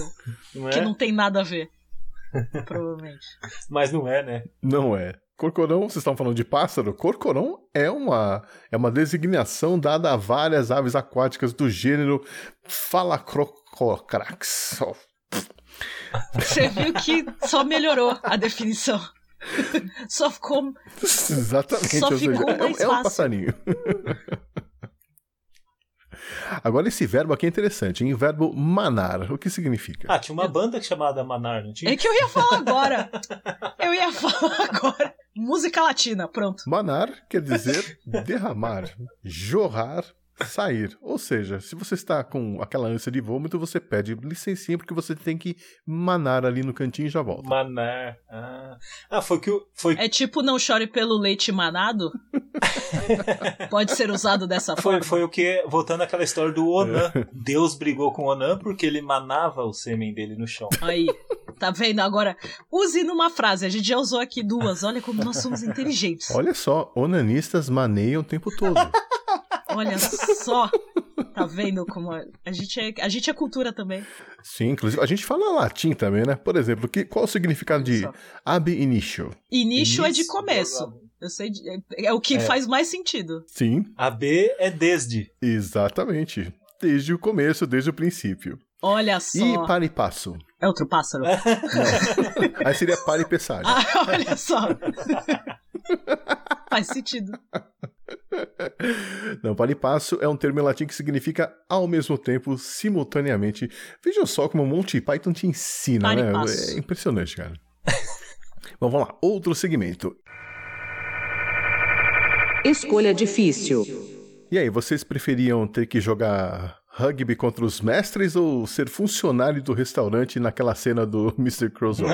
Speaker 3: Não
Speaker 4: Que
Speaker 3: é?
Speaker 4: não tem nada a ver. Provavelmente.
Speaker 3: Mas não é, né?
Speaker 1: Não é. Corcorão, vocês estão falando de pássaro? Corcorão é uma, é uma designação dada a várias aves aquáticas do gênero Phalacrocrax.
Speaker 4: Você viu que só melhorou a definição. Só ficou.
Speaker 1: Exatamente,
Speaker 4: Só
Speaker 1: ou seja,
Speaker 4: ficou
Speaker 1: é,
Speaker 4: mais
Speaker 1: é um
Speaker 4: fácil.
Speaker 1: passarinho. Agora, esse verbo aqui é interessante, hein? Verbo manar. O que significa?
Speaker 3: Ah, tinha uma banda chamada Manar, não tinha?
Speaker 4: É que eu ia falar agora. Eu ia falar agora. Música latina, pronto.
Speaker 1: Manar quer dizer derramar, jorrar, sair. Ou seja, se você está com aquela ânsia de vômito, você pede licencinha porque você tem que manar ali no cantinho e já volta.
Speaker 3: Manar. Ah, ah foi que o. Foi,
Speaker 4: É tipo não chore pelo leite manado? Pode ser usado dessa
Speaker 3: foi,
Speaker 4: forma.
Speaker 3: foi o que. Voltando àquela história do Onan. Deus brigou com o Onan porque ele manava o sêmen dele no chão.
Speaker 4: Aí, tá vendo? Agora, use numa frase. A gente já usou aqui duas. Olha como nós somos inteligentes.
Speaker 1: Olha só, onanistas maneiam o tempo todo.
Speaker 4: Olha só. Tá vendo como a gente é, a gente é cultura também.
Speaker 1: Sim, inclusive, a gente fala latim também, né? Por exemplo, que, qual o significado de ab initio?
Speaker 4: Início é de começo. Eu sei, de- é, é o que
Speaker 3: É.
Speaker 4: faz mais sentido.
Speaker 1: Sim,
Speaker 3: A B é desde.
Speaker 1: exatamente. Desde o começo, desde o princípio.
Speaker 4: Olha só.
Speaker 1: E para e passo.
Speaker 4: É outro pássaro.
Speaker 1: Aí seria para e pessário.
Speaker 4: Ah, olha só. faz sentido.
Speaker 1: Não, para e passo é um termo em latim que significa ao mesmo tempo, simultaneamente. Vejam só como o Monty Python te ensina,
Speaker 4: Para e
Speaker 1: né?
Speaker 4: passo.
Speaker 1: É impressionante, cara. Bom, vamos lá. Outro segmento.
Speaker 2: Escolha difícil.
Speaker 1: E aí, vocês preferiam ter que jogar rugby contra os mestres ou ser funcionário do restaurante naquela cena do Mr. Crozo?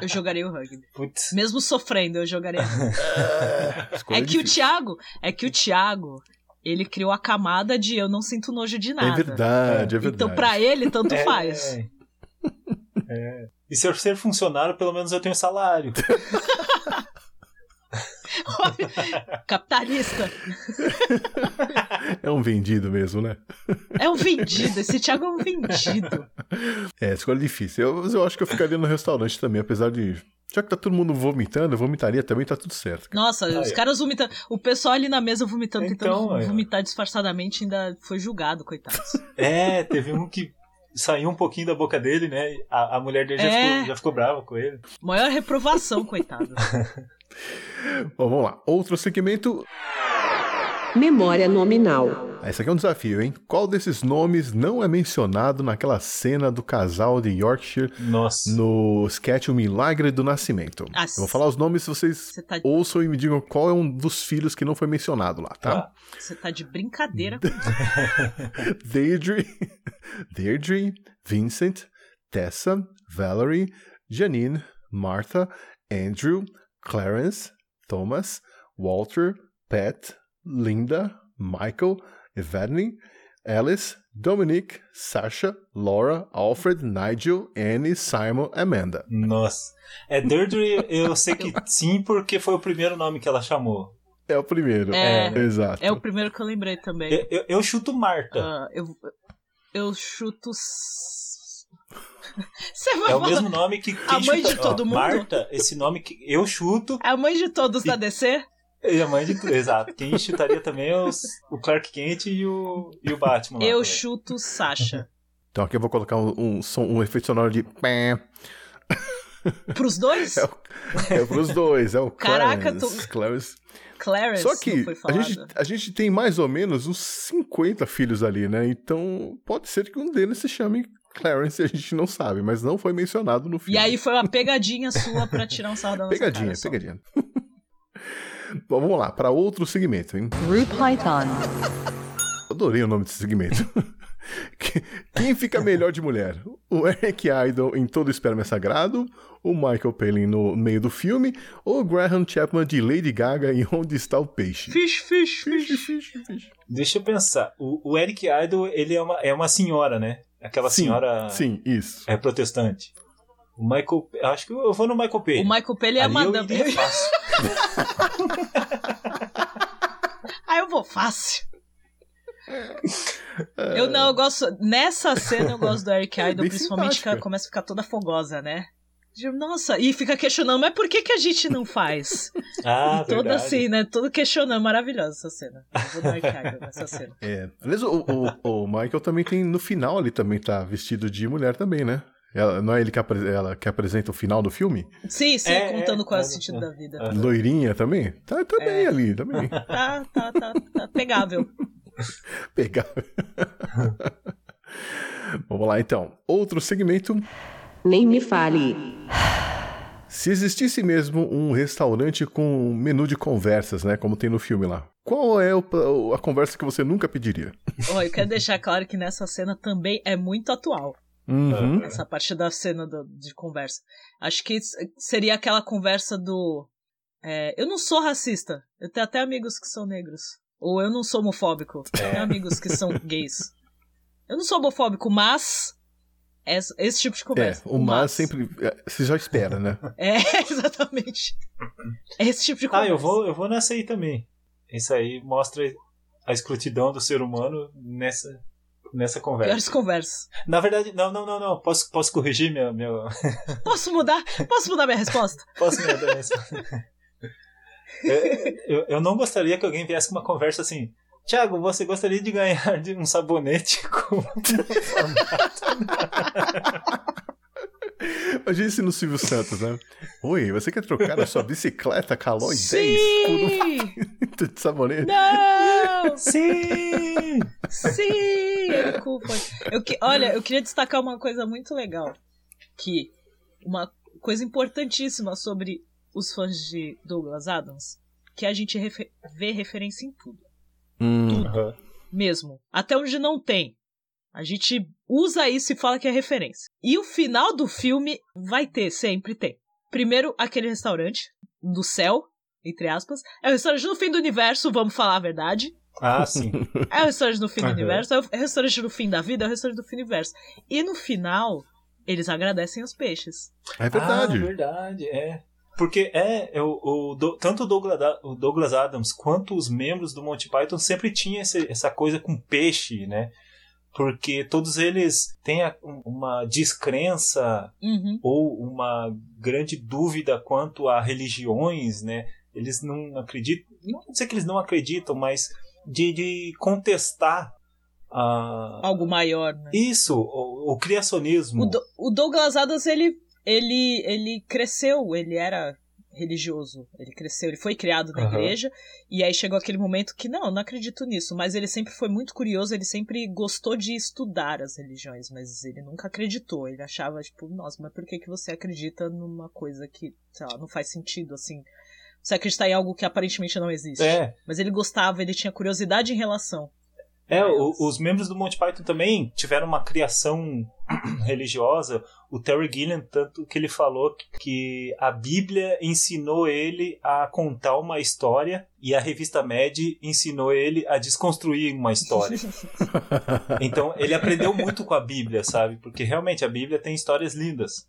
Speaker 4: Eu jogaria o rugby.
Speaker 3: Putz.
Speaker 4: Mesmo sofrendo, eu jogaria.
Speaker 1: Escolha
Speaker 4: É que o. Thiago, é que o Thiago, ele criou a camada de eu não sinto nojo de nada.
Speaker 1: É verdade, é verdade.
Speaker 4: Então pra ele tanto
Speaker 3: É,
Speaker 4: faz.
Speaker 3: é. E se eu ser funcionário, pelo menos eu tenho salário.
Speaker 4: Capitalista.
Speaker 1: É um vendido mesmo, né?
Speaker 4: É um vendido. Esse Thiago é um vendido.
Speaker 1: É, escolha difícil. Eu, eu acho que eu ficaria no restaurante também, apesar de. Já que tá todo mundo vomitando, eu vomitaria também, tá tudo certo.
Speaker 4: Nossa,
Speaker 3: Aí,
Speaker 4: os
Speaker 3: ó.
Speaker 4: caras vomitando. O pessoal ali na mesa vomitando,
Speaker 3: Então,
Speaker 4: tentando
Speaker 3: ó.
Speaker 4: vomitar disfarçadamente, ainda foi julgado, coitados.
Speaker 3: É, teve um que saiu um pouquinho da boca dele, né? A, a mulher dele já,
Speaker 4: É.
Speaker 3: ficou, já ficou brava com ele.
Speaker 4: Maior reprovação, coitado.
Speaker 1: Bom, vamos lá. Outro segmento.
Speaker 2: Memória nominal.
Speaker 1: Esse aqui é um desafio, hein? Qual desses nomes não é mencionado naquela cena do casal de Yorkshire
Speaker 3: Nossa.
Speaker 1: no sketch O Milagre do Nascimento?
Speaker 4: Ah,
Speaker 1: Eu vou falar os nomes, vocês
Speaker 4: Você tá,
Speaker 1: ouçam e me digam qual é um dos filhos que não foi mencionado lá, tá?
Speaker 3: Ah.
Speaker 4: você tá de brincadeira.
Speaker 1: Deirdre, Deirdre, Vincent, Tessa, Valerie, Janine, Martha, Andrew, Clarence, Thomas, Walter, Pat, Linda, Michael, Evadne, Alice, Dominic, Sasha, Laura, Alfred, Nigel, Annie, Simon, Amanda.
Speaker 3: Nossa. É Deirdre, eu sei que sim, porque foi o primeiro nome que ela chamou.
Speaker 1: É o primeiro.
Speaker 4: É.
Speaker 1: Exato.
Speaker 4: É o primeiro que eu lembrei também.
Speaker 3: Eu, eu- eu chuto Marta.
Speaker 4: Ah, eu, eu chuto. Vai
Speaker 3: É o mesmo nome que quem
Speaker 4: A mãe
Speaker 3: chuta-
Speaker 4: de todo
Speaker 3: ó,
Speaker 4: mundo?
Speaker 3: Marta, esse nome que eu chuto
Speaker 4: É a mãe de todos da DC?
Speaker 3: e a mãe de tudo. Exato. Quem chutaria também é os, o Clark Kent e o, e o Batman.
Speaker 4: Eu
Speaker 3: também.
Speaker 4: chuto Sasha.
Speaker 1: Então aqui eu vou colocar um, um som, um efeito sonoro de pé.
Speaker 4: Pros dois?
Speaker 1: É, o, é pros dois, é o
Speaker 4: Caraca,
Speaker 1: Clarence.
Speaker 4: tu-
Speaker 1: Clarence.
Speaker 4: Clarence
Speaker 1: Só que a gente, a gente tem mais ou menos uns 50 filhos ali, né? Então pode ser que um deles se chame Clarence, a gente não sabe, mas não foi mencionado no filme.
Speaker 4: E aí foi uma pegadinha sua pra tirar um sarro da nossa
Speaker 1: Pegadinha,
Speaker 4: cara,
Speaker 1: pegadinha. Bom, vamos lá, para outro segmento, hein?
Speaker 5: Group Python.
Speaker 1: Adorei o nome desse segmento. Que- Quem fica melhor de mulher? O Eric Idle em Todo Esperma é Sagrado, o Michael Palin no meio do filme, ou o Graham Chapman de Lady Gaga em Onde Está o Peixe?
Speaker 4: Fish, fish, fish.
Speaker 1: Fish, fish, fish.
Speaker 3: Deixa eu pensar. O, o Eric Idle, ele é uma, é uma senhora, né? Aquela
Speaker 1: Sim,
Speaker 3: senhora
Speaker 1: Sim, isso.
Speaker 3: é protestante. O Michael. Acho que eu vou no Michael Payne.
Speaker 4: O Michael Pele é a
Speaker 3: eu
Speaker 4: madame.
Speaker 3: iria fácil.
Speaker 4: Ah, eu vou fácil. Eu não, eu gosto. Nessa cena eu gosto do Eric Idle,
Speaker 1: Bem
Speaker 4: principalmente que ela começa a ficar toda fogosa, né? Nossa, e fica questionando, mas por que, que a gente não faz?
Speaker 3: Ah,
Speaker 4: Toda
Speaker 3: verdade.
Speaker 4: assim, né? Todo questionando. Maravilhosa essa cena. Eu vou dar nessa cena.
Speaker 1: É. Aliás, o, o, o Michael também tem, no final, ele também tá vestido de mulher também, né? Ela- não é ele que, apre- ela que apresenta o final do filme?
Speaker 4: Sim, sim,
Speaker 3: É,
Speaker 4: contando
Speaker 3: é,
Speaker 4: qual é o sentido
Speaker 3: é.
Speaker 4: da vida.
Speaker 1: Loirinha também? Tá, tá
Speaker 4: É.
Speaker 1: bem ali, também.
Speaker 4: Tá, tá, tá, tá pegável.
Speaker 1: Pegar. Vamos lá então. Outro segmento.
Speaker 2: Nem me fale.
Speaker 1: Se existisse mesmo um restaurante com um menu de conversas, né? Como tem no filme lá. Qual é o- a conversa que você nunca pediria?
Speaker 4: Ó, eu quero deixar claro que nessa cena também é muito atual.
Speaker 1: Uhum.
Speaker 4: Essa parte da cena do- de conversa. Acho que seria aquela conversa do. é, eu não sou racista. Eu tenho até amigos que são negros. Ou eu não sou homofóbico. Eu tenho amigos que são gays. Eu não sou homofóbico, mas. Esse, esse tipo de
Speaker 1: É,
Speaker 4: conversa.
Speaker 1: o mas sempre. é, Você já espera, né?
Speaker 4: É, exatamente. É esse tipo de
Speaker 3: Ah,
Speaker 4: conversa.
Speaker 3: eu vou, eu vou nessa aí também. Isso aí mostra a escrutidão do ser humano nessa, nessa conversa.
Speaker 4: Piores conversas.
Speaker 3: Na verdade, não, não, não, não. Posso, posso corrigir minha. minha...
Speaker 4: Posso mudar? Posso mudar minha resposta?
Speaker 3: Posso me dar essa? eu, eu, eu não gostaria que alguém viesse com uma conversa assim. Tiago, você gostaria de ganhar de um sabonete com
Speaker 1: Imagina isso no Silvio Santos, né? Oi, você quer trocar a sua bicicleta Caloi 10 por
Speaker 4: Sim!
Speaker 1: um de sabonete?
Speaker 4: Não!
Speaker 3: Sim!
Speaker 4: Sim! Culpa. Eu que, olha, eu queria destacar uma coisa muito legal. Que uma coisa importantíssima sobre os fãs de Douglas Adams, que a gente refe- vê referência em tudo.
Speaker 1: Hum,
Speaker 3: Aham.
Speaker 4: Mesmo. Até onde não tem. A gente usa isso e fala que é referência. E o final do filme vai ter, sempre tem. Primeiro, aquele restaurante do céu, entre aspas. É o restaurante no fim do universo, vamos falar a verdade.
Speaker 3: Ah, sim.
Speaker 4: É o restaurante no fim do
Speaker 3: Aham.
Speaker 4: universo, é o restaurante no fim da vida, é o restaurante do fim do universo. E no final, eles agradecem os peixes.
Speaker 1: é verdade.
Speaker 3: Ah, verdade, é. Porque é, é o, tanto o Douglas, Adams quanto os membros do Monty Python sempre tinham essa coisa com peixe, né? Porque todos eles têm a- um- uma descrença
Speaker 4: Uhum.
Speaker 3: ou uma grande dúvida quanto a religiões, né? Eles não acreditam, não vou dizer que eles não acreditam, mas de, de contestar a,
Speaker 4: Algo maior, né?
Speaker 3: isso, o, o criacionismo.
Speaker 4: O, Do- o Douglas Adams, ele, ele, ele cresceu, ele era religioso, ele cresceu, ele foi criado na
Speaker 3: Aham.
Speaker 4: igreja, e aí chegou aquele momento que, não, eu não acredito nisso, mas ele sempre foi muito curioso, ele sempre gostou de estudar as religiões, mas ele nunca acreditou, ele achava, tipo, nossa, mas por que, que você acredita numa coisa que, sei lá, não faz sentido, assim, você acreditar em algo que aparentemente não existe.
Speaker 3: É,
Speaker 4: Mas ele gostava, ele tinha curiosidade em relação.
Speaker 3: É, o- os membros do Monty Python também tiveram uma criação religiosa. O Terry Gilliam, tanto que ele falou que a Bíblia ensinou ele a contar uma história e a revista Mad ensinou ele a desconstruir uma história. Então ele aprendeu muito com a Bíblia, sabe? Porque realmente a Bíblia tem histórias lindas.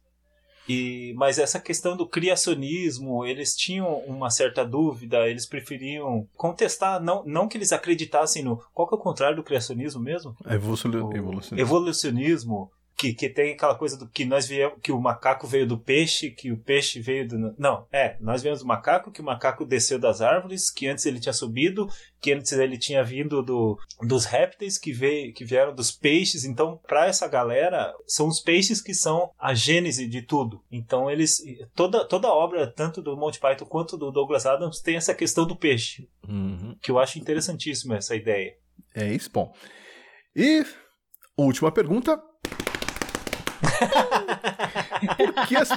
Speaker 3: E, mas essa questão do criacionismo, eles tinham uma certa dúvida, eles preferiam contestar, não, não que eles acreditassem no. Qual que é o contrário do criacionismo mesmo?
Speaker 1: Evolucion...
Speaker 3: O
Speaker 1: Evolução.
Speaker 3: evolucionismo, que, que tem aquela coisa do que nós viemos, que o macaco veio do peixe, que o peixe veio do. Não, é, nós viemos do macaco, que o macaco desceu das árvores, que antes ele tinha subido, que antes ele tinha vindo do, dos répteis que, veio, que vieram dos peixes. Então, para essa galera, são os peixes que são a gênese de tudo. Então, eles. Toda, toda a obra, tanto do Monty Python quanto do Douglas Adams, tem essa questão do peixe.
Speaker 1: Uhum.
Speaker 3: Que eu acho interessantíssima essa ideia.
Speaker 1: É isso, bom. E última pergunta. Por que as...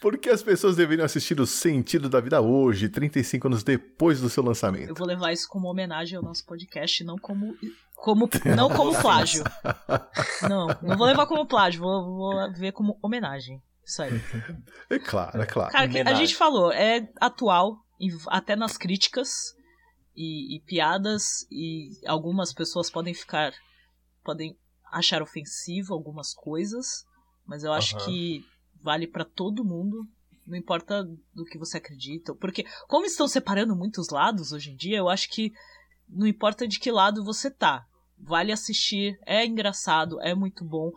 Speaker 1: Por que as pessoas deveriam assistir O Sentido da Vida hoje, 35 anos depois do seu lançamento?
Speaker 4: Eu vou levar isso como homenagem ao nosso podcast, não como. como não como plágio. Não, não vou levar como plágio, vou, vou ver como homenagem. Isso aí.
Speaker 1: É claro, é claro.
Speaker 4: Cara, a gente falou, é atual, até nas críticas e, e piadas, e algumas pessoas podem ficar. podem achar ofensivo algumas coisas, mas eu acho
Speaker 3: Aham.
Speaker 4: que vale pra todo mundo. Não importa do que você acredita. Porque, como estão separando muitos lados hoje em dia, eu acho que não importa de que lado você tá. Vale assistir, é engraçado, é muito bom,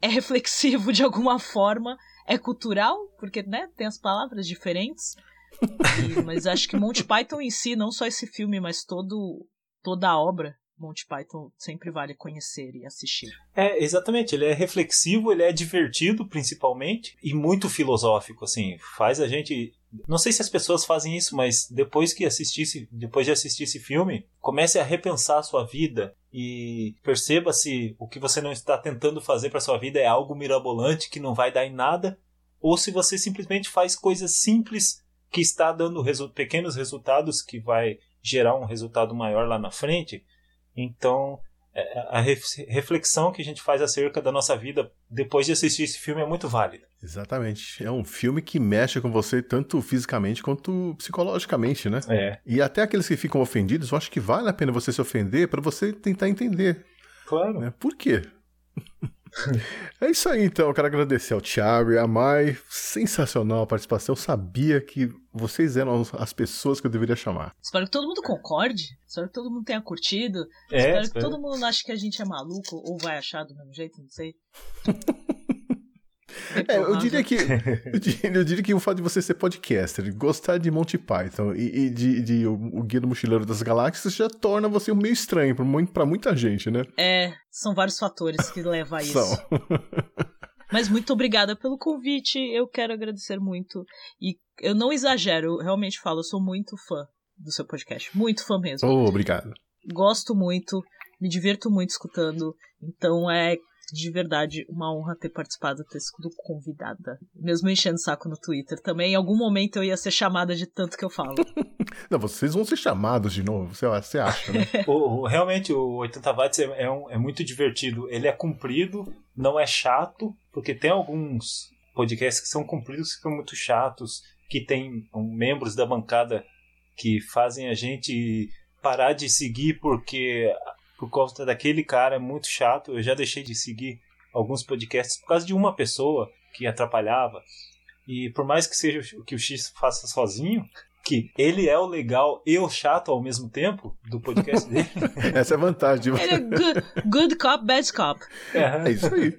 Speaker 4: é reflexivo de alguma forma, é cultural, porque né, tem as palavras diferentes. E- mas acho que Monty Python em si, não só esse filme, mas todo, toda a obra, Monty Python sempre vale conhecer e assistir.
Speaker 3: É, exatamente. Ele é reflexivo, ele é divertido, principalmente, e muito filosófico, assim. Faz a gente. Não sei se as pessoas fazem isso, mas depois que assistisse, depois de assistir esse filme, comece a repensar a sua vida e perceba se o que você não está tentando fazer para sua vida é algo mirabolante que não vai dar em nada, ou se você simplesmente faz coisas simples que está dando resu- pequenos resultados que vai gerar um resultado maior lá na frente. Então, é, a ref- reflexão que a gente faz acerca da nossa vida depois de assistir esse filme é muito válida.
Speaker 1: Exatamente. É um filme que mexe com você tanto fisicamente quanto psicologicamente, né?
Speaker 3: É,
Speaker 1: E até aqueles que ficam ofendidos, eu acho que vale a pena você se ofender para você tentar entender.
Speaker 3: claro.
Speaker 1: né? Por quê? É isso aí, então. Eu quero agradecer ao Thiago e à Mai. Sensacional a participação. Eu sabia que vocês eram as pessoas que eu deveria chamar.
Speaker 4: Espero que todo mundo concorde, espero que todo mundo tenha curtido,
Speaker 3: É,
Speaker 4: espero que
Speaker 3: espero.
Speaker 4: todo mundo ache que a gente é maluco ou vai achar do mesmo jeito, não sei.
Speaker 1: É, eu diria que eu diria, eu diria que o fato de você ser podcaster, gostar de Monty Python e, e de, de o, Guia do Mochileiro das Galáxias já torna você um meio estranho pra muita gente, né?
Speaker 4: É, são vários fatores que levam a isso.
Speaker 1: São.
Speaker 4: Mas muito obrigada pelo convite, eu quero agradecer muito. E eu não exagero, eu realmente falo, eu sou muito fã do seu podcast, muito fã mesmo.
Speaker 1: Oh, obrigado.
Speaker 4: Gosto muito, me divirto muito escutando, então é de verdade uma honra ter participado, ter sido convidada. Mesmo enchendo o saco no Twitter também, em algum momento eu ia ser chamada de tanto que eu falo.
Speaker 1: Não, vocês vão ser chamados de novo, você, você acha, né?
Speaker 3: O- o- realmente, o 80 watts é, é um- é muito divertido. Ele é comprido, não é chato, porque tem alguns podcasts que são compridos que ficam muito chatos, que tem um, membros da bancada que fazem a gente parar de seguir porque por causa daquele cara é muito chato. Eu já deixei de seguir alguns podcasts por causa de uma pessoa que atrapalhava. E por mais que seja o que o X faça sozinho, que ele é o legal e o chato ao mesmo tempo do podcast dele.
Speaker 1: Essa é a vantagem. de-
Speaker 4: Ele é good, good cop, bad cop.
Speaker 1: É isso aí.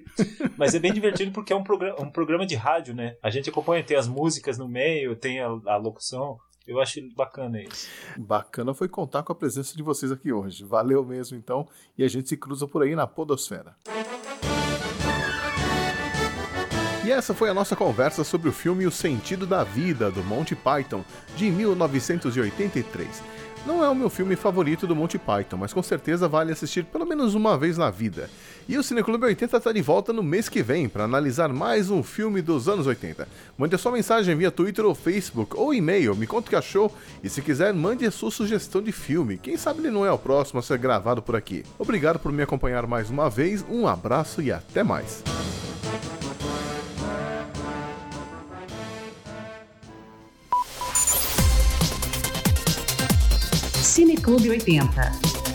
Speaker 3: Mas é bem divertido porque é um programa, um programa de rádio, né? A gente acompanha, tem as músicas no meio, tem a, a locução. Eu acho bacana isso.
Speaker 1: Bacana foi contar com a presença de vocês aqui hoje. Valeu mesmo, então. E a gente se cruza por aí na Podosfera. E essa foi a nossa conversa sobre o filme O Sentido da Vida, do Monty Python, de 1983. Não é o meu filme favorito do Monty Python, mas com certeza vale assistir pelo menos uma vez na vida. E o Cineclube 80 está de volta no mês que vem para analisar mais um filme dos anos 80. Mande a sua mensagem via Twitter ou Facebook ou e-mail, me conta o que achou e se quiser mande a sua sugestão de filme. Quem sabe ele não é o próximo a ser gravado por aqui. Obrigado por me acompanhar mais uma vez, um abraço e até mais.
Speaker 2: Cineclube 80.